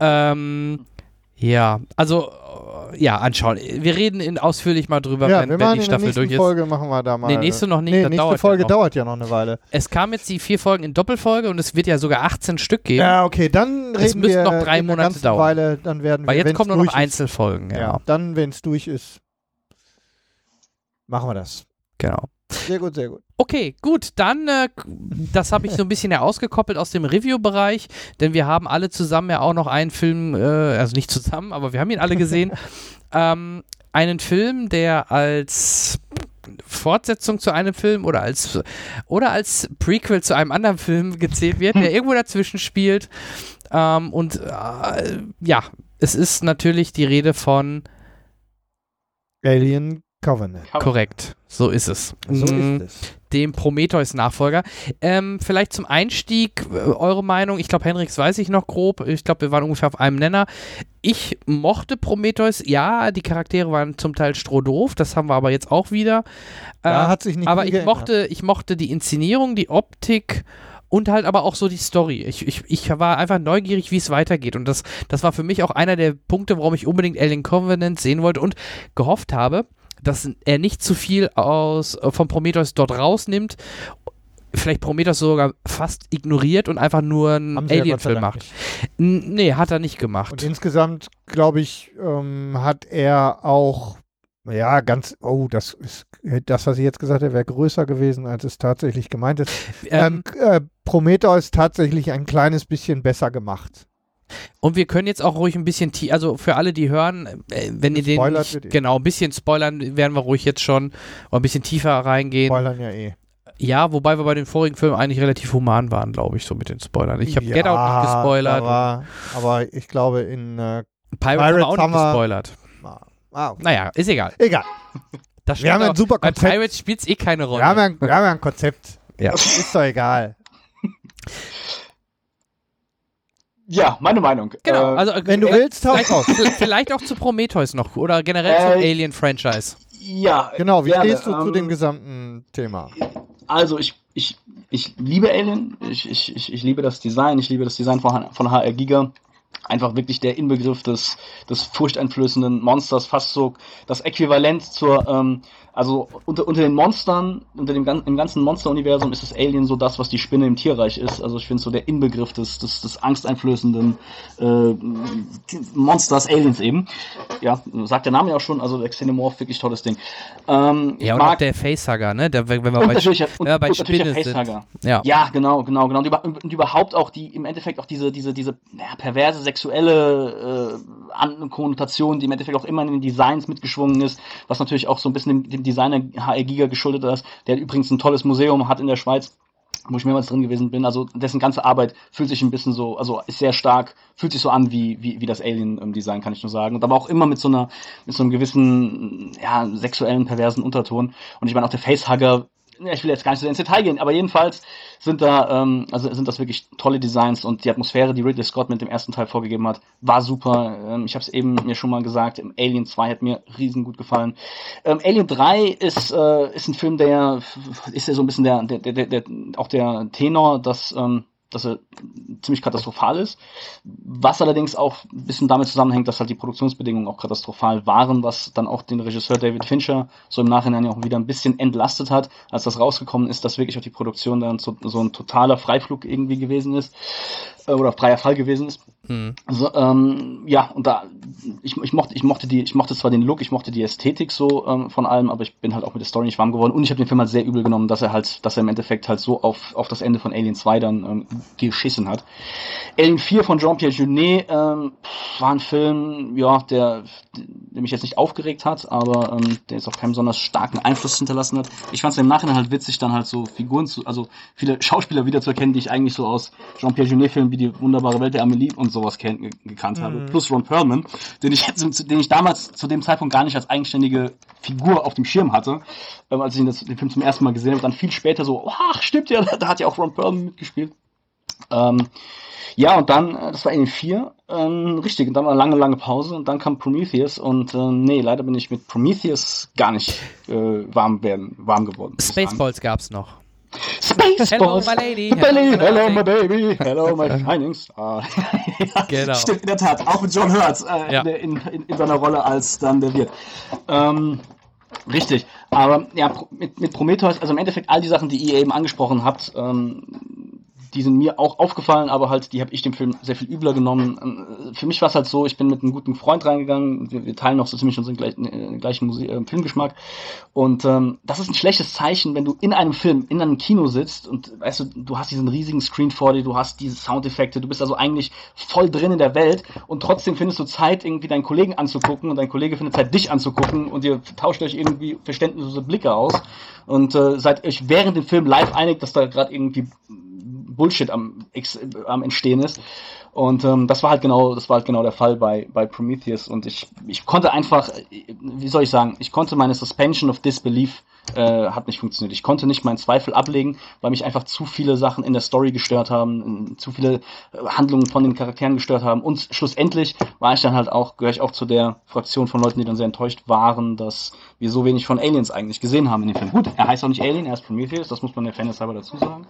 Ähm, ja, also, ja, anschauen. Wir reden in ausführlich mal drüber, Ja, wenn, wir wenn die Staffel durch ist. Folge machen wir da mal. Nee, nächste noch nicht, Nee, nächste dauert ja Folge noch. dauert ja noch eine Weile. Es kam jetzt die vier Folgen in Doppelfolge und es wird ja sogar 18 Stück geben. Ja, okay, dann Es reden müssen wir noch drei Monate dauern. Weile, dann werden Weil wir, jetzt kommen nur noch ist- Einzelfolgen, ja. Ja, dann, wenn es durch ist, machen wir das. Genau. Sehr gut, sehr gut. Okay, gut, dann, äh, das habe ich so ein bisschen ja ausgekoppelt aus dem Review-Bereich, denn wir haben alle zusammen ja auch noch einen Film, äh, also nicht zusammen, aber wir haben ihn alle gesehen, ähm, einen Film, der als Fortsetzung zu einem Film oder als oder als Prequel zu einem anderen Film gezählt wird, der irgendwo dazwischen spielt. Ähm, und äh, ja, es ist natürlich die Rede von Alien Covenant. Korrekt, so ist es. So Mm, ist es. Dem Prometheus-Nachfolger. Ähm, vielleicht zum Einstieg äh, eure Meinung. Ich glaube, Henriks weiß ich noch grob. Ich glaube, wir waren ungefähr auf einem Nenner. Ich mochte Prometheus. Ja, die Charaktere waren zum Teil strohdoof. Das haben wir aber jetzt auch wieder. Da Ähm, hat sich nicht aber ich geändert. mochte, ich mochte die Inszenierung, die Optik und halt aber auch so die Story. Ich, ich, ich war einfach neugierig, wie es weitergeht. Und das, das war für mich auch einer der Punkte, warum ich unbedingt Alien Covenant sehen wollte und gehofft habe, dass er nicht zu viel aus, äh, von Prometheus dort rausnimmt. Vielleicht Prometheus sogar fast ignoriert und einfach nur einen Alien-Film macht. Nee, hat er nicht gemacht. Und insgesamt, glaube ich, ähm, hat er auch, ja, ganz, oh, das ist, das, was ich jetzt gesagt habe, wäre größer gewesen, als es tatsächlich gemeint ist. Ähm, Ähm, äh, Prometheus tatsächlich ein kleines bisschen besser gemacht. Und wir können jetzt auch ruhig ein bisschen, also für alle, die hören, äh, wenn ihr den nicht, eh. genau, ein bisschen spoilern, werden wir ruhig jetzt schon ein bisschen tiefer reingehen. Spoilern ja eh. Ja, wobei wir bei den vorigen Filmen eigentlich relativ human waren, glaube ich, so mit den Spoilern. Ich habe ja, Get Out nicht gespoilert. Aber, aber ich glaube, in äh, Pirates, haben wir auch Pirates haben nicht gespoilert. ah, okay. Naja, ist egal. egal. Das Wir haben stimmt ein super auch. Bei Konzept. Pirates spielt es eh keine Rolle. Wir haben, ja, ein- wir haben ein Konzept. Ja. Ist doch egal. Ja, meine Meinung. Genau, Äh, also äh, Wenn du äh, willst, vielleicht, raus. vielleicht auch zu Prometheus noch oder generell zum Äh, Alien-Franchise. ja, Genau, wie gerne. stehst du zu Ähm, dem gesamten Thema? Also ich, ich, ich liebe Alien, ich, ich, ich, ich liebe das Design, ich liebe das Design von, von HR Giga. Einfach wirklich der Inbegriff des, des furchteinflößenden Monsters, fast so das Äquivalent zur, ähm, also unter, unter den Monstern, unter dem im ganzen Monster-Universum ist das Alien so das, was die Spinne im Tierreich ist. Also ich finde so der Inbegriff des, des, des angsteinflößenden äh, Monsters, Aliens eben. Ja, sagt der Name ja auch schon, also der Xenomorph, wirklich tolles Ding. Ähm, Ja, und auch mag der Facehugger, ne? Der, wenn wir bei, natürlich, wenn wir bei und Spinne sind. Ja. Ja, genau, genau, genau. Und, über, und überhaupt auch die, im Endeffekt auch diese, diese, diese ja, perverse sexuelle äh, Konnotation, die im Endeffekt auch immer in den Designs mitgeschwungen ist, was natürlich auch so ein bisschen dem, dem Designer HR Giga geschuldet ist, der übrigens ein tolles Museum hat in der Schweiz wo ich mehrmals drin gewesen bin, also dessen ganze Arbeit fühlt sich ein bisschen so, also ist sehr stark, fühlt sich so an wie, wie, wie das Alien-Design, kann ich nur sagen. Und aber auch immer mit so einer, mit so einem gewissen, ja, sexuellen, perversen Unterton. Und ich meine, auch der Facehugger, ich will jetzt gar nicht so ins Detail gehen, aber jedenfalls sind da, ähm, also sind das wirklich tolle Designs und die Atmosphäre, die Ridley Scott mit dem ersten Teil vorgegeben hat, war super. Ähm, ich habe es eben mir schon mal gesagt, im Alien 2 hat mir riesen gut gefallen. Ähm, Alien 3 ist, äh, ist ein Film, der ist ja so ein bisschen der, der, der, der auch der Tenor, dass, ähm, dass er ziemlich katastrophal ist. Was allerdings auch ein bisschen damit zusammenhängt, dass halt die Produktionsbedingungen auch katastrophal waren, was dann auch den Regisseur David Fincher so im Nachhinein ja auch wieder ein bisschen entlastet hat, als das rausgekommen ist, dass wirklich auch die Produktion dann so, so ein totaler Freiflug irgendwie gewesen ist äh, oder freier Fall gewesen ist. Hm. Also, ähm, ja, und da, ich, ich mochte, ich mochte die, ich mochte zwar den Look, ich mochte die Ästhetik so ähm, von allem, aber ich bin halt auch mit der Story nicht warm geworden und ich habe den Film halt sehr übel genommen, dass er halt, dass er im Endeffekt halt so auf, auf das Ende von Alien 2 dann ähm, geschissen hat. Alien 4 von Jean-Pierre Jeunet ähm, war ein Film, ja, der, der mich jetzt nicht aufgeregt hat, aber ähm, der jetzt auch keinen besonders starken Einfluss hinterlassen hat. Ich fand es im Nachhinein halt witzig, dann halt so Figuren zu, also viele Schauspieler wiederzuerkennen, die ich eigentlich so aus Jean-Pierre Jeunet-Filmen wie die wunderbare Welt der Amelie und sowas kenn, ge- gekannt habe. Plus Ron Perlman, den ich jetzt, den ich damals zu dem Zeitpunkt gar nicht als eigenständige Figur auf dem Schirm hatte, ähm, als ich das, den Film zum ersten Mal gesehen habe, dann viel später so, ach, stimmt ja, da hat ja auch Ron Perlman mitgespielt. Ähm, ja, und dann, äh, das war Alien 4, ähm, richtig, und dann war eine lange, lange Pause und dann kam Prometheus und äh, nee, leider bin ich mit Prometheus gar nicht äh, warm werden, warm geworden. Spaceballs gab's noch. Spaceballs. Hello, my lady. Belly, Hello, hello, my baby. Hello, my shining star. ja, Genau. Stimmt, in der Tat. Auch mit John Hurt äh, Ja. in, in, in seiner Rolle als dann der Wirt. Ähm, richtig. Aber ja, mit, mit Prometheus, also im Endeffekt all die Sachen, die ihr eben angesprochen habt, ähm, die sind mir auch aufgefallen, aber halt, die habe ich dem Film sehr viel übler genommen. Ähm, Für mich war es halt so, ich bin mit einem guten Freund reingegangen, wir, wir teilen auch so ziemlich unseren gleichen, äh, gleichen Muse äh, Filmgeschmack. Und ähm, das ist ein schlechtes Zeichen, wenn du in einem Film, in einem Kino sitzt und weißt du, du hast diesen riesigen Screen vor dir, du hast diese Soundeffekte, du bist also eigentlich voll drin in der Welt und trotzdem findest du Zeit, irgendwie deinen Kollegen anzugucken und dein Kollege findet Zeit, dich anzugucken und ihr tauscht euch irgendwie verständnislose Blicke aus und äh, seid euch während dem Film live einig, dass da gerade irgendwie Bullshit am, am Entstehen ist. Und ähm, das war halt genau, das war halt genau der Fall bei, bei Prometheus. Und ich, ich konnte einfach, äh, wie soll ich sagen, ich konnte meine Suspension of Disbelief äh, hat nicht funktioniert. Ich konnte nicht meinen Zweifel ablegen, weil mich einfach zu viele Sachen in der Story gestört haben, zu viele äh, Handlungen von den Charakteren gestört haben. Und schlussendlich war ich dann halt auch, gehöre ich auch zu der Fraktion von Leuten, die dann sehr enttäuscht waren, dass wir so wenig von Aliens eigentlich gesehen haben in dem Film. Gut, er heißt auch nicht Alien, er ist Prometheus, das muss man der Fairness halber dazu sagen.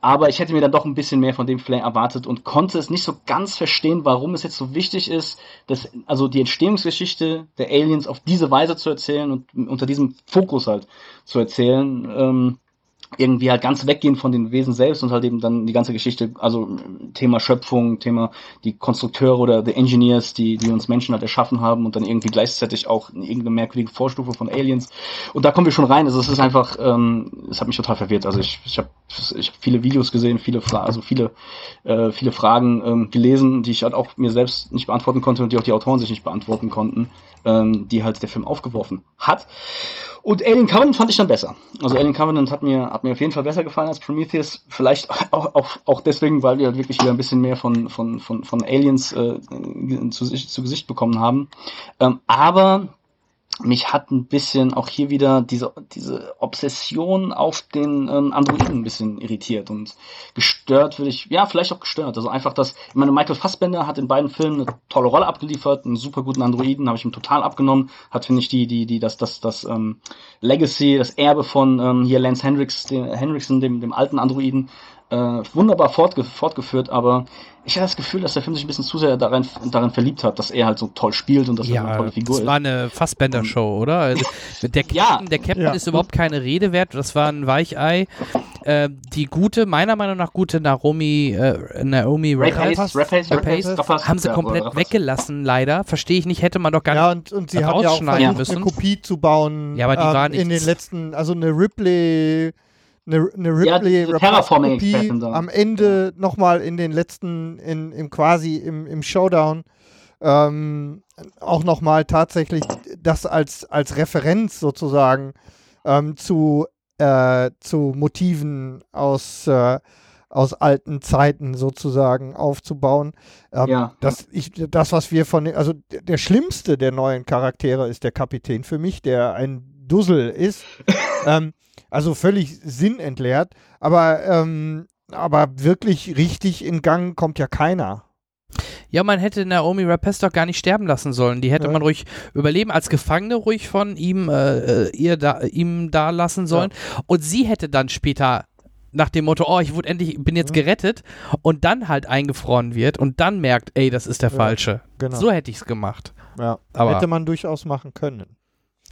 Aber ich hätte mir dann doch ein bisschen mehr von dem Flair erwartet und konnte es nicht so ganz verstehen, warum es jetzt so wichtig ist, dass, also die Entstehungsgeschichte der Aliens auf diese Weise zu erzählen und unter diesem Fokus halt zu erzählen. Ähm, irgendwie halt ganz weggehen von den Wesen selbst und halt eben dann die ganze Geschichte, also Thema Schöpfung, Thema die Konstrukteure oder die Engineers, die, die uns Menschen halt erschaffen haben und dann irgendwie gleichzeitig auch irgendeine merkwürdige Vorstufe von Aliens. Und da kommen wir schon rein. Also es ist einfach, ähm, es hat mich total verwirrt. Also ich, ich habe ich hab viele Videos gesehen, viele Fra also viele, äh, viele Fragen ähm, gelesen, die ich halt auch mir selbst nicht beantworten konnte und die auch die Autoren sich nicht beantworten konnten, ähm, die halt der Film aufgeworfen hat. Und Alien Covenant fand ich dann besser. Also Alien Covenant hat mir, hat mir auf jeden Fall besser gefallen als Prometheus. Vielleicht auch, auch, auch deswegen, weil wir halt wirklich wieder ein bisschen mehr von, von, von, von Aliens äh, zu, zu Gesicht bekommen haben. Ähm, aber mich hat ein bisschen auch hier wieder diese, diese Obsession auf den ähm, Androiden ein bisschen irritiert und gestört würde ich, ja, vielleicht auch gestört. Also einfach das, ich meine, Michael Fassbender hat in beiden Filmen eine tolle Rolle abgeliefert, einen super guten Androiden, habe ich ihm total abgenommen, hat, finde ich, die, die, die, das, das, das ähm, Legacy, das Erbe von ähm, hier Lance Hendricks, dem, Hendrickson, dem, dem alten Androiden, äh, wunderbar fortge fortgeführt, aber ich hatte das Gefühl, dass der Film sich ein bisschen zu sehr darin, darin verliebt hat, dass er halt so toll spielt und dass er Ja, eine tolle Figur das ist. war eine Fassbender-Show, oder? Also, der Captain, Ja. der Captain Ja. ist überhaupt keine Rede wert. Das war ein Weichei. Äh, die gute, meiner Meinung nach gute Naomi, äh, Naomi Rapace haben sie komplett weggelassen, leider. Verstehe ich nicht, hätte man doch gar Ja, nicht. und, und sie haben ja auch versucht, müssen. eine Kopie zu bauen Ja, aber die ähm, war in nichts. den letzten, also eine Ripley, eine, eine Ja, Ripley Terraforming-Expertin Kopie am Ende nochmal in den letzten, in, im quasi im, im Showdown ähm, auch nochmal tatsächlich das als, als Referenz sozusagen ähm, zu, äh, zu Motiven aus äh, aus alten Zeiten sozusagen aufzubauen. Ähm, Ja. das, ich, das, was wir von, also der, der schlimmste der neuen Charaktere ist der Kapitän für mich, der ein Dussel ist. ähm, also völlig sinnentleert, aber, ähm, aber wirklich richtig in Gang kommt ja keiner. Ja, man hätte Naomi Rapace doch gar nicht sterben lassen sollen. Die hätte Ja. man ruhig überleben, als Gefangene ruhig von ihm, äh, äh, ihr da, ihm da lassen sollen. Und sie hätte dann später nach dem Motto, oh, ich wurde endlich, bin jetzt gerettet und dann halt eingefroren wird und dann merkt, ey, das ist der Ja, Falsche. genau. So hätte ich es gemacht. Ja. Aber- Hätte man durchaus machen können.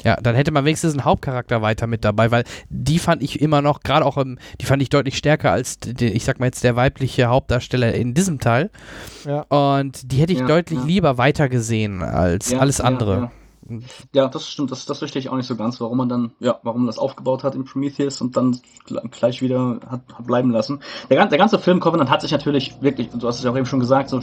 Ja, dann hätte man wenigstens einen Hauptcharakter weiter mit dabei, weil die fand ich immer noch, gerade auch im, die fand ich deutlich stärker als, die, ich sag mal jetzt, der weibliche Hauptdarsteller in diesem Teil. Ja. Und die hätte ich Ja, deutlich ja. lieber weitergesehen als Ja, alles andere. Ja, Ja, das stimmt, das, das verstehe ich auch nicht so ganz, warum man dann, ja, warum man das aufgebaut hat in Prometheus und dann gl- gleich wieder hat, hat bleiben lassen. Der, der ganze Film Covenant hat sich natürlich wirklich, du hast es ja auch eben schon gesagt, so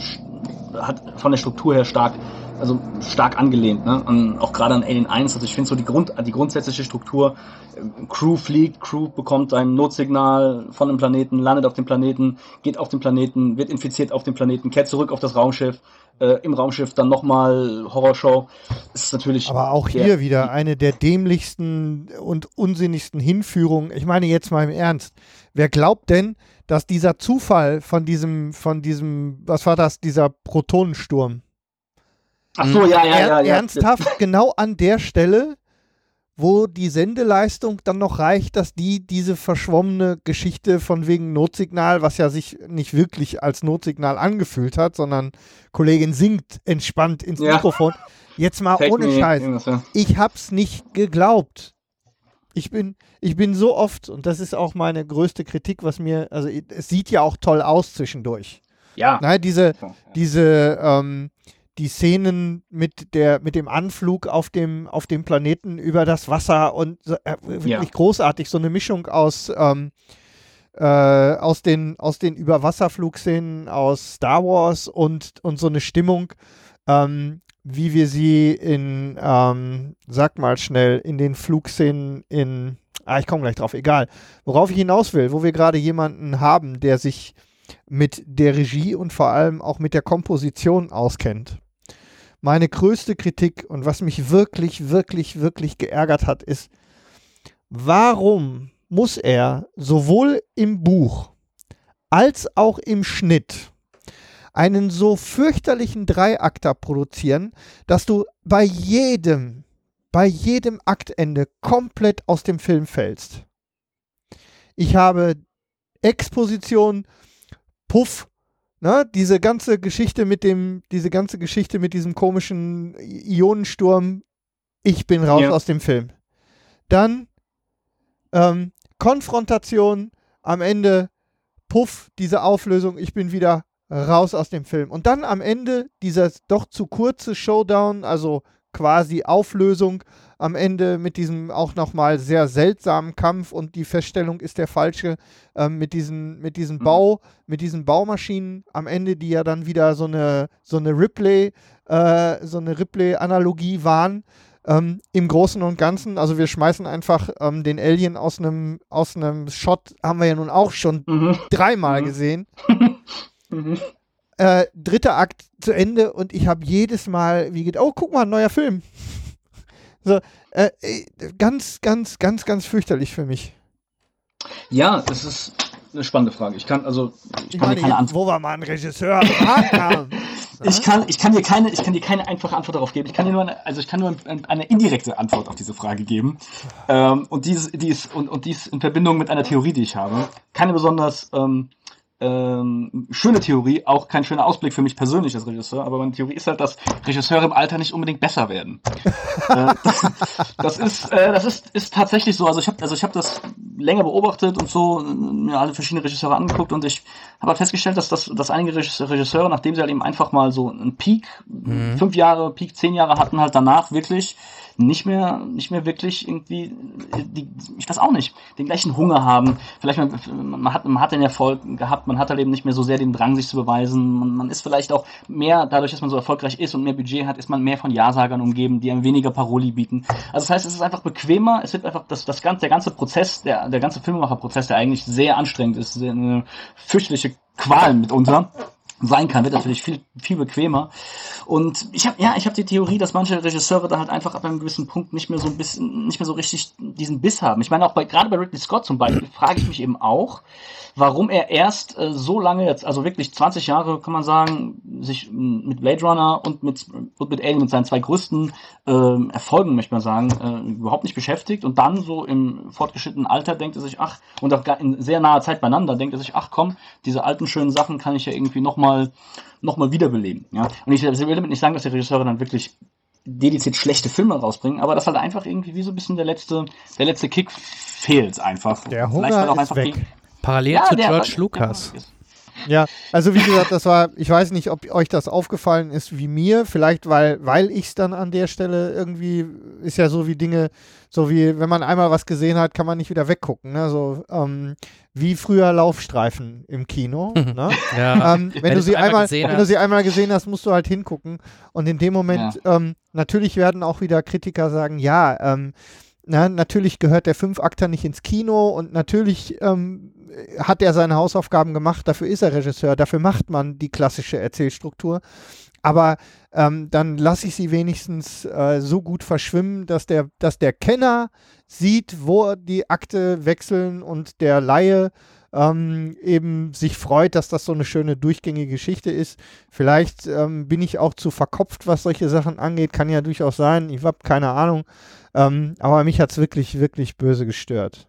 hat von der Struktur her stark, also stark angelehnt, ne? An, auch gerade an Alien 1. Also ich finde so die Grund, die grundsätzliche Struktur, äh, Crew fliegt, Crew bekommt ein Notsignal von dem Planeten, landet auf dem Planeten, geht auf den Planeten, wird infiziert auf dem Planeten, kehrt zurück auf das Raumschiff, äh, im Raumschiff dann nochmal Horrorshow. Ist natürlich. Aber auch der- hier wieder eine der dämlichsten und unsinnigsten Hinführungen. Ich meine jetzt mal im Ernst. Wer glaubt denn, dass dieser Zufall von diesem, von diesem, was war das, dieser Protonensturm? Ach so, ja, ja, ja, Er- ja. Ernsthaft, genau an der Stelle, wo die Sendeleistung dann noch reicht, dass die diese verschwommene Geschichte von wegen Notsignal, was ja sich nicht wirklich als Notsignal angefühlt hat, sondern Kollegin singt entspannt ins Ja. Mikrofon. Jetzt mal Take ohne Scheiß ja. ich hab's nicht geglaubt. Ich bin, ich bin so oft, und das ist auch meine größte Kritik, was mir, also es sieht ja auch toll aus zwischendurch. Ja. Nein, diese, Ja. diese, ähm, die Szenen mit der, mit dem Anflug auf dem, auf dem Planeten über das Wasser und äh, wirklich Ja. großartig, so eine Mischung aus, ähm, äh, aus den, aus den Überwasserflugszenen aus Star Wars und, und so eine Stimmung, ähm, wie wir sie in, ähm, sag mal schnell, in den Flugszenen in Ah, ich komme gleich drauf, egal. Worauf ich hinaus will, wo wir gerade jemanden haben, der sich mit der Regie und vor allem auch mit der Komposition auskennt. Meine größte Kritik und was mich wirklich, wirklich, wirklich geärgert hat, ist, warum muss er sowohl im Buch als auch im Schnitt einen so fürchterlichen Dreiakter produzieren, dass du bei jedem, bei jedem Aktende komplett aus dem Film fällst. Ich habe Exposition, Puff, ne, diese ganze Geschichte mit dem, diese ganze Geschichte mit diesem komischen Ionensturm, ich bin raus ja. aus dem Film. Dann ähm, Konfrontation, am Ende, Puff, diese Auflösung, ich bin wieder raus aus dem Film. Und dann am Ende dieser doch zu kurze Showdown, also quasi Auflösung am Ende mit diesem auch nochmal sehr seltsamen Kampf und die Feststellung ist der falsche, äh, mit diesen, mit diesen mhm. Bau, mit diesen Baumaschinen am Ende, die ja dann wieder so eine, so eine Ripley, äh, so eine Ripley-Analogie waren. Ähm, Im Großen und Ganzen, also wir schmeißen einfach ähm, den Alien aus einem aus einem Shot, haben wir ja nun auch schon mhm. dreimal mhm. gesehen. Mhm. Äh, dritter Akt zu Ende und ich habe jedes Mal, wie geht, oh, guck mal, ein neuer Film. So, äh, ganz, ganz, ganz, ganz fürchterlich für mich. Ja, das ist eine spannende Frage. Ich kann also. Ich, ich kann meine, keine Antwort. Wo war mal ein Regisseur? ich, kann, ich, kann dir keine, ich kann dir keine einfache Antwort darauf geben. Ich kann dir nur eine, also ich kann nur eine indirekte Antwort auf diese Frage geben. Ähm, und, dies, die ist, und, und dies in Verbindung mit einer Theorie, die ich habe. Keine besonders ähm, ähm, schöne Theorie, auch kein schöner Ausblick für mich persönlich als Regisseur, aber meine Theorie ist halt, dass Regisseure im Alter nicht unbedingt besser werden. äh, das ist, äh, das ist, ist tatsächlich so. Also ich habe, also ich habe das länger beobachtet und so mir alle verschiedene Regisseure angeguckt und ich habe halt festgestellt, dass das, dass einige Regisseure, nachdem sie halt eben einfach mal so einen Peak, mhm. fünf Jahre, Peak zehn Jahre hatten, halt danach wirklich nicht mehr, nicht mehr wirklich irgendwie, die, ich weiß auch nicht, den gleichen Hunger haben. Vielleicht man, man hat, man hat den Erfolg gehabt, man hat halt eben nicht mehr so sehr den Drang, sich zu beweisen. Man, man ist vielleicht auch mehr, dadurch, dass man so erfolgreich ist und mehr Budget hat, ist man mehr von Ja-Sagern umgeben, die einem weniger Paroli bieten. Also das heißt, es ist einfach bequemer, es wird einfach, das, das ganze, der ganze Prozess, der, der ganze Filmemacherprozess, der eigentlich sehr anstrengend ist, eine fürchterliche Qual mitunter sein kann, wird natürlich viel, viel bequemer. Und ich habe ja, ich habe die Theorie, dass manche Regisseure da halt einfach ab einem gewissen Punkt nicht mehr so ein bisschen, nicht mehr so richtig diesen Biss haben. Ich meine auch bei gerade bei Ridley Scott zum Beispiel frage ich mich eben auch, warum er erst äh, so lange jetzt, also wirklich 20 Jahre, kann man sagen, sich mit Blade Runner und mit, und mit Alien, mit seinen zwei größten äh, Erfolgen, möchte man sagen, äh, überhaupt nicht beschäftigt und dann so im fortgeschrittenen Alter denkt er sich, ach, und auch in sehr naher Zeit beieinander denkt er sich, ach komm, diese alten schönen Sachen kann ich ja irgendwie nochmal noch mal wiederbeleben. Ja? Und ich will damit nicht sagen, dass die Regisseure dann wirklich dediziert schlechte Filme rausbringen, aber das halt einfach irgendwie wie so ein bisschen der letzte, der letzte Kick fehlt einfach. Der Hunger ist weg. Die, Parallel ja, zu George Lucas. Ja, also wie gesagt, das war, ich weiß nicht, ob euch das aufgefallen ist wie mir, vielleicht weil, weil ich es dann an der Stelle irgendwie, ist ja so wie Dinge, so wie, wenn man einmal was gesehen hat, kann man nicht wieder weggucken, ne? So, ähm, wie früher Laufstreifen im Kino. ne? ja. ähm, wenn, wenn, du sie einmal, wenn du sie einmal gesehen hast, musst du halt hingucken. Und in dem Moment, ja. ähm, natürlich werden auch wieder Kritiker sagen, ja, ähm, na, natürlich gehört der Fünfakter nicht ins Kino und natürlich ähm, hat er seine Hausaufgaben gemacht, dafür ist er Regisseur, dafür macht man die klassische Erzählstruktur. Aber ähm, dann lasse ich sie wenigstens äh, so gut verschwimmen, dass der, dass der Kenner sieht, wo die Akte wechseln und der Laie ähm, eben sich freut, dass das so eine schöne durchgängige Geschichte ist. Vielleicht ähm, bin ich auch zu verkopft, was solche Sachen angeht, kann ja durchaus sein. Ich habe keine Ahnung. Ähm, aber mich hat es wirklich, wirklich böse gestört.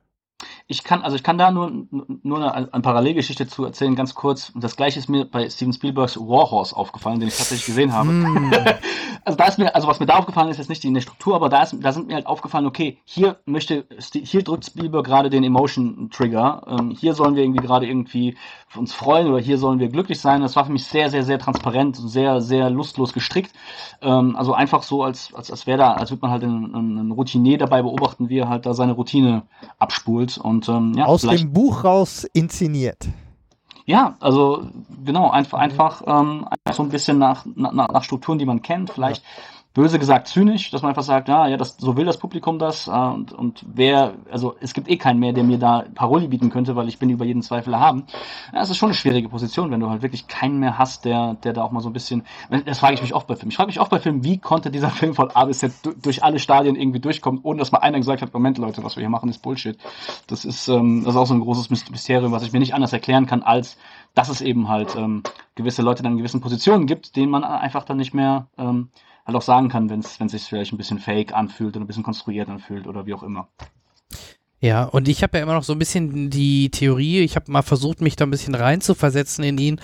Ich kann, also ich kann da nur, nur eine, eine Parallelgeschichte zu erzählen, ganz kurz. Das gleiche ist mir bei Steven Spielbergs Warhorse aufgefallen, den ich tatsächlich gesehen habe. Mm. also da ist mir, also was mir da aufgefallen ist, jetzt nicht in der Struktur, aber da ist, da sind mir halt aufgefallen, okay, hier möchte, hier drückt Spielberg gerade den Emotion Trigger. Ähm, hier sollen wir irgendwie gerade irgendwie uns freuen oder hier sollen wir glücklich sein. Das war für mich sehr, sehr, sehr transparent und sehr, sehr lustlos gestrickt. Ähm, also einfach so, als, als, als wäre da, als würde man halt einen, einen Routinier dabei beobachten, wie er halt da seine Routine abspult. Und, ähm, ja, Aus dem Buch raus inszeniert. Ja, also genau, einfach, einfach ähm, so ein bisschen nach, nach, nach Strukturen, die man kennt. Vielleicht, böse gesagt zynisch, dass man einfach sagt, ja, ja, das, so will das Publikum das äh, und, und wer, also es gibt eh keinen mehr, der mir da Paroli bieten könnte, weil ich bin über jeden Zweifel erhaben. Ja, es ist schon eine schwierige Position, wenn du halt wirklich keinen mehr hast, der, der da auch mal so ein bisschen, das frage ich mich auch bei Filmen. Ich frage mich auch bei Filmen, wie konnte dieser Film von A bis Z durch alle Stadien irgendwie durchkommen, ohne dass mal einer gesagt hat, Moment Leute, was wir hier machen, ist Bullshit. Das ist, ähm, das ist auch so ein großes Mysterium, was ich mir nicht anders erklären kann, als dass es eben halt ähm, gewisse Leute dann in gewissen Positionen gibt, denen man einfach dann nicht mehr ähm, halt auch sagen kann, wenn es sich vielleicht ein bisschen fake anfühlt oder ein bisschen konstruiert anfühlt oder wie auch immer. Ja, und ich habe ja immer noch so ein bisschen die Theorie, ich habe mal versucht, mich da ein bisschen reinzuversetzen in ihn.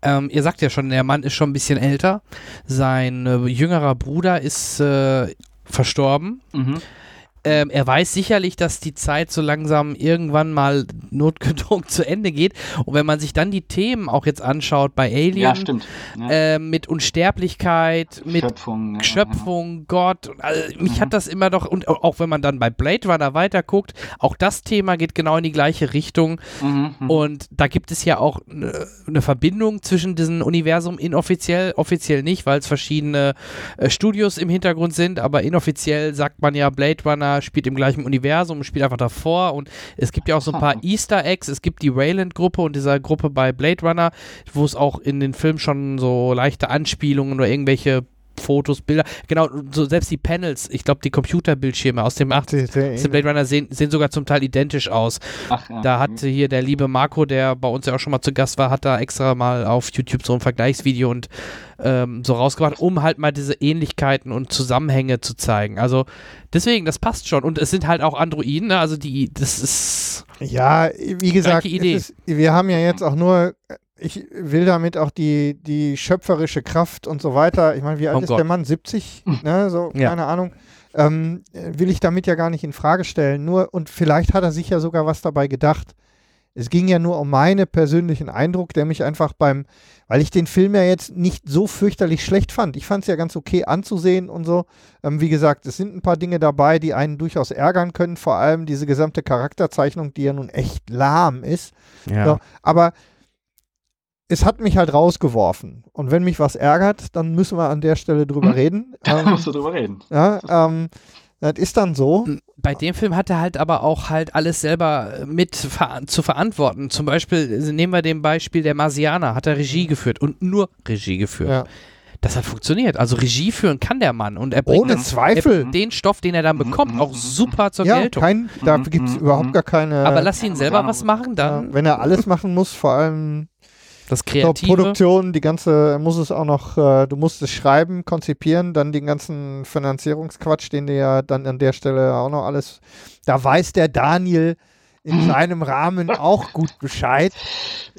Ähm, ihr sagt ja schon, der Mann ist schon ein bisschen älter. Sein äh, jüngerer Bruder ist äh, verstorben. Mhm. Ähm, er weiß sicherlich, dass die Zeit so langsam irgendwann mal notgedrungen zu Ende geht. Und wenn man sich dann die Themen auch jetzt anschaut bei Alien, ja, stimmt. Ja. Äh, mit Unsterblichkeit, mit Schöpfung, ja, Schöpfung Gott, also mich mhm. hat das immer doch, und auch wenn man dann bei Blade Runner weiterguckt, auch das Thema geht genau in die gleiche Richtung. Mhm, mhm. und da gibt es ja auch eine ne Verbindung zwischen diesem Universum inoffiziell, offiziell nicht, weil es verschiedene äh, Studios im Hintergrund sind, aber inoffiziell sagt man ja Blade Runner spielt im gleichen Universum, spielt einfach davor und es gibt ja auch so ein paar Easter Eggs. Es gibt die Wayland-Gruppe und dieser Gruppe bei Blade Runner, wo es auch in den Film schon so leichte Anspielungen oder irgendwelche Fotos, Bilder, genau, so selbst die Panels, ich glaube, die Computerbildschirme aus dem 8. Blade Runner sehen, sehen sogar zum Teil identisch aus. Ach, ja. Da hat hier der liebe Marco, der bei uns ja auch schon mal zu Gast war, hat da extra mal auf YouTube so ein Vergleichsvideo und ähm, so rausgebracht, um halt mal diese Ähnlichkeiten und Zusammenhänge zu zeigen. Also deswegen, das passt schon. Und es sind halt auch Androiden, ne? also die, das ist. Ja, wie gesagt, ist, wir haben ja jetzt auch nur ich will damit auch die, die schöpferische Kraft und so weiter. Ich meine, wie alt oh ist Gott. der Mann? 70? Ne? So, ja. keine Ahnung. Ähm, will ich damit ja gar nicht in Frage stellen. Nur, und vielleicht hat er sich ja sogar was dabei gedacht. Es ging ja nur um meinen persönlichen Eindruck, der mich einfach beim, weil ich den Film ja jetzt nicht so fürchterlich schlecht fand. Ich fand es ja ganz okay anzusehen und so. Ähm, wie gesagt, es sind ein paar Dinge dabei, die einen durchaus ärgern können. Vor allem diese gesamte Charakterzeichnung, die ja nun echt lahm ist. Ja. So, aber es hat mich halt rausgeworfen. Und wenn mich was ärgert, dann müssen wir an der Stelle drüber hm? reden. Da ähm, musst du drüber reden. Ja, ähm, das ist dann so. Bei dem Film hat er halt aber auch halt alles selber mit ver zu verantworten. Zum Beispiel, nehmen wir den Beispiel der Marsianer, hat er Regie geführt und nur Regie geführt. Ja. Das hat funktioniert. Also Regie führen kann der Mann und er bringt Ohne Zweifel. den Stoff, den er dann bekommt, auch super zur ja, Geltung. Kein, da gibt es überhaupt gar keine. Aber lass ihn selber was machen, dann. Ja, wenn er alles machen muss, vor allem das Kreative. So, Produktion, die ganze, muss es auch noch, äh, du musst es schreiben, konzipieren, dann den ganzen Finanzierungsquatsch, den du ja dann an der Stelle auch noch alles, da weiß der Daniel, in seinem Rahmen auch gut Bescheid.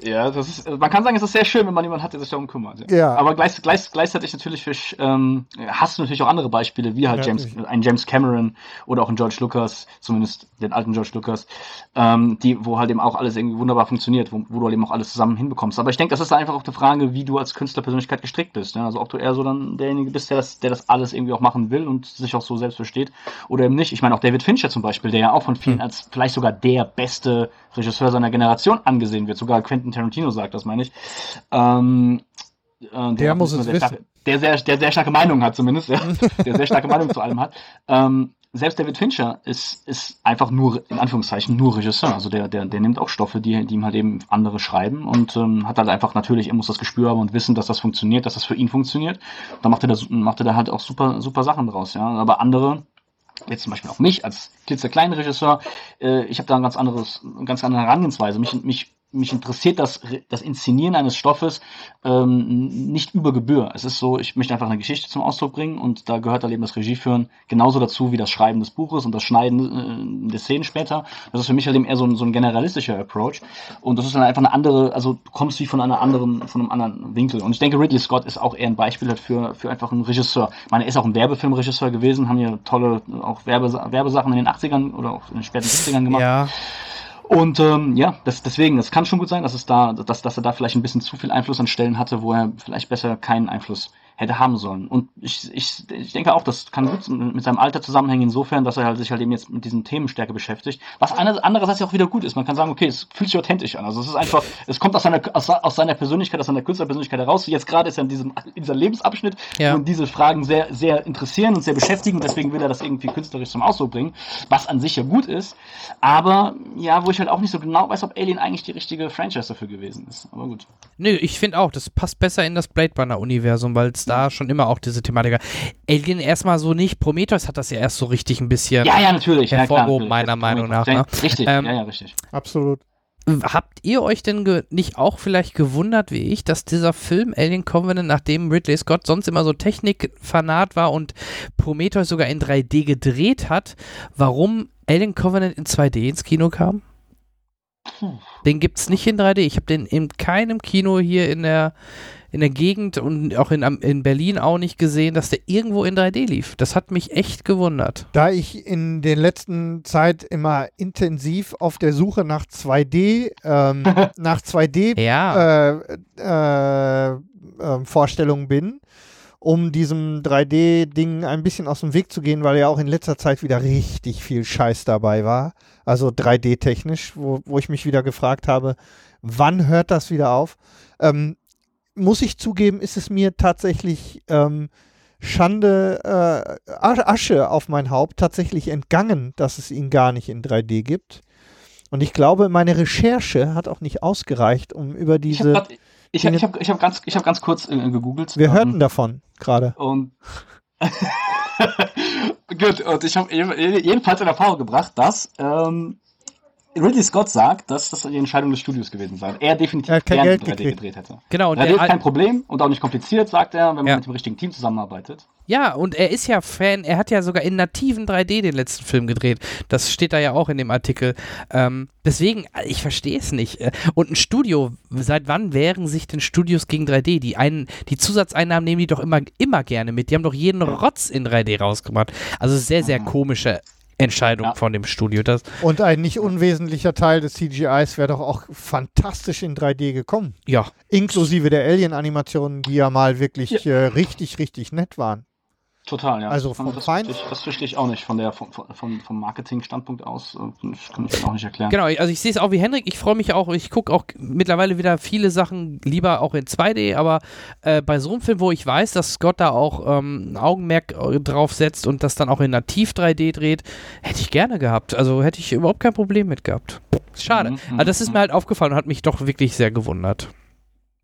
Ja, das ist, man kann sagen, es ist sehr schön, wenn man jemanden hat, der sich darum kümmert. Ja. ja. Aber gleich, gleich, gleichzeitig natürlich für, ähm, hast du natürlich auch andere Beispiele, wie halt ja, James, ein James Cameron oder auch ein George Lucas, zumindest den alten George Lucas, ähm, die, wo halt eben auch alles irgendwie wunderbar funktioniert, wo, wo du halt eben auch alles zusammen hinbekommst. Aber ich denke, das ist einfach auch eine Frage, wie du als Künstlerpersönlichkeit gestrickt bist. Ja? Also ob du eher so dann derjenige bist, der das, der das alles irgendwie auch machen will und sich auch so selbst versteht oder eben nicht. Ich meine auch David Fincher zum Beispiel, der ja auch von vielen hm. als vielleicht sogar der beste Regisseur seiner Generation angesehen wird. Sogar Quentin Tarantino sagt das, meine ich. Ähm, äh, der, der muss es wissen. Starke, der, sehr, der sehr starke Meinung hat zumindest, ja, der sehr starke Meinung zu allem hat. Ähm, selbst David Fincher ist, ist einfach nur, in Anführungszeichen, nur Regisseur. Also der, der, der nimmt auch Stoffe, die, die ihm halt eben andere schreiben und ähm, hat halt einfach natürlich, er muss das Gespür haben und wissen, dass das funktioniert, dass das für ihn funktioniert. Da macht er, das, macht er da halt auch super, super Sachen draus, ja. Aber andere, jetzt zum Beispiel auch mich als klitzekleinen Regisseur, äh, ich habe da ein ganz anderes, eine ganz andere Herangehensweise. Mich, mich mich interessiert das, das Inszenieren eines Stoffes ähm, nicht über Gebühr. Es ist so, ich möchte einfach eine Geschichte zum Ausdruck bringen und da gehört dann eben das Regieführen genauso dazu wie das Schreiben des Buches und das Schneiden äh, der Szenen später. Das ist für mich halt eben eher so ein, so ein generalistischer Approach und das ist dann einfach eine andere, also du kommst wie von einer anderen, von einem anderen Winkel. Und ich denke, Ridley Scott ist auch eher ein Beispiel halt für, für einfach einen Regisseur. Ich meine, er ist auch ein Werbefilmregisseur gewesen, haben ja tolle auch Werbe, Werbesachen in den 80ern oder auch in den späten 70ern gemacht. Ja. Und ähm, ja, das, deswegen, es kann schon gut sein, dass es da, dass, dass er da vielleicht ein bisschen zu viel Einfluss an Stellen hatte, wo er vielleicht besser keinen Einfluss hätte haben sollen. Und ich, ich, ich denke auch, das kann gut mit seinem Alter zusammenhängen, insofern, dass er halt sich halt eben jetzt mit diesen Themen stärker beschäftigt. Was eine, andererseits ja auch wieder gut ist. Man kann sagen, okay, es fühlt sich authentisch an. Also es ist einfach, es kommt aus seiner, aus, aus seiner Persönlichkeit, aus seiner Künstlerpersönlichkeit heraus. Jetzt gerade ist er in diesem, in dieser Lebensabschnitt, Ja. ihn diese Fragen sehr, sehr interessieren und sehr beschäftigen. Und deswegen will er das irgendwie künstlerisch zum Ausdruck bringen, was an sich ja gut ist. Aber ja, wo ich halt auch nicht so genau weiß, ob Alien eigentlich die richtige Franchise dafür gewesen ist. Aber gut. Nö, ich finde auch, das passt besser in das Blade Runner-Universum, weil es da schon immer auch diese Thematik. Alien erstmal so nicht, Prometheus hat das ja erst so richtig ein bisschen Ja, ja, natürlich. Ja, klar, hervorgehoben, natürlich. meiner Meinung nach. Ne? Richtig, Ähm, ja, ja, richtig. Absolut. Habt ihr euch denn nicht auch vielleicht gewundert wie ich, dass dieser Film Alien Covenant, nachdem Ridley Scott sonst immer so Technikfanat war und Prometheus sogar in 3D gedreht hat, warum Alien Covenant in 2D ins Kino kam? Den gibt's nicht in 3D. Ich habe den in keinem Kino hier in der in der Gegend und auch in, am- in Berlin auch nicht gesehen, dass der irgendwo in 3D lief. Das hat mich echt gewundert. Da ich in den letzten Zeit immer intensiv auf der Suche nach 2D, ähm, nach 2D Ja. äh, äh, äh, Vorstellungen bin, um diesem 3D-Ding ein bisschen aus dem Weg zu gehen, weil ja auch in letzter Zeit wieder richtig viel Scheiß dabei war. Also 3D-technisch, wo, wo ich mich wieder gefragt habe, wann hört das wieder auf? Ähm, muss ich zugeben, ist es mir tatsächlich ähm, Schande, äh, As- Asche auf mein Haupt tatsächlich entgangen, dass es ihn gar nicht in 3D gibt. Und ich glaube, meine Recherche hat auch nicht ausgereicht, um über habe diese. ich, hab- ich hab, ich hab ganz, ich hab ganz kurz äh, gegoogelt. Wir ähm, hörten davon gerade. Und gut, und ich habe jedenfalls in Erfahrung gebracht, dass ähm, Ridley Scott sagt, dass das die Entscheidung des Studios gewesen sei. Er definitiv Er hat kein gern Geld 3D gekriegt. gedreht hätte. Genau, und 3D der ist kein Problem und auch nicht kompliziert, sagt er, wenn man Ja. mit dem richtigen Team zusammenarbeitet. Ja, und er ist ja Fan, er hat ja sogar in nativen 3D den letzten Film gedreht. Das steht da ja auch in dem Artikel. Ähm, deswegen, ich verstehe es nicht. Äh, Und ein Studio, seit wann wehren sich denn Studios gegen 3D? Die, einen, die Zusatzeinnahmen nehmen die doch immer, immer gerne mit. Die haben doch jeden Rotz in 3D rausgemacht. Also sehr, sehr komische Entscheidung Ja. von dem Studio. Das, Und ein nicht unwesentlicher Teil des CGIs wäre doch auch fantastisch in 3D gekommen. ja, Inklusive der Alien-Animationen, die ja mal wirklich äh, richtig, richtig nett waren. Total, ja. Also das, vom das, Feind- verstehe ich- das verstehe ich auch nicht von der, vom, vom, vom Marketing-Standpunkt aus. äh, Das kann ich auch nicht erklären. Genau, also ich sehe es auch wie Henrik. Ich freue mich auch, ich gucke auch mittlerweile wieder viele Sachen lieber auch in 2D, aber äh, bei so einem Film, wo ich weiß, dass Scott da auch ähm, ein Augenmerk äh, drauf setzt und das dann auch in nativ 3D dreht, hätte ich gerne gehabt. Also hätte ich überhaupt kein Problem mit gehabt. Schade. Mhm, aber das ist mhm. mir halt aufgefallen und hat mich doch wirklich sehr gewundert.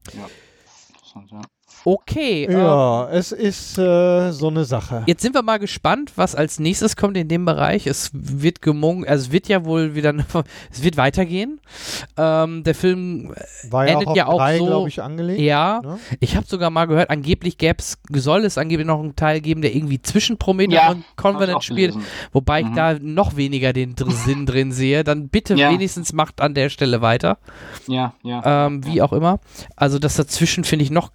Interessant, ja. Okay. ähm, Ja, es ist äh, so eine Sache. Jetzt sind wir mal gespannt, was als nächstes kommt in dem Bereich. Es wird gemung, also es wird ja wohl wieder, es wird weitergehen. Ähm, der Film War ja auch endet auf ja auch drei, so- glaube ich, angelegt. Ja, Ne? ich habe sogar mal gehört, angeblich gäb's, soll es angeblich noch einen Teil geben, der irgendwie zwischen Prometheus Ja, und ich Covenant auch spielt, wobei ich Mhm. da noch weniger den dr Sinn drin sehe. Dann bitte Ja. wenigstens macht an der Stelle weiter, Ja, ja. ähm, wie ja. auch immer. Also das dazwischen finde ich noch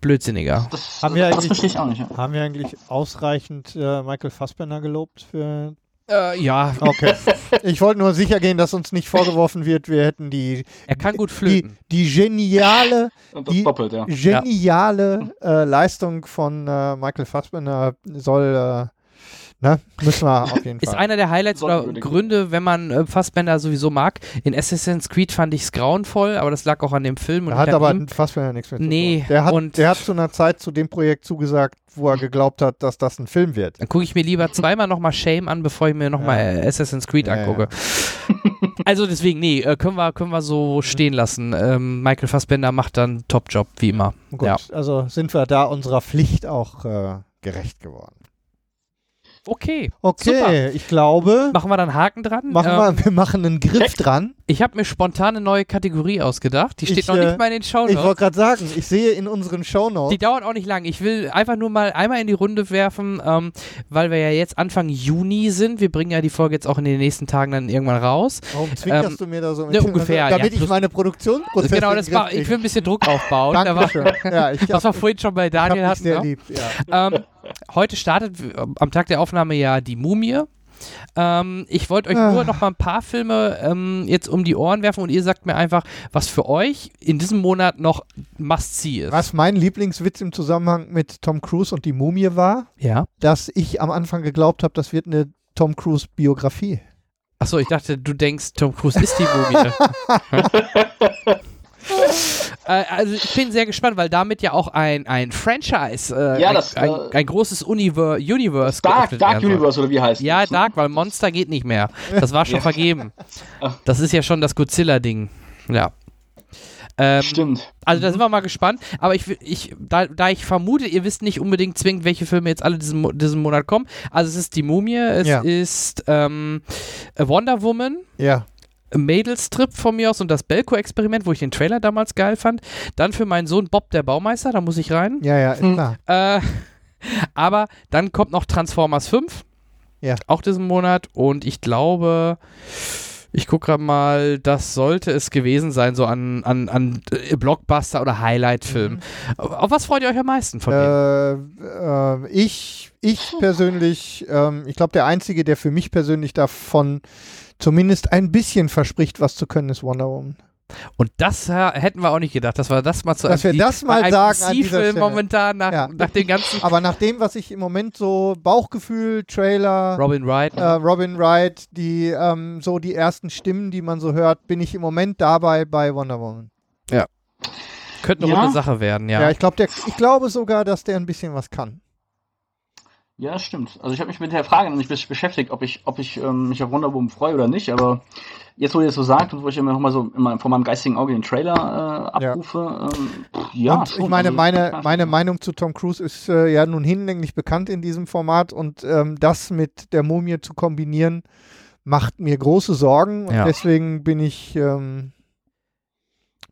blödsinniger. Das, Haben wir das eigentlich- verstehe ich auch nicht. Ja. Haben wir eigentlich ausreichend äh, Michael Fassbender gelobt für. Äh, ja, Okay. ich wollte nur sicher gehen, dass uns nicht vorgeworfen wird, wir hätten die, er kann gut die, flöten. die geniale, Und das Die- doppelt, ja. geniale äh, Leistung von äh, Michael Fassbender soll. Ne? Müssen wir auf jeden Ist Fall. einer der Highlights oder. Gründe, wenn man äh, Fassbender sowieso mag. In Assassin's Creed fand ich es grauenvoll, aber das lag auch an dem Film. Und Da hat aber ihm. Fassbender nichts mit Nee, zu tun. Der hat, und- der hat zu einer Zeit zu dem Projekt zugesagt, wo er geglaubt hat, dass das ein Film wird. Dann gucke ich mir lieber zweimal nochmal Shame an, bevor ich mir nochmal äh, Assassin's Creed Ja, ja. angucke. Also deswegen, nee, äh, können wir, können wir so stehen lassen. Ähm, Michael Fassbender macht dann Top-Job, wie immer. Gut, Ja. also sind wir da unserer Pflicht auch äh, gerecht geworden. Okay, Okay, ich glaube, machen wir dann Haken dran. machen Ähm, wir, wir machen einen Griff dran. Ich habe mir spontan eine neue Kategorie ausgedacht. Die steht Ich, noch äh, nicht mal in den Ich Shownotes. wollte gerade sagen, ich sehe in unseren Shownotes, Die dauert auch nicht lang. Ich will einfach nur mal einmal in die Runde werfen, ähm, weil wir ja jetzt Anfang Juni sind. Wir bringen ja die Folge jetzt auch in den nächsten Tagen dann irgendwann raus. warum zwinkerst ähm, du mir da so ne, ungefähr, damit ja, ich meine Produktionsprozesse genau, in das war, ich will ein bisschen Druck aufbauen. Da war, Dankeschön. Ja, ich was wir hab, vorhin schon bei hab Daniel hatten. sehr ne? lieb. Ja. Heute startet w- am Tag der Aufnahme ja die Mumie. Ähm, ich wollte euch Ah. nur noch mal ein paar Filme ähm, jetzt um die Ohren werfen und ihr sagt mir einfach, was für euch in diesem Monat noch Must-See ist. Was mein Lieblingswitz im Zusammenhang mit Tom Cruise und die Mumie war, Ja. dass dass ich am Anfang geglaubt habe, das wird eine Tom Cruise Biografie. Achso, ich dachte, du denkst, Tom Cruise ist die Mumie. äh, also ich bin sehr gespannt, weil damit ja auch ein, ein Franchise, äh, Ja, ein, das, ein, äh, ein großes Univer Universe Dark, Dark. Universe oder wie heißt Ja, das? Dark, weil Monster geht nicht mehr. Das war schon vergeben. Das ist ja schon das Godzilla-Ding. Ja. Ähm, Stimmt. Also da sind wir mal gespannt. Aber ich, ich da, da ich vermute, ihr wisst nicht unbedingt zwingend, welche Filme jetzt alle diesen, diesen Monat kommen. Also es ist die Mumie, es Ja. ist ähm, Wonder Woman, Ja. Mädels Trip von mir aus und das Belko-Experiment, wo ich den Trailer damals geil fand. Dann für meinen Sohn Bob der Baumeister, da muss ich rein. Ja, ja, ist Hm. klar. Äh, aber dann kommt noch Transformers 5. Ja. Auch diesen Monat. Und ich glaube, ich gucke gerade mal, das sollte es gewesen sein, so an, an, an äh, Blockbuster oder Highlight-Film. Auf, auf was freut ihr euch am meisten von denen? Äh, äh, ich, ich persönlich, ähm, ich glaube, der Einzige, der für mich persönlich davon zumindest ein bisschen verspricht, was zu können, ist Wonder Woman. Und das äh, hätten wir auch nicht gedacht, dass wir das mal zu Dass wir einem, das mal einem sagen an dieser Stelle. momentan nach, Ja. nach dem ganzen Aber nach dem, was ich im Moment so Bauchgefühl, Trailer, Robin Wright. äh, Robin Wright, die ähm, so die ersten Stimmen, die man so hört, bin ich im Moment dabei bei Wonder Woman. Könnte eine Ja. runde Sache werden, ja. Ja, ich glaube, ich glaube sogar, dass der ein bisschen was kann. Ja, das stimmt. Also ich habe mich mit der Frage noch nicht besch- beschäftigt, ob ich, ob ich ähm, mich auf Wonder Woman freue oder nicht, aber jetzt, wo ihr das so sagt und wo ich immer noch mal so immer vor meinem geistigen Auge den Trailer äh, Ja. abrufe, ähm, pff, ja, und schon. ich meine, Also, meine, meine Meinung zu Tom Cruise ist äh, ja nun hinlänglich bekannt in diesem Format und ähm, das mit der Mumie zu kombinieren, macht mir große Sorgen und Ja. deswegen bin ich ähm,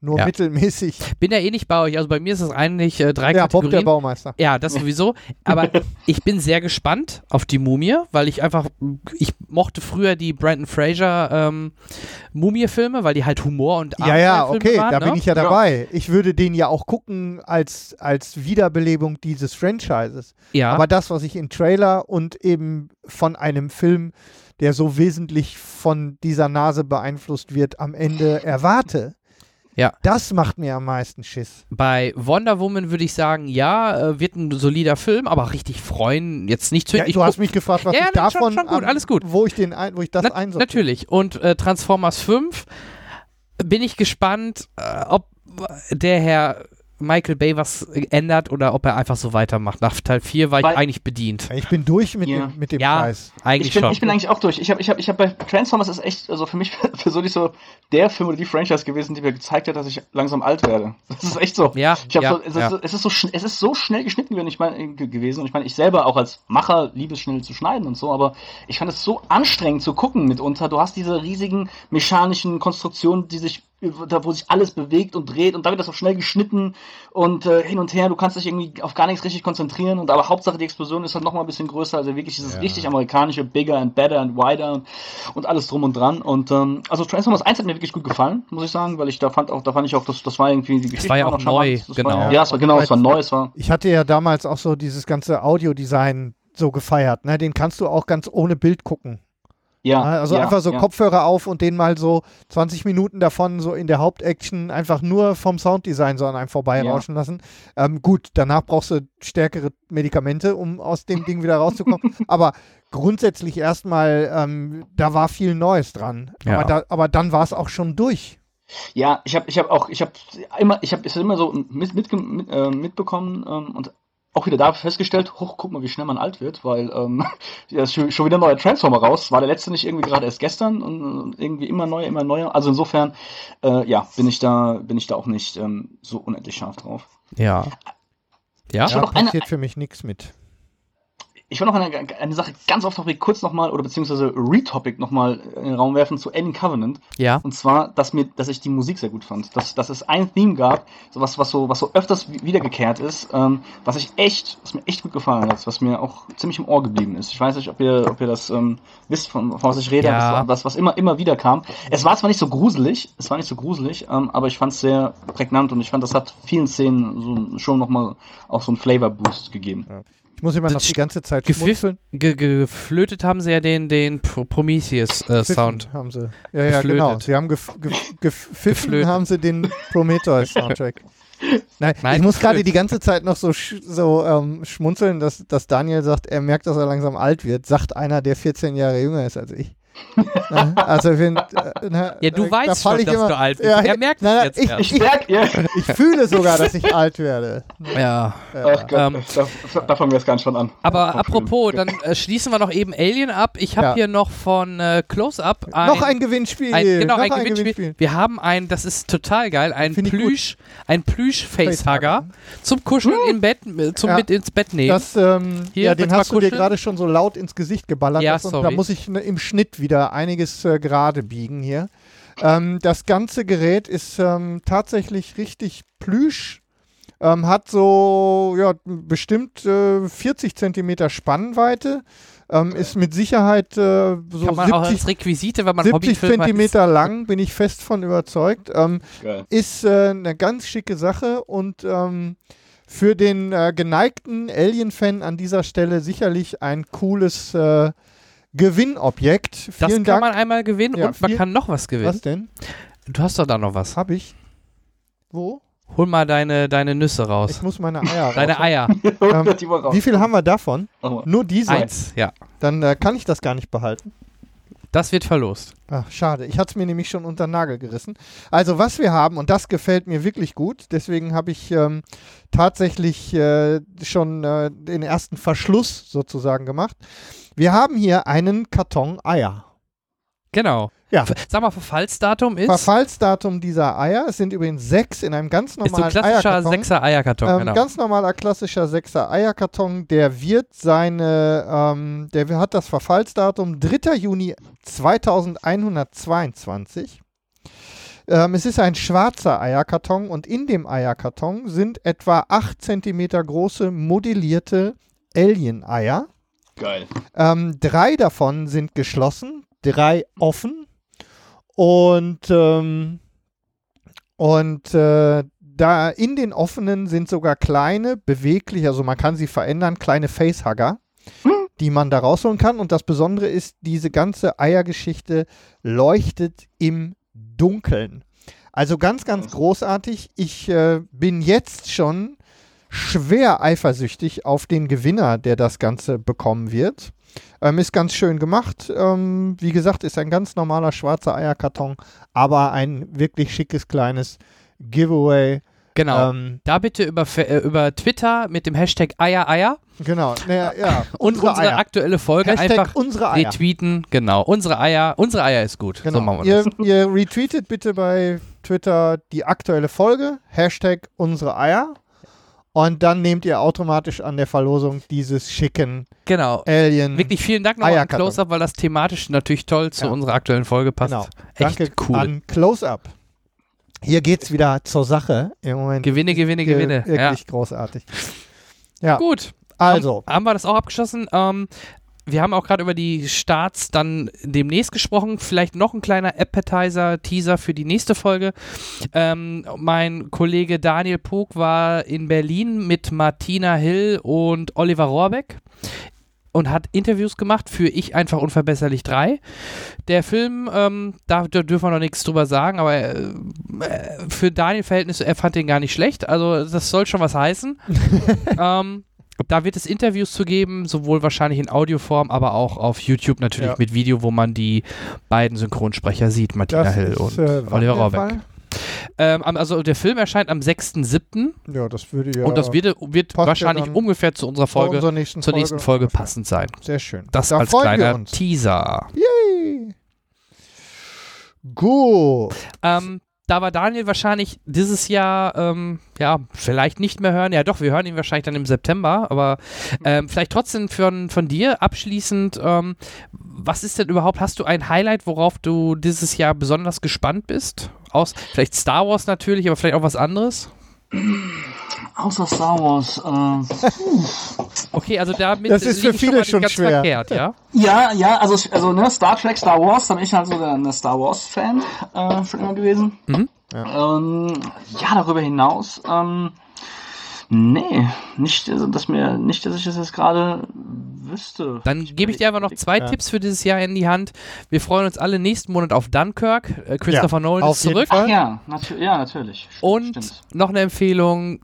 nur Ja. mittelmäßig. Bin ja eh nicht bei euch. Also bei mir ist es eigentlich äh, drei Ja, Bob der Kategorien. Baumeister. Ja, das sowieso. Aber ich bin sehr gespannt auf die Mumie, weil ich einfach, ich mochte früher die Brandon Fraser ähm, Mumie-Filme, weil die halt Humor und Ja, ja, Abenteuerfilme okay, waren, da ne? bin ich ja dabei. Ich würde den ja auch gucken als, als Wiederbelebung dieses Franchises. Ja, Aber das, was ich im Trailer und eben von einem Film, der so wesentlich von dieser Nase beeinflusst wird, am Ende erwarte, Ja. das macht mir am meisten Schiss. bei Wonder Woman würde ich sagen, ja, äh, wird ein solider Film, aber richtig freuen, jetzt nicht zu Ja, ich du hast mich gefragt, was Ja, ich ja, schon- davon, schon gut, alles gut. wo ich den, ein, wo ich das Na, einsortiere. Natürlich. Und äh, Transformers 5 bin ich gespannt, äh, ob der Herr Michael Bay was ändert oder ob er einfach so weitermacht. Nach Teil 4 war ich Weil- eigentlich bedient. Ich bin durch mit Ja. dem, mit dem Ja, Preis. Eigentlich ich bin, schon. ich bin eigentlich auch durch. Ich habe ich hab, ich hab bei Transformers ist echt, also für mich persönlich so der Film oder die Franchise gewesen, die mir gezeigt hat, dass ich langsam alt werde. Das ist echt so. ja, Ich ja, so, es, ja. ist so, es, ist so, es ist so schnell geschnitten gewesen, ich mein, äh, ge- gewesen. Und ich meine, ich selber auch als Macher liebe es schnell zu schneiden und so, aber ich fand es so anstrengend zu gucken mitunter. Du hast diese riesigen mechanischen Konstruktionen, die sich da wo sich alles bewegt und dreht und da wird das so schnell geschnitten und äh, hin und her, du kannst dich irgendwie auf gar nichts richtig konzentrieren und aber Hauptsache die Explosion ist halt noch mal ein bisschen größer, also wirklich dieses richtig amerikanische bigger and better and wider und, und alles drum und dran und ähm, also Transformers 1 hat mir wirklich gut gefallen, muss ich sagen, weil ich da fand auch da fand ich auch das das war irgendwie die Geschichte war ja auch neu, das genau. war, ja, es war genau, es war neu, es war Ich hatte ja damals auch so dieses ganze Audiodesign so gefeiert. Ne? Den kannst du auch ganz ohne Bild gucken. Ja, Ne? Also ja, einfach so ja. Kopfhörer auf und den mal so 20 Minuten davon so in der Hauptaction einfach nur vom Sounddesign so an einem vorbeirauschen lassen. Ähm, gut, danach brauchst du stärkere Medikamente, um aus dem Ding wieder rauszukommen. Aber grundsätzlich erstmal, ähm, da war viel Neues dran. Ja. Aber, da, aber dann war es auch schon durch. Ja, ich habe ich hab auch, ich habe immer, ich habe es immer so mit, mit, mit, äh, mitbekommen ähm, und auch wieder da festgestellt, hoch, guck mal, wie schnell man alt wird, weil ähm, ja, ist schon wieder ein neuer Transformer raus. War der letzte nicht irgendwie gerade erst gestern und irgendwie immer neuer, immer neuer. Also insofern, äh, ja, bin ich da, bin ich da auch nicht ähm, so unendlich scharf drauf. Ja. Ja? Da auch eine- passiert für mich nichts mit. Ich will noch eine, eine Sache ganz off topic kurz nochmal oder beziehungsweise Retopic nochmal in den Raum werfen zu Alien Covenant. Ja. Und zwar, dass mir, dass ich die Musik sehr gut fand. Dass, dass es ein Theme gab, so was, so, was so öfters wi- wiedergekehrt ist, ähm, was ich echt, was mir echt gut gefallen hat, was mir auch ziemlich im Ohr geblieben ist. Ich weiß nicht, ob ihr, ob ihr das ähm, wisst, von, von was ich rede, Ja. aber das was, was immer, immer wieder kam. Es war zwar nicht so gruselig, es war nicht so gruselig, ähm, aber ich fand es sehr prägnant und ich fand, das hat vielen Szenen so schon nochmal auch so einen Flavor Boost gegeben. Ich muss immer noch die ganze Zeit schmunzeln. Ge ge geflötet haben sie ja den, den Pro Prometheus-Sound. Pfiffen haben sie. Ja, ja, genau. Geflötet. Sie haben gef gepfiffen haben sie den Prometheus-Soundtrack. Nein, Nein, ich muss gerade die ganze Zeit noch so, sch so ähm, schmunzeln, dass, dass Daniel sagt, er merkt, dass er langsam alt wird. Sagt einer, der 14 Jahre jünger ist als ich. Ja, also ich find, äh, na, Ja, du weißt schon, ich dass immer, du alt bist. Ja, er merkt es ich, jetzt ich, erst. Merk ihr? ich fühle sogar, dass ich alt werde. Ja. Ach Gott, Ähm, da, da fangen wir jetzt ganz schon an. Aber apropos, Film. dann äh, schließen wir noch eben Alien ab. Ich habe Ja. hier noch von äh, Close-Up ein, noch ein Gewinnspiel. ein, genau, noch ein, Gewinnspiel. Wir haben ein, das ist total geil, ein Find ich. Plüsch, ein Plüsch-Facehugger zum Kuscheln im Bett, äh, zum Ja. mit ins Bett nehmen. Das, ähm, Hier, ja, den hast du dir gerade schon so laut ins Gesicht geballert. Ja, und da sorry. muss ich ne, im Schnitt wieder einiges äh, gerade biegen hier. Ähm, das ganze Gerät ist ähm, tatsächlich richtig plüsch. Ähm, hat so ja, bestimmt äh, 40 Zentimeter Spannweite. Ähm, ist mit Sicherheit äh, so Kann man auch 70, als Requisite, wenn man 70 Hobbyfilmer ist. Zentimeter lang, bin ich fest von überzeugt. Ähm, ist äh, eine ganz schicke Sache und ähm, für den äh, geneigten Alien-Fan an dieser Stelle sicherlich ein cooles Gewinnobjekt. Das Vielen kann Dank. man einmal gewinnen Ja, und man kann noch was gewinnen. Was denn? Du hast doch da noch was. Hab ich? Wo? Hol mal deine, deine Nüsse raus. Ich muss meine Eier Deine raus- Eier. Ähm, Die war raus. Wie viel haben wir davon? Mal. Nur diese? Eins, ja. Dann äh, kann ich das gar nicht behalten. Das wird verlost. Ach, schade. Ich hatte es mir nämlich schon unter den Nagel gerissen. Also, was wir haben, und das gefällt mir wirklich gut, deswegen habe ich ähm, tatsächlich äh, schon äh, den ersten Verschluss sozusagen gemacht. Wir haben hier einen Karton Eier. Genau. Ja. Sag mal, Verfallsdatum ist, Verfallsdatum dieser Eier, es sind übrigens sechs in einem ganz ist so ein normalen klassischer Eierkarton. sechser Eierkarton. Ähm, genau. Ganz normaler klassischer sechser Eierkarton, der wird seine, ähm, der hat das Verfallsdatum 3. Juni 2122. Ähm, es ist ein schwarzer Eierkarton und in dem Eierkarton sind etwa 8 cm große modellierte Alien-Eier. Geil. Ähm, drei davon sind geschlossen, drei offen. Und, ähm, und äh, da in den offenen sind sogar kleine, bewegliche, also man kann sie verändern, kleine Facehugger, die man da rausholen kann. Und das Besondere ist, diese ganze Eiergeschichte leuchtet im Dunkeln. Also ganz, ganz großartig. Ich äh, bin jetzt schon schwer eifersüchtig auf den Gewinner, der das Ganze bekommen wird. Ähm, ist ganz schön gemacht. Ähm, wie gesagt, ist ein ganz normaler schwarzer Eierkarton, aber ein wirklich schickes kleines Giveaway. genau. Ähm, da bitte über, äh, über Twitter mit dem Hashtag Eiereier genau. Naja, ja. und unsere, Eier. aktuelle Folge Hashtag einfach unsere Eier. retweeten. Genau. Unsere Eier. Unsere Eier ist gut. Genau. So machen wir ihr, das. ihr retweetet bitte bei Twitter die aktuelle Folge, Hashtag unsere Eier. Und dann nehmt ihr automatisch an der Verlosung dieses schicken Genau. Alien. Wirklich vielen Dank nochmal an. Close-Up, weil das thematisch natürlich toll zu Ja. unserer aktuellen Folge passt. Genau. Echt Danke cool. an Close-Up. Hier geht's wieder zur Sache. Im Moment Gewinne, Gewinne, ge- Gewinne. Ja. Wirklich großartig. Ja, Gut. also. Haben, haben wir das auch abgeschlossen? Ähm, wir haben auch gerade über die Starts dann demnächst gesprochen. Vielleicht noch ein kleiner Appetizer, Teaser für die nächste Folge. Ähm, mein Kollege Daniel Pog war in Berlin mit Martina Hill und Oliver Rohrbeck und hat Interviews gemacht für Ich einfach unverbesserlich 3. Der Film, ähm, da, da dürfen wir noch nichts drüber sagen, aber äh, äh, für Daniel Verhältnisse, er fand den gar nicht schlecht. Also das soll schon was heißen. ähm, da wird es Interviews zu geben, sowohl wahrscheinlich in Audioform, aber auch auf YouTube natürlich Ja. mit Video, wo man die beiden Synchronsprecher sieht, Martina Das Hill ist, und äh, Oliver Rohrbeck. Ähm, also der Film erscheint am 6.7. Ja, das würde ja und das wird, wird ja wahrscheinlich dann ungefähr zu unserer Folge, unserer nächsten zur nächsten Folge passend sein. Sehr schön. Das da als kleiner. Teaser. Yay. Gut. Ähm, da war Daniel wahrscheinlich dieses Jahr, ähm, ja, vielleicht nicht mehr hören. Ja, doch, wir hören ihn wahrscheinlich dann im September. Aber ähm, vielleicht trotzdem von, von dir abschließend, ähm, was ist denn überhaupt, hast du ein Highlight, worauf du dieses Jahr besonders gespannt bist? Aus, vielleicht Star Wars natürlich, aber vielleicht auch was anderes? Außer Star Wars. Äh, Okay, also damit Das ist für viele schon ganz schwer. verkehrt, ja? ja, ja, also, also ne, Star Trek, Star Wars, da bin ich halt so der, der Star Wars-Fan äh, schon immer gewesen. Mhm. Ähm, ja, darüber hinaus. Ähm, Nee, nicht, also, dass mir, nicht, dass ich das jetzt gerade wüsste. Dann gebe ich dir einfach noch zwei Ja. Tipps für dieses Jahr in die Hand. Wir freuen uns alle nächsten Monat auf Dunkirk. Äh, Christopher Ja, Nolan auf ist zurück. Ach ja, natür ja, natürlich. Und Stimmt. noch eine Empfehlung.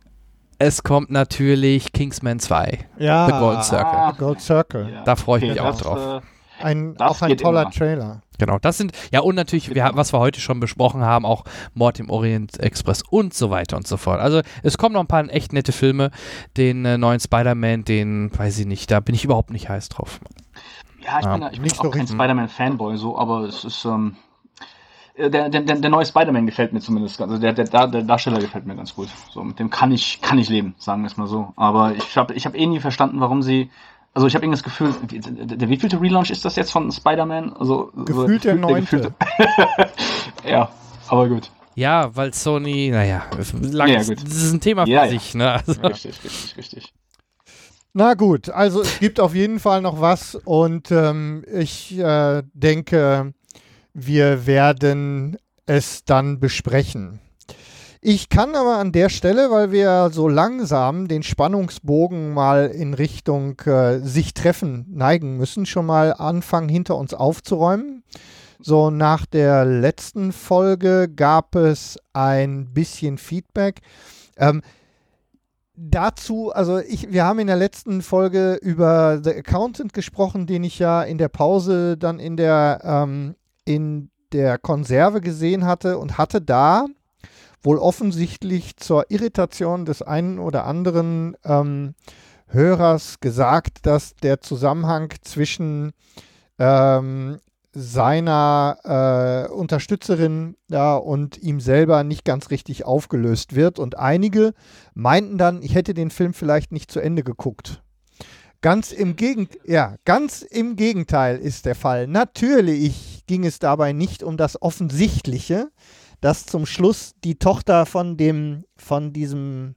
Es kommt natürlich Kingsman 2. Ja, The Golden Circle. Ah, Gold Circle. ja. Da freue ich Okay, mich auch das, drauf. Äh, Ein, Das auch ein toller immer. Trailer. Genau, das sind, ja, und natürlich, wir, haben- was wir heute schon besprochen haben, auch Mord im Orient Express und so weiter und so fort. Also, es kommen noch ein paar echt nette Filme. Den äh, neuen Spider-Man, den, weiß ich nicht, da bin ich überhaupt nicht heiß drauf. ja, ich Ah, bin, ich bin nicht auch so kein. Spider-Man-Fanboy, so, aber es ist, ähm, äh, der, der, der, der neue Spider-Man gefällt mir zumindest, ganz- also der, der, der, Darsteller gefällt mir ganz gut. So, mit dem kann ich, kann ich leben, sagen wir es mal so. Aber ich habe ich hab eh nie verstanden, warum sie, also ich habe irgendwie das Gefühl, der, wievielte Relaunch ist das jetzt von Spider-Man? Also, so Gefühlt der neunte. ja, aber gut. Ja, weil Sony, naja, lang, Ja, gut. das ist ein Thema für Ja, ja. sich, ne? Also, Richtig, richtig, richtig. Na gut, also es gibt auf jeden Fall noch was und ähm, ich äh, denke, wir werden es dann besprechen. Ich kann aber an der Stelle, weil wir so langsam den Spannungsbogen mal in Richtung äh, sich treffen neigen müssen, schon mal anfangen, hinter uns aufzuräumen. So nach der letzten Folge gab es ein bisschen Feedback. Ähm, dazu, also ich, wir haben in der letzten Folge über The Accountant gesprochen, den ich ja in der Pause dann in der, ähm, in der Konserve gesehen hatte und hatte da wohl offensichtlich zur Irritation des einen oder anderen ähm, Hörers gesagt, dass der Zusammenhang zwischen ähm, seiner äh, Unterstützerin ja, und ihm selber nicht ganz richtig aufgelöst wird. Und einige meinten dann, ich hätte den Film vielleicht nicht zu Ende geguckt. Ganz im, Gegend ja, ganz im Gegenteil ist der Fall. Natürlich ging es dabei nicht um das Offensichtliche, dass zum Schluss die Tochter von dem, von diesem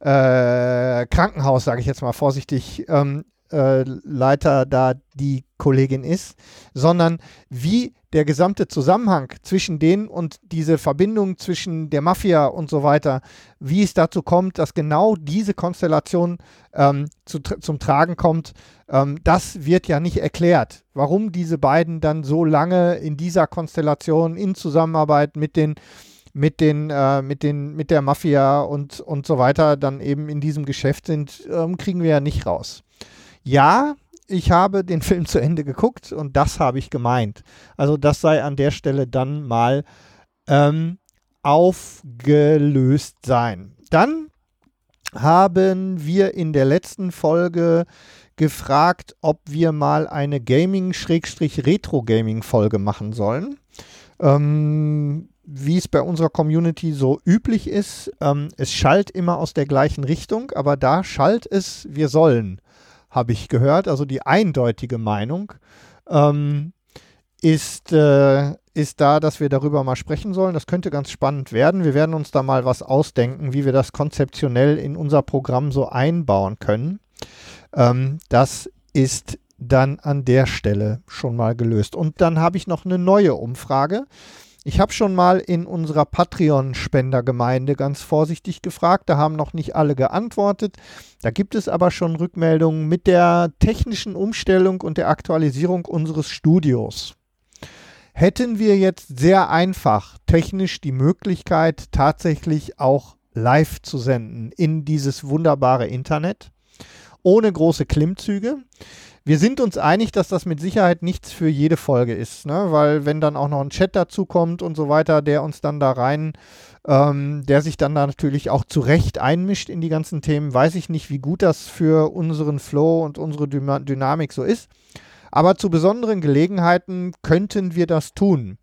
äh, Krankenhaus, sage ich jetzt mal vorsichtig, ähm, äh, Leiter da die Kollegin ist, sondern wie der gesamte Zusammenhang zwischen denen und diese Verbindung zwischen der Mafia und so weiter, wie es dazu kommt, dass genau diese Konstellation ähm, zu, zum Tragen kommt, ähm, das wird ja nicht erklärt. Warum diese beiden dann so lange in dieser Konstellation in Zusammenarbeit mit den mit den, äh, mit den, mit der Mafia und, und so weiter dann eben in diesem Geschäft sind, ähm, kriegen wir ja nicht raus. Ja, ich habe den Film zu Ende geguckt und das habe ich gemeint. Also das sei an der Stelle dann mal ähm, aufgelöst sein. Dann haben wir in der letzten Folge gefragt, ob wir mal eine Gaming-Retro-Gaming-Folge machen sollen. Ähm, wie es bei unserer Community so üblich ist, ähm, es schallt immer aus der gleichen Richtung, aber da schallt es, wir sollen, habe ich gehört. Also die eindeutige Meinung ähm, ist, äh, ist da, dass wir darüber mal sprechen sollen. Das könnte ganz spannend werden. Wir werden uns da mal was ausdenken, wie wir das konzeptionell in unser Programm so einbauen können. Ähm, das ist dann an der Stelle schon mal gelöst. Und dann habe ich noch eine neue Umfrage. Ich habe schon mal in unserer Patreon-Spendergemeinde ganz vorsichtig gefragt. Da haben noch nicht alle geantwortet. Da gibt es aber schon Rückmeldungen mit der technischen Umstellung und der Aktualisierung unseres Studios. Hätten wir jetzt sehr einfach technisch die Möglichkeit, tatsächlich auch live zu senden in dieses wunderbare Internet, ohne große Klimmzüge. Wir sind uns einig, dass das mit Sicherheit nichts für jede Folge ist, ne? weil wenn dann auch noch ein Chat dazu kommt und so weiter, der uns dann da rein, ähm, der sich dann da natürlich auch zu Recht einmischt in die ganzen Themen, weiß ich nicht, wie gut das für unseren Flow und unsere Dyma Dynamik so ist. Aber zu besonderen Gelegenheiten könnten wir das tun.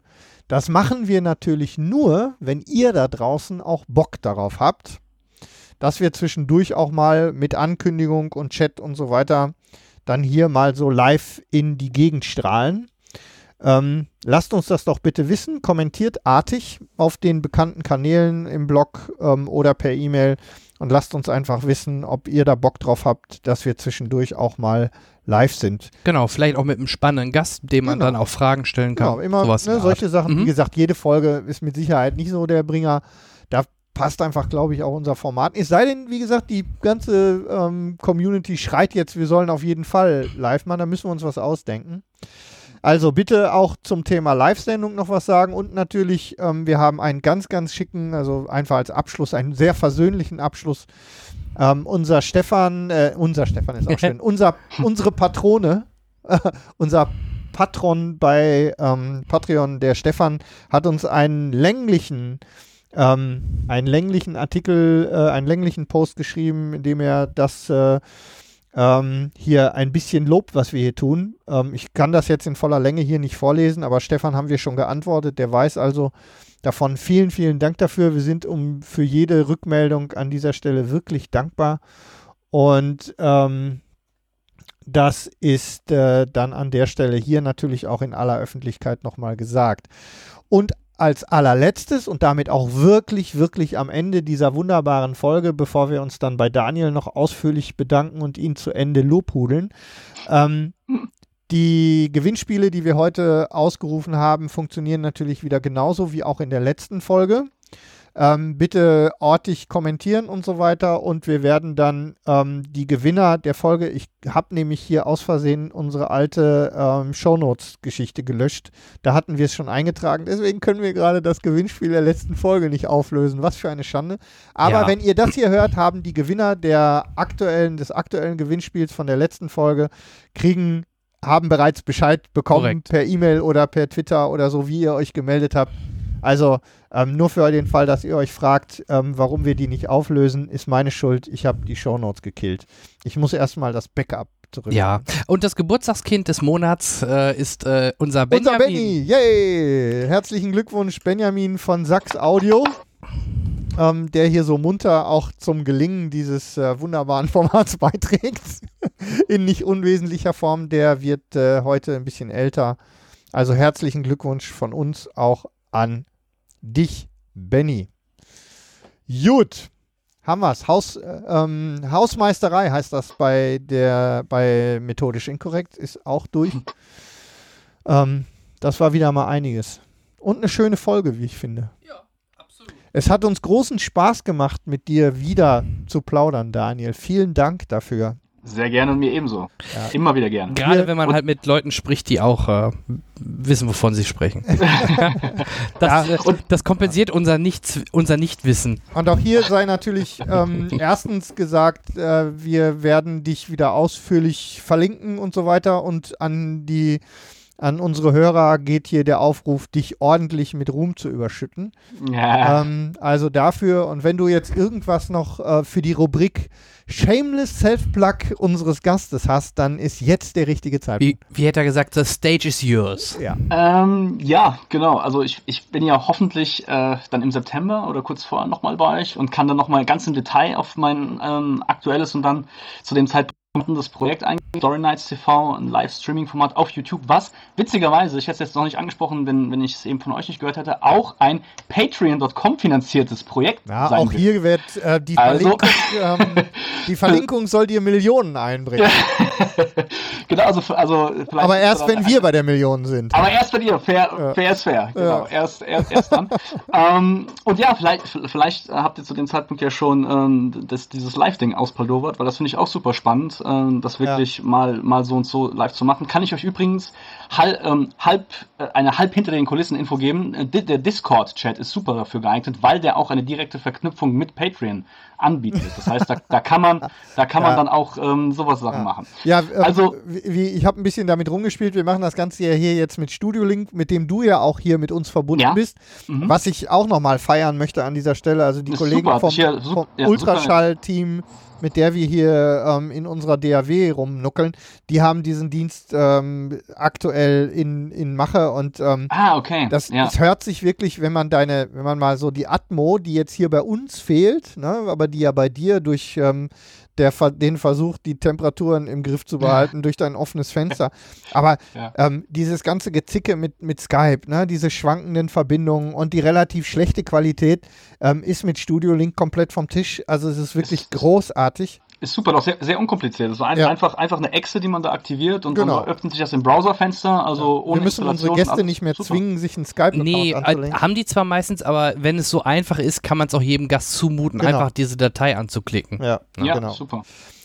Das machen wir natürlich nur, wenn ihr da draußen auch Bock darauf habt, dass wir zwischendurch auch mal mit Ankündigung und Chat und so weiter dann hier mal so live in die Gegend strahlen. Ähm, lasst uns das doch bitte wissen. Kommentiert artig auf den bekannten Kanälen im Blog ähm, oder per E-Mail und lasst uns einfach wissen, ob ihr da Bock drauf habt, dass wir zwischendurch auch mal live sind. Genau, vielleicht auch mit einem spannenden Gast, dem man Genau. dann auch Fragen stellen kann. Genau, immer ne, solche Art. Sachen. Mhm. Wie gesagt, jede Folge ist mit Sicherheit nicht so der Bringer. Passt einfach, glaube ich, auch unser Format. Es sei denn, wie gesagt, die ganze ähm, Community schreit jetzt, wir sollen auf jeden Fall live machen, da müssen wir uns was ausdenken. Also bitte auch zum Thema Live-Sendung noch was sagen und natürlich, ähm, wir haben einen ganz, ganz schicken, also einfach als Abschluss, einen sehr versöhnlichen Abschluss. Ähm, unser Stefan, äh, unser Stefan ist auch schön, unser, unsere Patrone, äh, unser Patron bei ähm, Patreon, der Stefan, hat uns einen länglichen ähm, einen länglichen Artikel, äh, einen länglichen Post geschrieben, in dem er das äh, ähm, hier ein bisschen lobt, was wir hier tun. Ähm, ich kann das jetzt in voller Länge hier nicht vorlesen, aber Stefan haben wir schon geantwortet. Der weiß also davon. Vielen, vielen Dank dafür. Wir sind um für jede Rückmeldung an dieser Stelle wirklich dankbar. Und ähm, das ist äh, dann an der Stelle hier natürlich auch in aller Öffentlichkeit nochmal gesagt. Und als allerletztes und damit auch wirklich, wirklich am Ende dieser wunderbaren Folge, bevor wir uns dann bei Daniel noch ausführlich bedanken und ihn zu Ende lobhudeln. Ähm, die Gewinnspiele, die wir heute ausgerufen haben, funktionieren natürlich wieder genauso wie auch in der letzten Folge. Ähm, bitte ortig kommentieren und so weiter. Und wir werden dann ähm, die Gewinner der Folge, ich habe nämlich hier aus Versehen unsere alte ähm, Shownotes-Geschichte gelöscht. Da hatten wir es schon eingetragen. Deswegen können wir gerade das Gewinnspiel der letzten Folge nicht auflösen. Was für eine Schande. Aber Ja. wenn ihr das hier hört, haben die Gewinner der aktuellen, des aktuellen Gewinnspiels von der letzten Folge, kriegen haben bereits Bescheid bekommen Korrekt. per E-Mail oder per Twitter oder so, wie ihr euch gemeldet habt. Also ähm, nur für den Fall, dass ihr euch fragt, ähm, warum wir die nicht auflösen, ist meine Schuld. Ich habe die Shownotes gekillt. Ich muss erstmal das Backup zurück. Ja, und das Geburtstagskind des Monats äh, ist äh, unser Benjamin. Unser Benny, yay! Herzlichen Glückwunsch, Benjamin von Sachs Audio, ähm, der hier so munter auch zum Gelingen dieses äh, wunderbaren Formats beiträgt. In nicht unwesentlicher Form. Der wird äh, heute ein bisschen älter. Also herzlichen Glückwunsch von uns auch an dich, Benny. Gut. Haben wir's. Haus, äh, ähm, Hausmeisterei heißt das bei der bei methodisch inkorrekt, ist auch durch. Ähm, das war wieder mal einiges. Und eine schöne Folge, wie ich finde. Ja, absolut. Es hat uns großen Spaß gemacht, mit dir wieder zu plaudern, Daniel. Vielen Dank dafür. Sehr gerne und mir ebenso. Immer wieder gerne. Gerade Wir- wenn man halt mit Leuten spricht, die auch äh, wissen, wovon sie sprechen. das, äh, das kompensiert unser, Nichts, unser Nichtwissen. Und auch hier sei natürlich ähm, erstens gesagt, äh, wir werden dich wieder ausführlich verlinken und so weiter. Und an die an unsere Hörer geht hier der Aufruf, dich ordentlich mit Ruhm zu überschütten. Ja. Ähm, also dafür, und wenn du jetzt irgendwas noch äh, für die Rubrik Shameless Self-Plug unseres Gastes hast, dann ist jetzt der richtige Zeitpunkt. Wie, wie hätte er gesagt, the stage is yours. Ja. Ähm, ja, genau. Also ich, ich bin ja hoffentlich äh, dann im September oder kurz vorher nochmal bei euch und kann dann nochmal ganz im Detail auf mein ähm, aktuelles und dann zu dem Zeitpunkt das Projekt eingehen. Story Nights TV, ein Live-Streaming-Format auf YouTube, was witzigerweise, ich hätte es jetzt noch nicht angesprochen, wenn, wenn ich es eben von euch nicht gehört hätte, auch ein Patreon.com finanziertes Projekt Ja, sein auch wird. hier wird äh, die, Also- Verlinkung, ähm, die Verlinkung soll dir Millionen einbringen. Genau, also, also Aber erst wenn wir bei der Million sind. Aber erst bei dir, fair, Ja. fair ist fair. Genau, Ja. erst, erst, erst dann. ähm, und ja, vielleicht, vielleicht habt ihr zu dem Zeitpunkt ja schon ähm, das, dieses Live-Ding auspaldowert, weil das finde ich auch super spannend, ähm, das wirklich mal, mal so und so live zu machen. Kann ich euch übrigens halb, ähm, halb, äh, eine halb hinter den Kulissen Info geben. Äh, di- der Discord-Chat ist super dafür geeignet, weil der auch eine direkte Verknüpfung mit Patreon anbietet. Das heißt, da, da kann man, da kann man Ja. dann auch ähm, sowas Sachen Ja. machen. Ja, ähm, Also- wie, ich habe ein bisschen damit rumgespielt. Wir machen das Ganze ja hier jetzt mit Studio Link, mit dem du ja auch hier mit uns verbunden Ja. bist. Mhm. Was ich auch nochmal feiern möchte an dieser Stelle. Also die Ist Kollegen super, vom, ja vom. Ultraschall-Team, mit der wir hier ähm, in unserer DAW rumnuckeln, die haben diesen Dienst ähm, aktuell in, in Mache und ähm, Ah, okay. das, ja. das hört sich wirklich, wenn man deine, wenn man mal so die Atmo, die jetzt hier bei uns fehlt, ne, aber die ja bei dir durch ähm, der, den Versuch, die Temperaturen im Griff zu behalten durch dein offenes Fenster. Aber Ja. ähm, dieses ganze Gezicke mit, mit Skype, ne, diese schwankenden Verbindungen und die relativ schlechte Qualität ähm, ist mit Studio Link komplett vom Tisch. Also es ist wirklich großartig. Ist super, doch sehr, sehr unkompliziert. Das war ein, Ja. einfach, einfach eine Echse, die man da aktiviert und Genau. dann öffnet sich das im Browserfenster. Also ohne Wir müssen unsere Gäste nicht mehr super. zwingen, sich einen Skype-Account Nee, anzulegen. äh, haben die zwar meistens, aber wenn es so einfach ist, kann man es auch jedem Gast zumuten, Genau. einfach diese Datei anzuklicken. Ja, Ja, genau. super.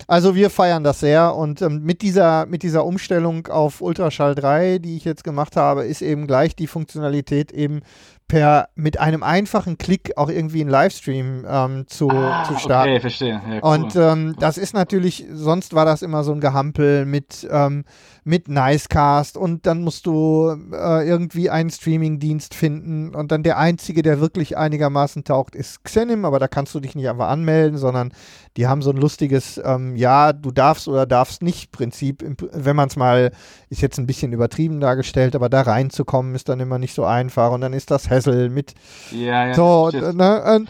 Also wir feiern das sehr und ähm, mit, dieser, mit dieser Umstellung auf Ultraschall 3, die ich jetzt gemacht habe, ist eben gleich die Funktionalität eben per mit einem einfachen Klick auch irgendwie einen Livestream ähm, zu, Ah, zu starten. Okay, verstehe. Ja, cool. Und ähm, das ist natürlich, sonst war das immer so ein Gehampel mit, ähm, mit Nicecast und dann musst du äh, irgendwie einen Streamingdienst finden und dann der einzige, der wirklich einigermaßen taugt, ist Xenim, aber da kannst du dich nicht einfach anmelden, sondern die haben so ein lustiges, ähm, ja, du darfst oder darfst nicht Prinzip, wenn man es mal, ist jetzt ein bisschen übertrieben dargestellt, aber da reinzukommen ist dann immer nicht so einfach und dann ist das Hassel mit ja, ja, so, ne, und,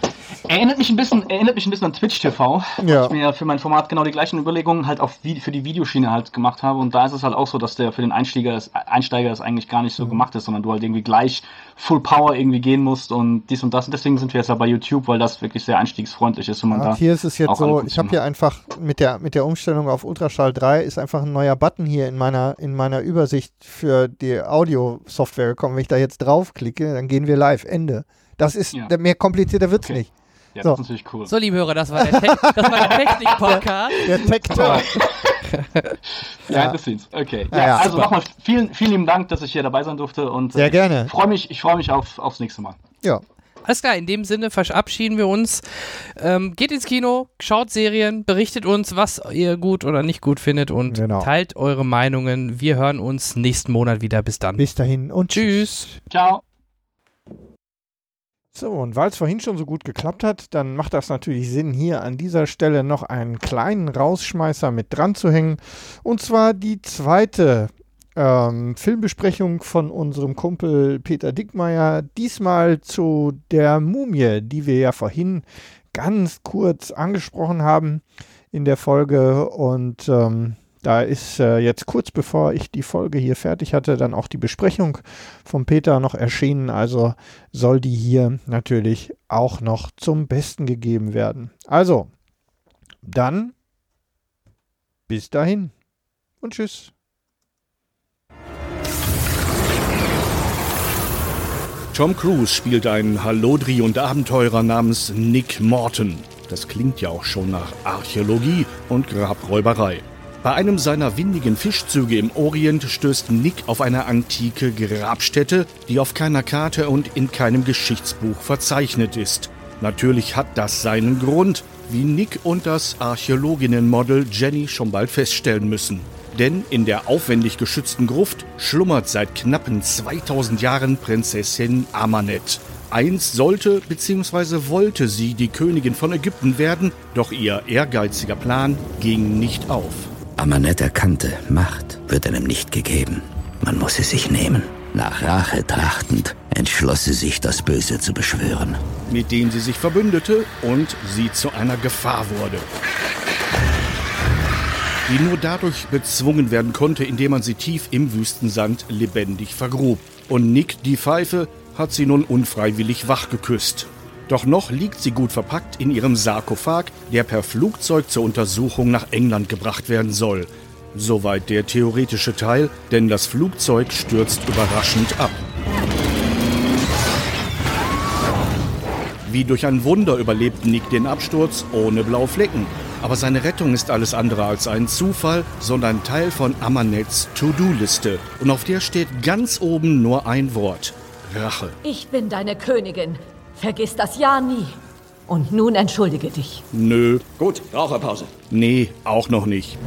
Erinnert mich ein bisschen, erinnert mich ein bisschen an Twitch TV. Ja. Ich mir für mein Format genau die gleichen Überlegungen halt auf Vi- für die Videoschiene halt gemacht habe. Und da ist es halt auch so, dass der für den Einsteiger das, Einsteiger das eigentlich gar nicht so gemacht ist, sondern du halt irgendwie gleich Full Power irgendwie gehen musst und dies und das. Und deswegen sind wir jetzt ja bei YouTube, weil das wirklich sehr einstiegsfreundlich ist und man Ja, da. hier ist es jetzt auch so, ich habe hier einfach mit der, mit der Umstellung auf Ultraschall 3 ist einfach ein neuer Button hier in meiner, in meiner Übersicht für die Audio-Software gekommen. Wenn ich da jetzt draufklicke, dann gehen wir live. Ende. Das ist, Ja. mehr komplizierter wird's Okay. nicht. Ja, so. das ist natürlich cool. So, liebe Hörer, das war der, Te das war der Technik-Podcast. Der Tech Talk. Ja, Ja. the scenes. Okay. Ja, Ja, also super. nochmal vielen, vielen lieben Dank, dass ich hier dabei sein durfte und Sehr äh, gerne. Ich freue mich, ich freue mich auf, aufs nächste Mal. Ja. Alles klar, in dem Sinne verabschieden wir uns. Ähm, geht ins Kino, schaut Serien, berichtet uns, was ihr gut oder nicht gut findet und Genau. teilt eure Meinungen. Wir hören uns nächsten Monat wieder. Bis dann. Bis dahin und Tschüss. Ciao. So, und weil es vorhin schon so gut geklappt hat, dann macht das natürlich Sinn, hier an dieser Stelle noch einen kleinen Rausschmeißer mit dran zu hängen. Und zwar die zweite ähm, Filmbesprechung von unserem Kumpel Peter Dickmeier. Diesmal zu der Mumie, die wir ja vorhin ganz kurz angesprochen haben in der Folge. Und ähm, da ist äh, jetzt kurz bevor ich die Folge hier fertig hatte, dann auch die Besprechung von Peter noch erschienen. Also soll die hier natürlich auch noch zum Besten gegeben werden. Also, dann bis dahin und tschüss. Tom Cruise spielt einen Hallodri und Abenteurer namens Nick Morton. Das klingt ja auch schon nach Archäologie und Grabräuberei. Bei einem seiner windigen Fischzüge im Orient stößt Nick auf eine antike Grabstätte, die auf keiner Karte und in keinem Geschichtsbuch verzeichnet ist. Natürlich hat das seinen Grund, wie Nick und das Archäologinnenmodel Jenny schon bald feststellen müssen. Denn in der aufwendig geschützten Gruft schlummert seit knappen 2000 Jahren Prinzessin Amanet. Einst sollte bzw. wollte sie die Königin von Ägypten werden, doch ihr ehrgeiziger Plan ging nicht auf. Amanet erkannte, Macht wird einem nicht gegeben. Man muss sie sich nehmen. Nach Rache trachtend entschloss sie sich, das Böse zu beschwören. mit denen sie sich verbündete und sie zu einer Gefahr wurde. Die nur dadurch bezwungen werden konnte, indem man sie tief im Wüstensand lebendig vergrub. Und Nick, die Pfeife, hat sie nun unfreiwillig wach geküsst. Doch noch liegt sie gut verpackt in ihrem Sarkophag, der per Flugzeug zur Untersuchung nach England gebracht werden soll. Soweit der theoretische Teil, denn das Flugzeug stürzt überraschend ab. Wie durch ein Wunder überlebt Nick den Absturz ohne blaue Flecken. Aber seine Rettung ist alles andere als ein Zufall, sondern Teil von Amanets To-Do-Liste. Und auf der steht ganz oben nur ein Wort. Rache. Ich bin deine Königin. Vergiss das ja nie. Und nun entschuldige dich. Nö. Gut, Raucherpause. Nee, auch noch nicht.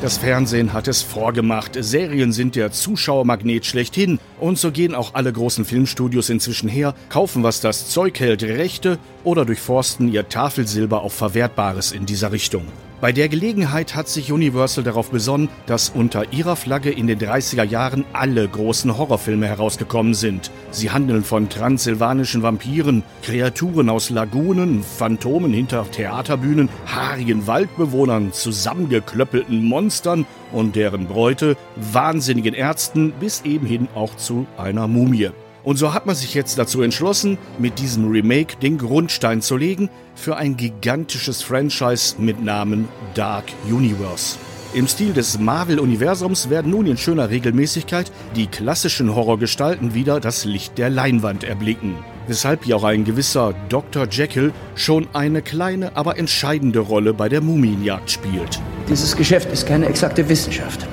Das Fernsehen hat es vorgemacht. Serien sind der Zuschauermagnet schlechthin. Und so gehen auch alle großen Filmstudios inzwischen her, kaufen, was das Zeug hält, Rechte oder durchforsten ihr Tafelsilber auf Verwertbares in dieser Richtung. Bei der Gelegenheit hat sich Universal darauf besonnen, dass unter ihrer Flagge in den 30er Jahren alle großen Horrorfilme herausgekommen sind. Sie handeln von transsilvanischen Vampiren, Kreaturen aus Lagunen, Phantomen hinter Theaterbühnen, haarigen Waldbewohnern, zusammengeklöppelten Monstern und deren Bräute, wahnsinnigen Ärzten bis eben hin auch zu einer Mumie. Und so hat man sich jetzt dazu entschlossen, mit diesem Remake den Grundstein zu legen für ein gigantisches Franchise mit Namen Dark Universe. Im Stil des Marvel-Universums werden nun in schöner Regelmäßigkeit die klassischen Horrorgestalten wieder das Licht der Leinwand erblicken. Weshalb ja auch ein gewisser Dr. Jekyll schon eine kleine, aber entscheidende Rolle bei der Mumienjagd spielt. Dieses Geschäft ist keine exakte Wissenschaft.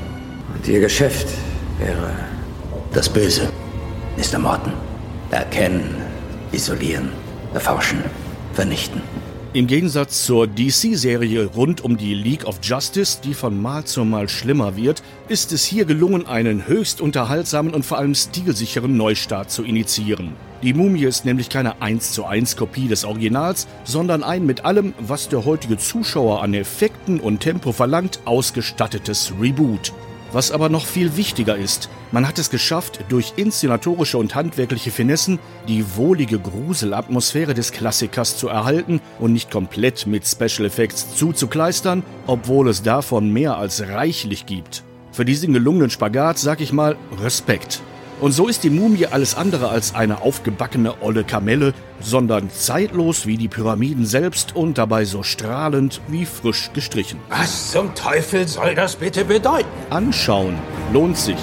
Und Ihr Geschäft wäre das Böse. Mr. Morton. Erkennen, isolieren, erforschen, vernichten. Im Gegensatz zur DC-Serie rund um die League of Justice, die von Mal zu Mal schlimmer wird, ist es hier gelungen, einen höchst unterhaltsamen und vor allem stilsicheren Neustart zu initiieren. Die Mumie ist nämlich keine 1 zu 1 Kopie des Originals, sondern ein mit allem, was der heutige Zuschauer an Effekten und Tempo verlangt, ausgestattetes Reboot. Was aber noch viel wichtiger ist, man hat es geschafft, durch inszenatorische und handwerkliche Finessen die wohlige Gruselatmosphäre des Klassikers zu erhalten und nicht komplett mit Special Effects zuzukleistern, obwohl es davon mehr als reichlich gibt. Für diesen gelungenen Spagat sag ich mal Respekt. Und so ist die Mumie alles andere als eine aufgebackene olle Kamelle, sondern zeitlos wie die Pyramiden selbst und dabei so strahlend wie frisch gestrichen. Was zum Teufel soll das bitte bedeuten? Anschauen lohnt sich.